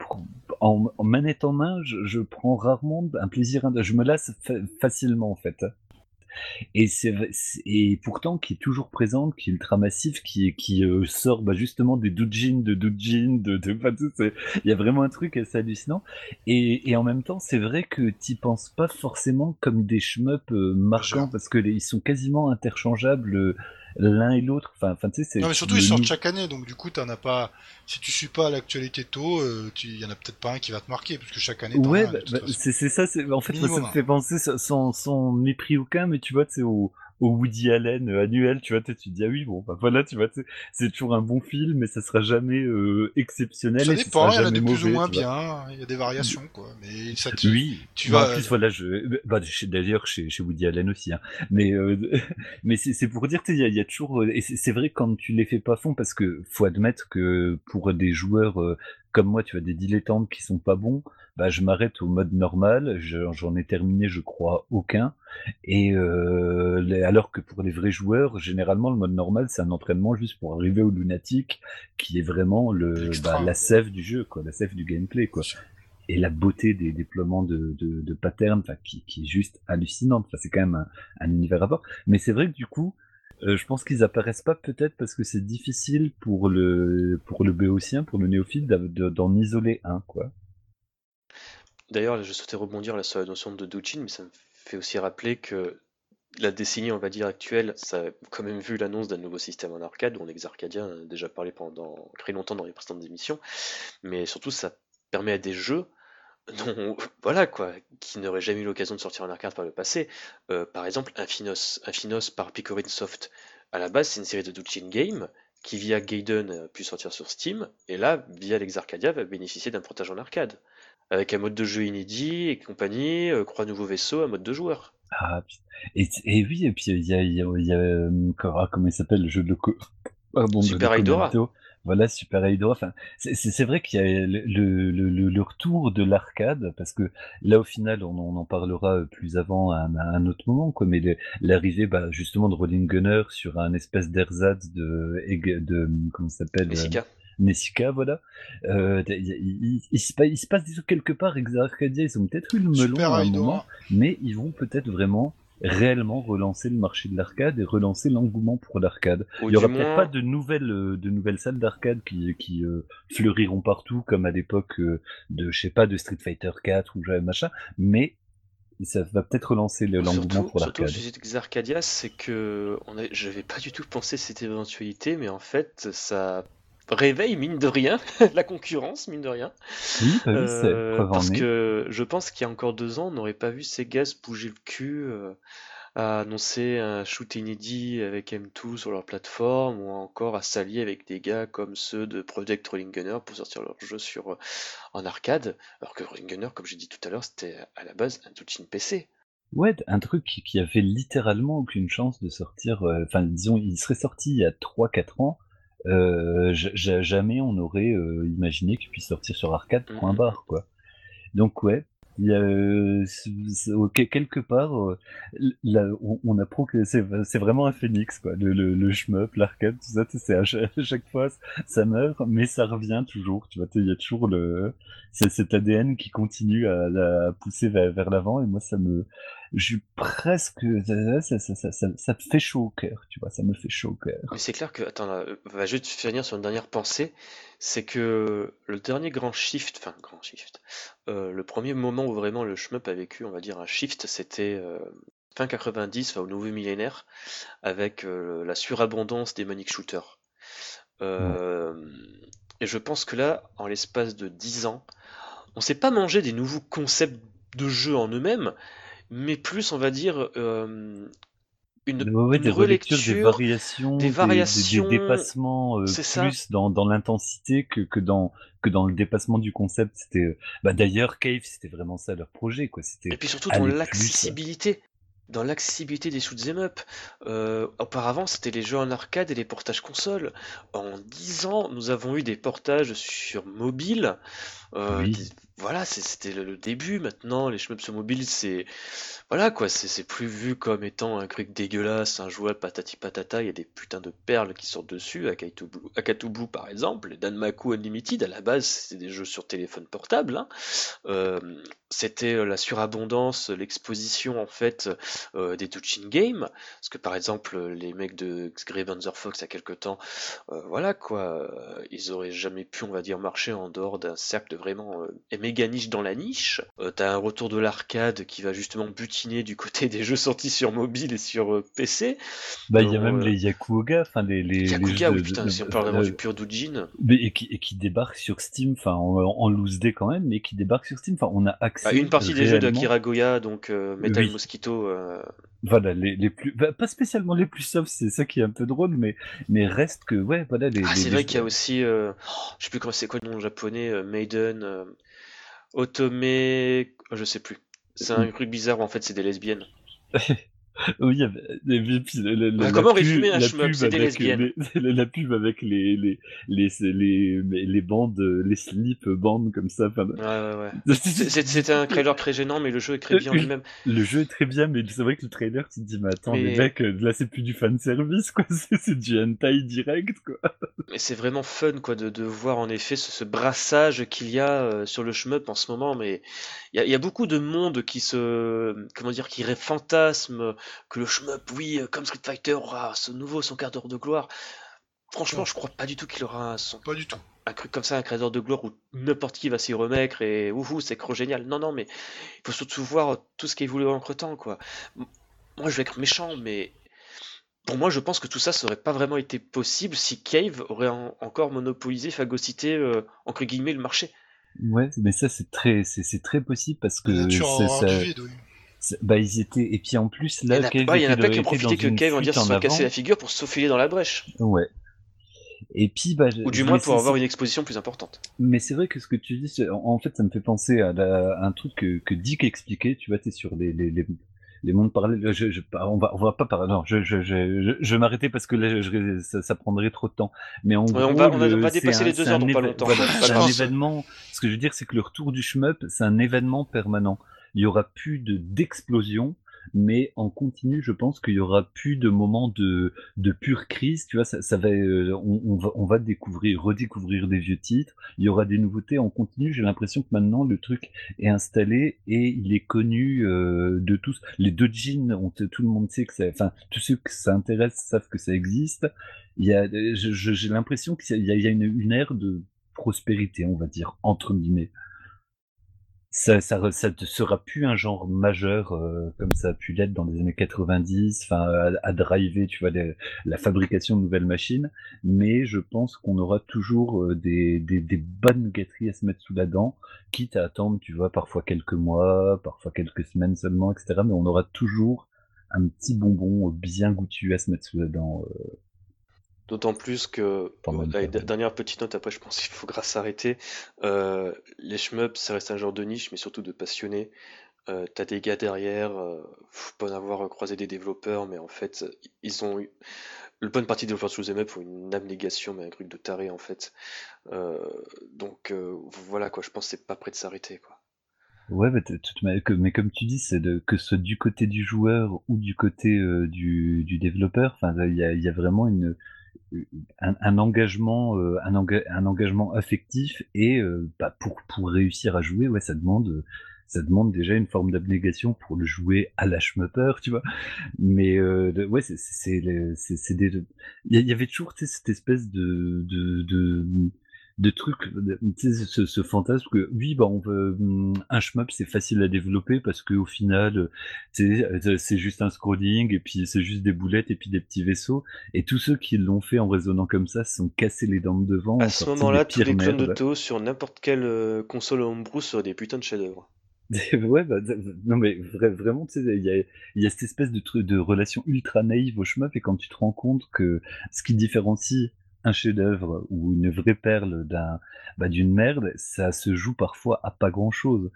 en, en, manette en main, je, je, prends rarement un plaisir, je me lasse facilement en fait et c'est et pourtant qui est toujours présente, qui est ultra massif, qui qui euh, sort bah, justement des doujins, de doujins, de de il y a vraiment un truc assez hallucinant. Et, et en même temps, c'est vrai que t'y penses pas forcément comme des shmups euh, marquants parce que ils sont quasiment interchangeables euh, l'un et l'autre. Enfin, enfin, tu sais, c'est. Non, mais surtout, ils sortent chaque année, donc du coup, t'en as pas. Si tu suis pas l'actualité tôt, euh, il y en a peut-être pas un qui va te marquer, parce que chaque année. Ouais, bah, bah, c'est ça. En fait, ça me fait penser sans, sans mépris aucun, mais tu vois, c'est au au Woody Allen euh, annuel, tu vois, tu te dis ah oui bon bah voilà, tu vois, c'est toujours un bon film, mais ça sera jamais euh, exceptionnel. Ça dépend, il y en a des plus ou moins bien, il y a des variations quoi. Mais ça te... oui, tu vas. En plus voilà, je, bah, d'ailleurs chez, chez Woody Allen aussi, hein. mais euh, mais c'est pour dire, il y, y, a toujours et c'est vrai quand tu les fais pas fond parce que faut admettre que pour des joueurs comme moi, tu as des dilettantes qui sont pas bons, bah, je m'arrête au mode normal. J'en ai terminé, je crois, aucun. Et euh, alors que pour les vrais joueurs, généralement, le mode normal, c'est un entraînement juste pour arriver au lunatique, qui est vraiment le, bah, la sève du jeu, quoi, la sève du gameplay, quoi. Et la beauté des déploiements de, de, de patterns, qui, qui est juste hallucinante. Enfin, c'est quand même un, un univers à part. Mais c'est vrai que du coup, je pense qu'ils apparaissent pas peut-être parce que c'est difficile pour le pour le béotien, pour le néophyte d'en isoler un quoi. D'ailleurs, je souhaitais rebondir sur la notion de Douchin, mais ça me fait aussi rappeler que la décennie, on va dire, actuelle, ça a quand même vu l'annonce d'un nouveau système en arcade, on Arcadia, a déjà parlé pendant très longtemps dans les précédentes émissions, mais surtout ça permet à des jeux non, voilà quoi, qui n'aurait jamais eu l'occasion de sortir en arcade par le passé. Euh, par exemple, Infinos, Infinos par Picorin Soft. À la base, c'est une série de Duchin Game qui, via Gaiden, a pu sortir sur Steam, et là, via l'Exarcadia, va bénéficier d'un portage en arcade. Avec un mode de jeu inédit et compagnie, euh, croix nouveau vaisseau, un mode de joueur. Ah, et, et oui, et puis il y a, y a, il y a euh, comment il s'appelle le jeu de. Super Eidora. Voilà, Super Hydro. Enfin, c'est vrai qu'il y a le, le, le, retour de l'arcade, parce que là, au final, on, on, en parlera plus avant à un, autre moment, quoi. Mais l'arrivée, bah, justement, de Rolling Gunner sur un espèce d'ersatz de, de, comment s'appelle Nessica. Nessica, voilà. Euh, il, il, se passe, il se passe quelque part, Arcadia, ils ont peut-être eu le melon à un moment, mais ils vont peut-être vraiment réellement relancer le marché de l'arcade et relancer l'engouement pour l'arcade. Il y aura peut-être pas de nouvelles, euh, de nouvelles salles d'arcade qui, qui euh, fleuriront partout comme à l'époque euh, de, je sais pas, de Street Fighter 4 ou machin, mais ça va peut-être relancer l'engouement pour l'arcade. Surtout, le sujet Arcadia, c'est que j'avais pas du tout pensé cette éventualité, mais en fait, ça réveille, mine de rien, la concurrence, mine de rien. Oui, bah euh, parce que je pense qu'il y a encore deux ans, on n'aurait pas vu Sega se bouger le cul euh, à annoncer un shoot inédit avec M2 sur leur plateforme ou encore à s'allier avec des gars comme ceux de Project Rolling Gunner pour sortir leur jeu sur, euh, en arcade. Alors que Rolling Gunner, comme j'ai dit tout à l'heure, c'était à la base un touching PC. Ouais, un truc qui, avait littéralement aucune chance de sortir. Enfin, disons, il serait sorti il y a 3-4 ans euh, jamais on aurait euh, imaginé qu'il puisse sortir sur arcade, point mmh barre, quoi. Donc ouais, il y a, euh, quelque part, là, on, apprend que c'est vraiment un phénix, quoi. Le, le, le shmup, l'arcade, tout ça, c'est à, chaque fois, ça meurt, mais ça revient toujours, tu vois, il y a toujours le, cet ADN qui continue à, à pousser vers, vers l'avant, et moi, ça me, je presque ça, ça, ça, ça, te fait chaud au cœur tu vois ça me fait chaud au cœur. Mais c'est clair que attends là, va juste finir sur une dernière pensée. C'est que le dernier grand shift enfin grand shift euh, le premier moment où vraiment le shmup a vécu on va dire un shift c'était euh, fin 90 enfin, au nouveau millénaire avec euh, la surabondance des manic shooters. Et je pense que là en l'espace de 10 ans on s'est pas mangé des nouveaux concepts de jeu en eux-mêmes mais plus, on va dire, euh, une, des relecture, des variations, des, variations, des, dépassements euh, plus dans, dans l'intensité que, que, dans, que dans le dépassement du concept. C'était, euh, bah, d'ailleurs, Cave, c'était vraiment ça leur projet, quoi. C'était et puis surtout dans l'accessibilité. Dans l'accessibilité des shoot'em up, auparavant c'était les jeux en arcade et les portages console. En 10 ans, nous avons eu des portages sur mobile, oui voilà, c'était le, début. Maintenant, les shmups mobile, c'est voilà quoi, c'est plus vu comme étant un truc dégueulasse, un joueur patati patata. Il y a des putains de perles qui sortent dessus. Blue, Blue par exemple, les Danmaku Unlimited. À la base, c'était des jeux sur téléphone portable. Hein. Euh, c'était euh, la surabondance, l'exposition en fait euh, des touching games. Parce que par exemple, les mecs de Grey Fox il y a quelque temps, voilà quoi, ils auraient jamais pu, on va dire, marcher en dehors d'un cercle de vraiment méga niche dans la niche. Euh, t'as un retour de l'arcade qui va justement butiner du côté des jeux sortis sur mobile et sur euh, PC. Bah, il y a même euh, les Yakuoga, enfin les, les, Yakuga, oui, putain, si on parle vraiment du pur doujin. Et qui, et qui débarquent sur Steam, enfin en, en loose day quand même, mais qui débarquent sur Steam. Enfin, on a accès. Bah, une partie des jeux de Akira Goya, donc Metal Mosquito. Voilà, les, les plus, bah, pas spécialement les plus soft, c'est ça qui est un peu drôle, mais, mais reste que, ouais, voilà. Les, ah, c'est vrai qu'il y a aussi, oh, je sais plus comment c'est quoi le nom japonais, Maiden, Otome, je sais plus. C'est un truc bizarre où en fait c'est des lesbiennes. Oui, comment résumer un shmup C'est des lesbiennes. la pub avec les, les, les, les, les bandes, les slip bandes comme ça. Ouais, ouais, ouais. C'était un trailer très gênant, mais le jeu est très bien lui-même. Le jeu est très bien, mais c'est vrai que le trailer, tu te dis, mais attends, les mecs, là c'est plus du fanservice, quoi. C'est du hentai direct, quoi. Mais c'est vraiment fun, quoi, de, de voir en effet ce, brassage qu'il y a euh, sur le shmup en ce moment, mais il y, y, a beaucoup de monde qui se, comment dire, qui fantasme que le shmup, oui, comme Street Fighter aura ce nouveau son quart d'heure de gloire. Franchement, je crois pas du tout qu'il aura son. Pas du tout. Un truc comme ça, un d'heure de gloire où n'importe qui va s'y remettre et ouhou, c'est trop génial. Non, non, mais il faut surtout voir tout ce qui est voulu entre temps, quoi. Moi, je vais être méchant, mais pour moi, je pense que tout ça, ça aurait pas vraiment été possible si Cave aurait encore monopolisé, phagocyté, euh, entre guillemets, le marché. Ouais, mais ça c'est très, c'est très possible parce que c'est bah ils étaient et puis en plus là, il y en a, pas qui ont profité que Kev on dire se soit cassé la figure pour se faufiler dans la brèche. Ouais. Et puis, bah, ou du moins pour avoir une exposition plus importante. Mais c'est vrai que ce que tu dis, en fait, ça me fait penser à, un truc que, que Dick expliquait. Tu vois, t'es sur les, les, les, les mondes parallèles. Je, je, on va, on va pas parler. Non, je, je, je, je vais m'arrêter parce que là, je, ça, ça, prendrait trop de temps. Mais en gros, on va, on va dépasser les deux heures dans pas longtemps. c'est un événement. Ce que je veux dire, c'est que le retour du shmup, c'est un événement permanent. Il y aura plus de d'explosion mais en continu, je pense qu'il y aura plus de moments de, de pure crise. Tu vois, ça, euh, on, va, on va découvrir, redécouvrir des vieux titres. Il y aura des nouveautés en continu. J'ai l'impression que maintenant le truc est installé et il est connu euh, de tous. Les deux jeans, tout le monde sait que ça, enfin, tous ceux que ça intéresse savent que ça existe. Il y a, j'ai l'impression qu'il y a, y a une, une ère de prospérité, on va dire, entre guillemets ça, ça, ça ne sera plus un genre majeur euh, comme ça a pu l'être dans les années 90, enfin à, driver, tu vois, la fabrication de nouvelles machines. Mais je pense qu'on aura toujours euh, des, des, des, bonnes gâteries à se mettre sous la dent, quitte à attendre, tu vois, parfois quelques mois, parfois quelques semaines seulement, etc. Mais on aura toujours un petit bonbon bien goûtu à se mettre sous la dent. Euh, D'autant plus que, dernière petite note, après je pense qu'il faudra s'arrêter. Euh, les shmups, ça reste un genre de niche, mais surtout de passionnés. Euh, T'as des gars derrière, euh, faut pas en avoir croisé des développeurs, mais en fait, ils ont eu. Le bonne partie des développeurs de shoot'em up ont une abnégation, mais un truc de taré en fait. Donc voilà quoi, je pense que c'est pas prêt de s'arrêter quoi. Ouais, mais, mais, comme tu dis, c'est que ce soit du côté du joueur ou du côté euh, du, du développeur, enfin, il y a, y a, vraiment une, un, engagement, euh, un, un, engagement affectif et euh, bah, pour, pour réussir à jouer, ouais, ça demande, ça demande déjà une forme d'abnégation pour le jouer à la schmupper, tu vois. Mais euh, ouais, c'est c'est des, il y, avait toujours cette espèce de, de, de de trucs, tu sais, ce, ce, fantasme que oui, bah on veut hum, un shmup, c'est facile à développer parce que au final, euh, c'est juste un scrolling et puis c'est juste des boulettes et puis des petits vaisseaux. Et tous ceux qui l'ont fait en raisonnant comme ça se sont cassés les dents de devant. À ce moment-là, tous les clones de Théo sur n'importe quelle euh, console homebrew seraient des putains de chefs-d'œuvre. ouais, bah, non mais vraiment, tu sais, il y a, y a, cette espèce de, de relation ultra naïve au shmup et quand tu te rends compte que ce qui différencie un chef-d'œuvre ou une vraie perle d'un bah, d'une merde, ça se joue parfois à pas grand-chose.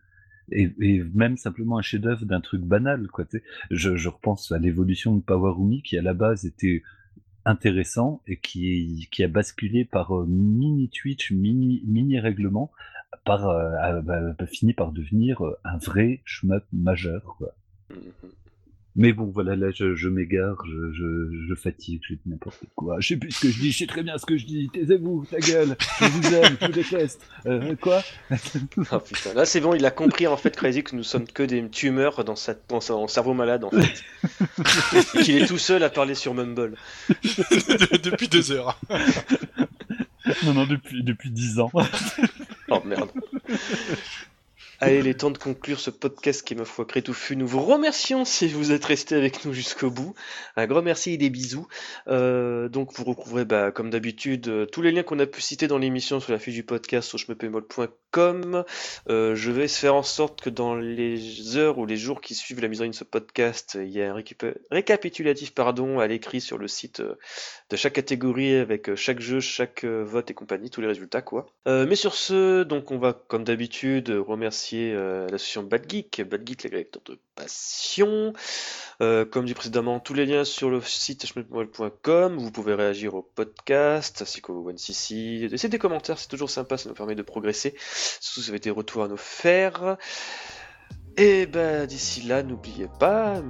Et, même simplement un chef-d'œuvre d'un truc banal, quoi. Je, je repense à l'évolution de Power Rumi qui à la base était intéressant et qui, qui a basculé par euh, mini Twitch, mini, mini règlement, par, euh, bah, fini par devenir euh, un vrai shmup majeur, quoi. Mmh mais bon, voilà, là, je, je m'égare, je, je, je, fatigue, je dis n'importe quoi. Je sais plus ce que je dis, je sais très bien ce que je dis. Taisez-vous, ta gueule, je vous aime, je vous déteste. Euh, quoi? Oh, putain, là c'est bon, il a compris en fait, Crazy, que nous sommes que des tumeurs dans, sa, dans son cerveau malade en fait. qu'il est tout seul à parler sur Mumble. depuis deux heures. non, non, depuis, depuis dix ans. oh merde. Allez, il est temps de conclure ce podcast qui, ma foi, crée touffu. Nous vous remercions si vous êtes resté avec nous jusqu'au bout. Un grand merci et des bisous. Euh, donc, vous retrouverez, bah, comme d'habitude, euh, tous les liens qu'on a pu citer dans l'émission sur la fiche du podcast sur chmepémol.com. Euh, je vais faire en sorte que dans les heures ou les jours qui suivent la mise en ligne de ce podcast, il y a un récapitulatif pardon, à l'écrit sur le site de chaque catégorie avec chaque jeu, chaque vote et compagnie, tous les résultats, quoi. mais sur ce, donc, on va, comme d'habitude, remercier euh, l'association Bad Geek, Bad Geek, les de passion. Euh, comme dit précédemment, tous les liens sur le site schmidtmol.com. Vous pouvez réagir au podcast ainsi qu'au OneCC. Laissez des commentaires, c'est toujours sympa, ça nous permet de progresser. Surtout si vous avez des retours à nous faire. Et ben d'ici là, n'oubliez pas,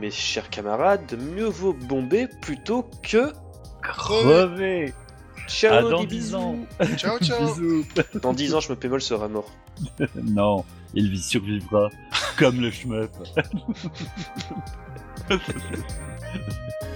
mes chers camarades, mieux vaut bomber plutôt que crever. Ciao, dans 10 ans. Ciao, ciao. Bisous. Dans 10 ans, je me pémol sera mort. non, il survivra comme le shmup.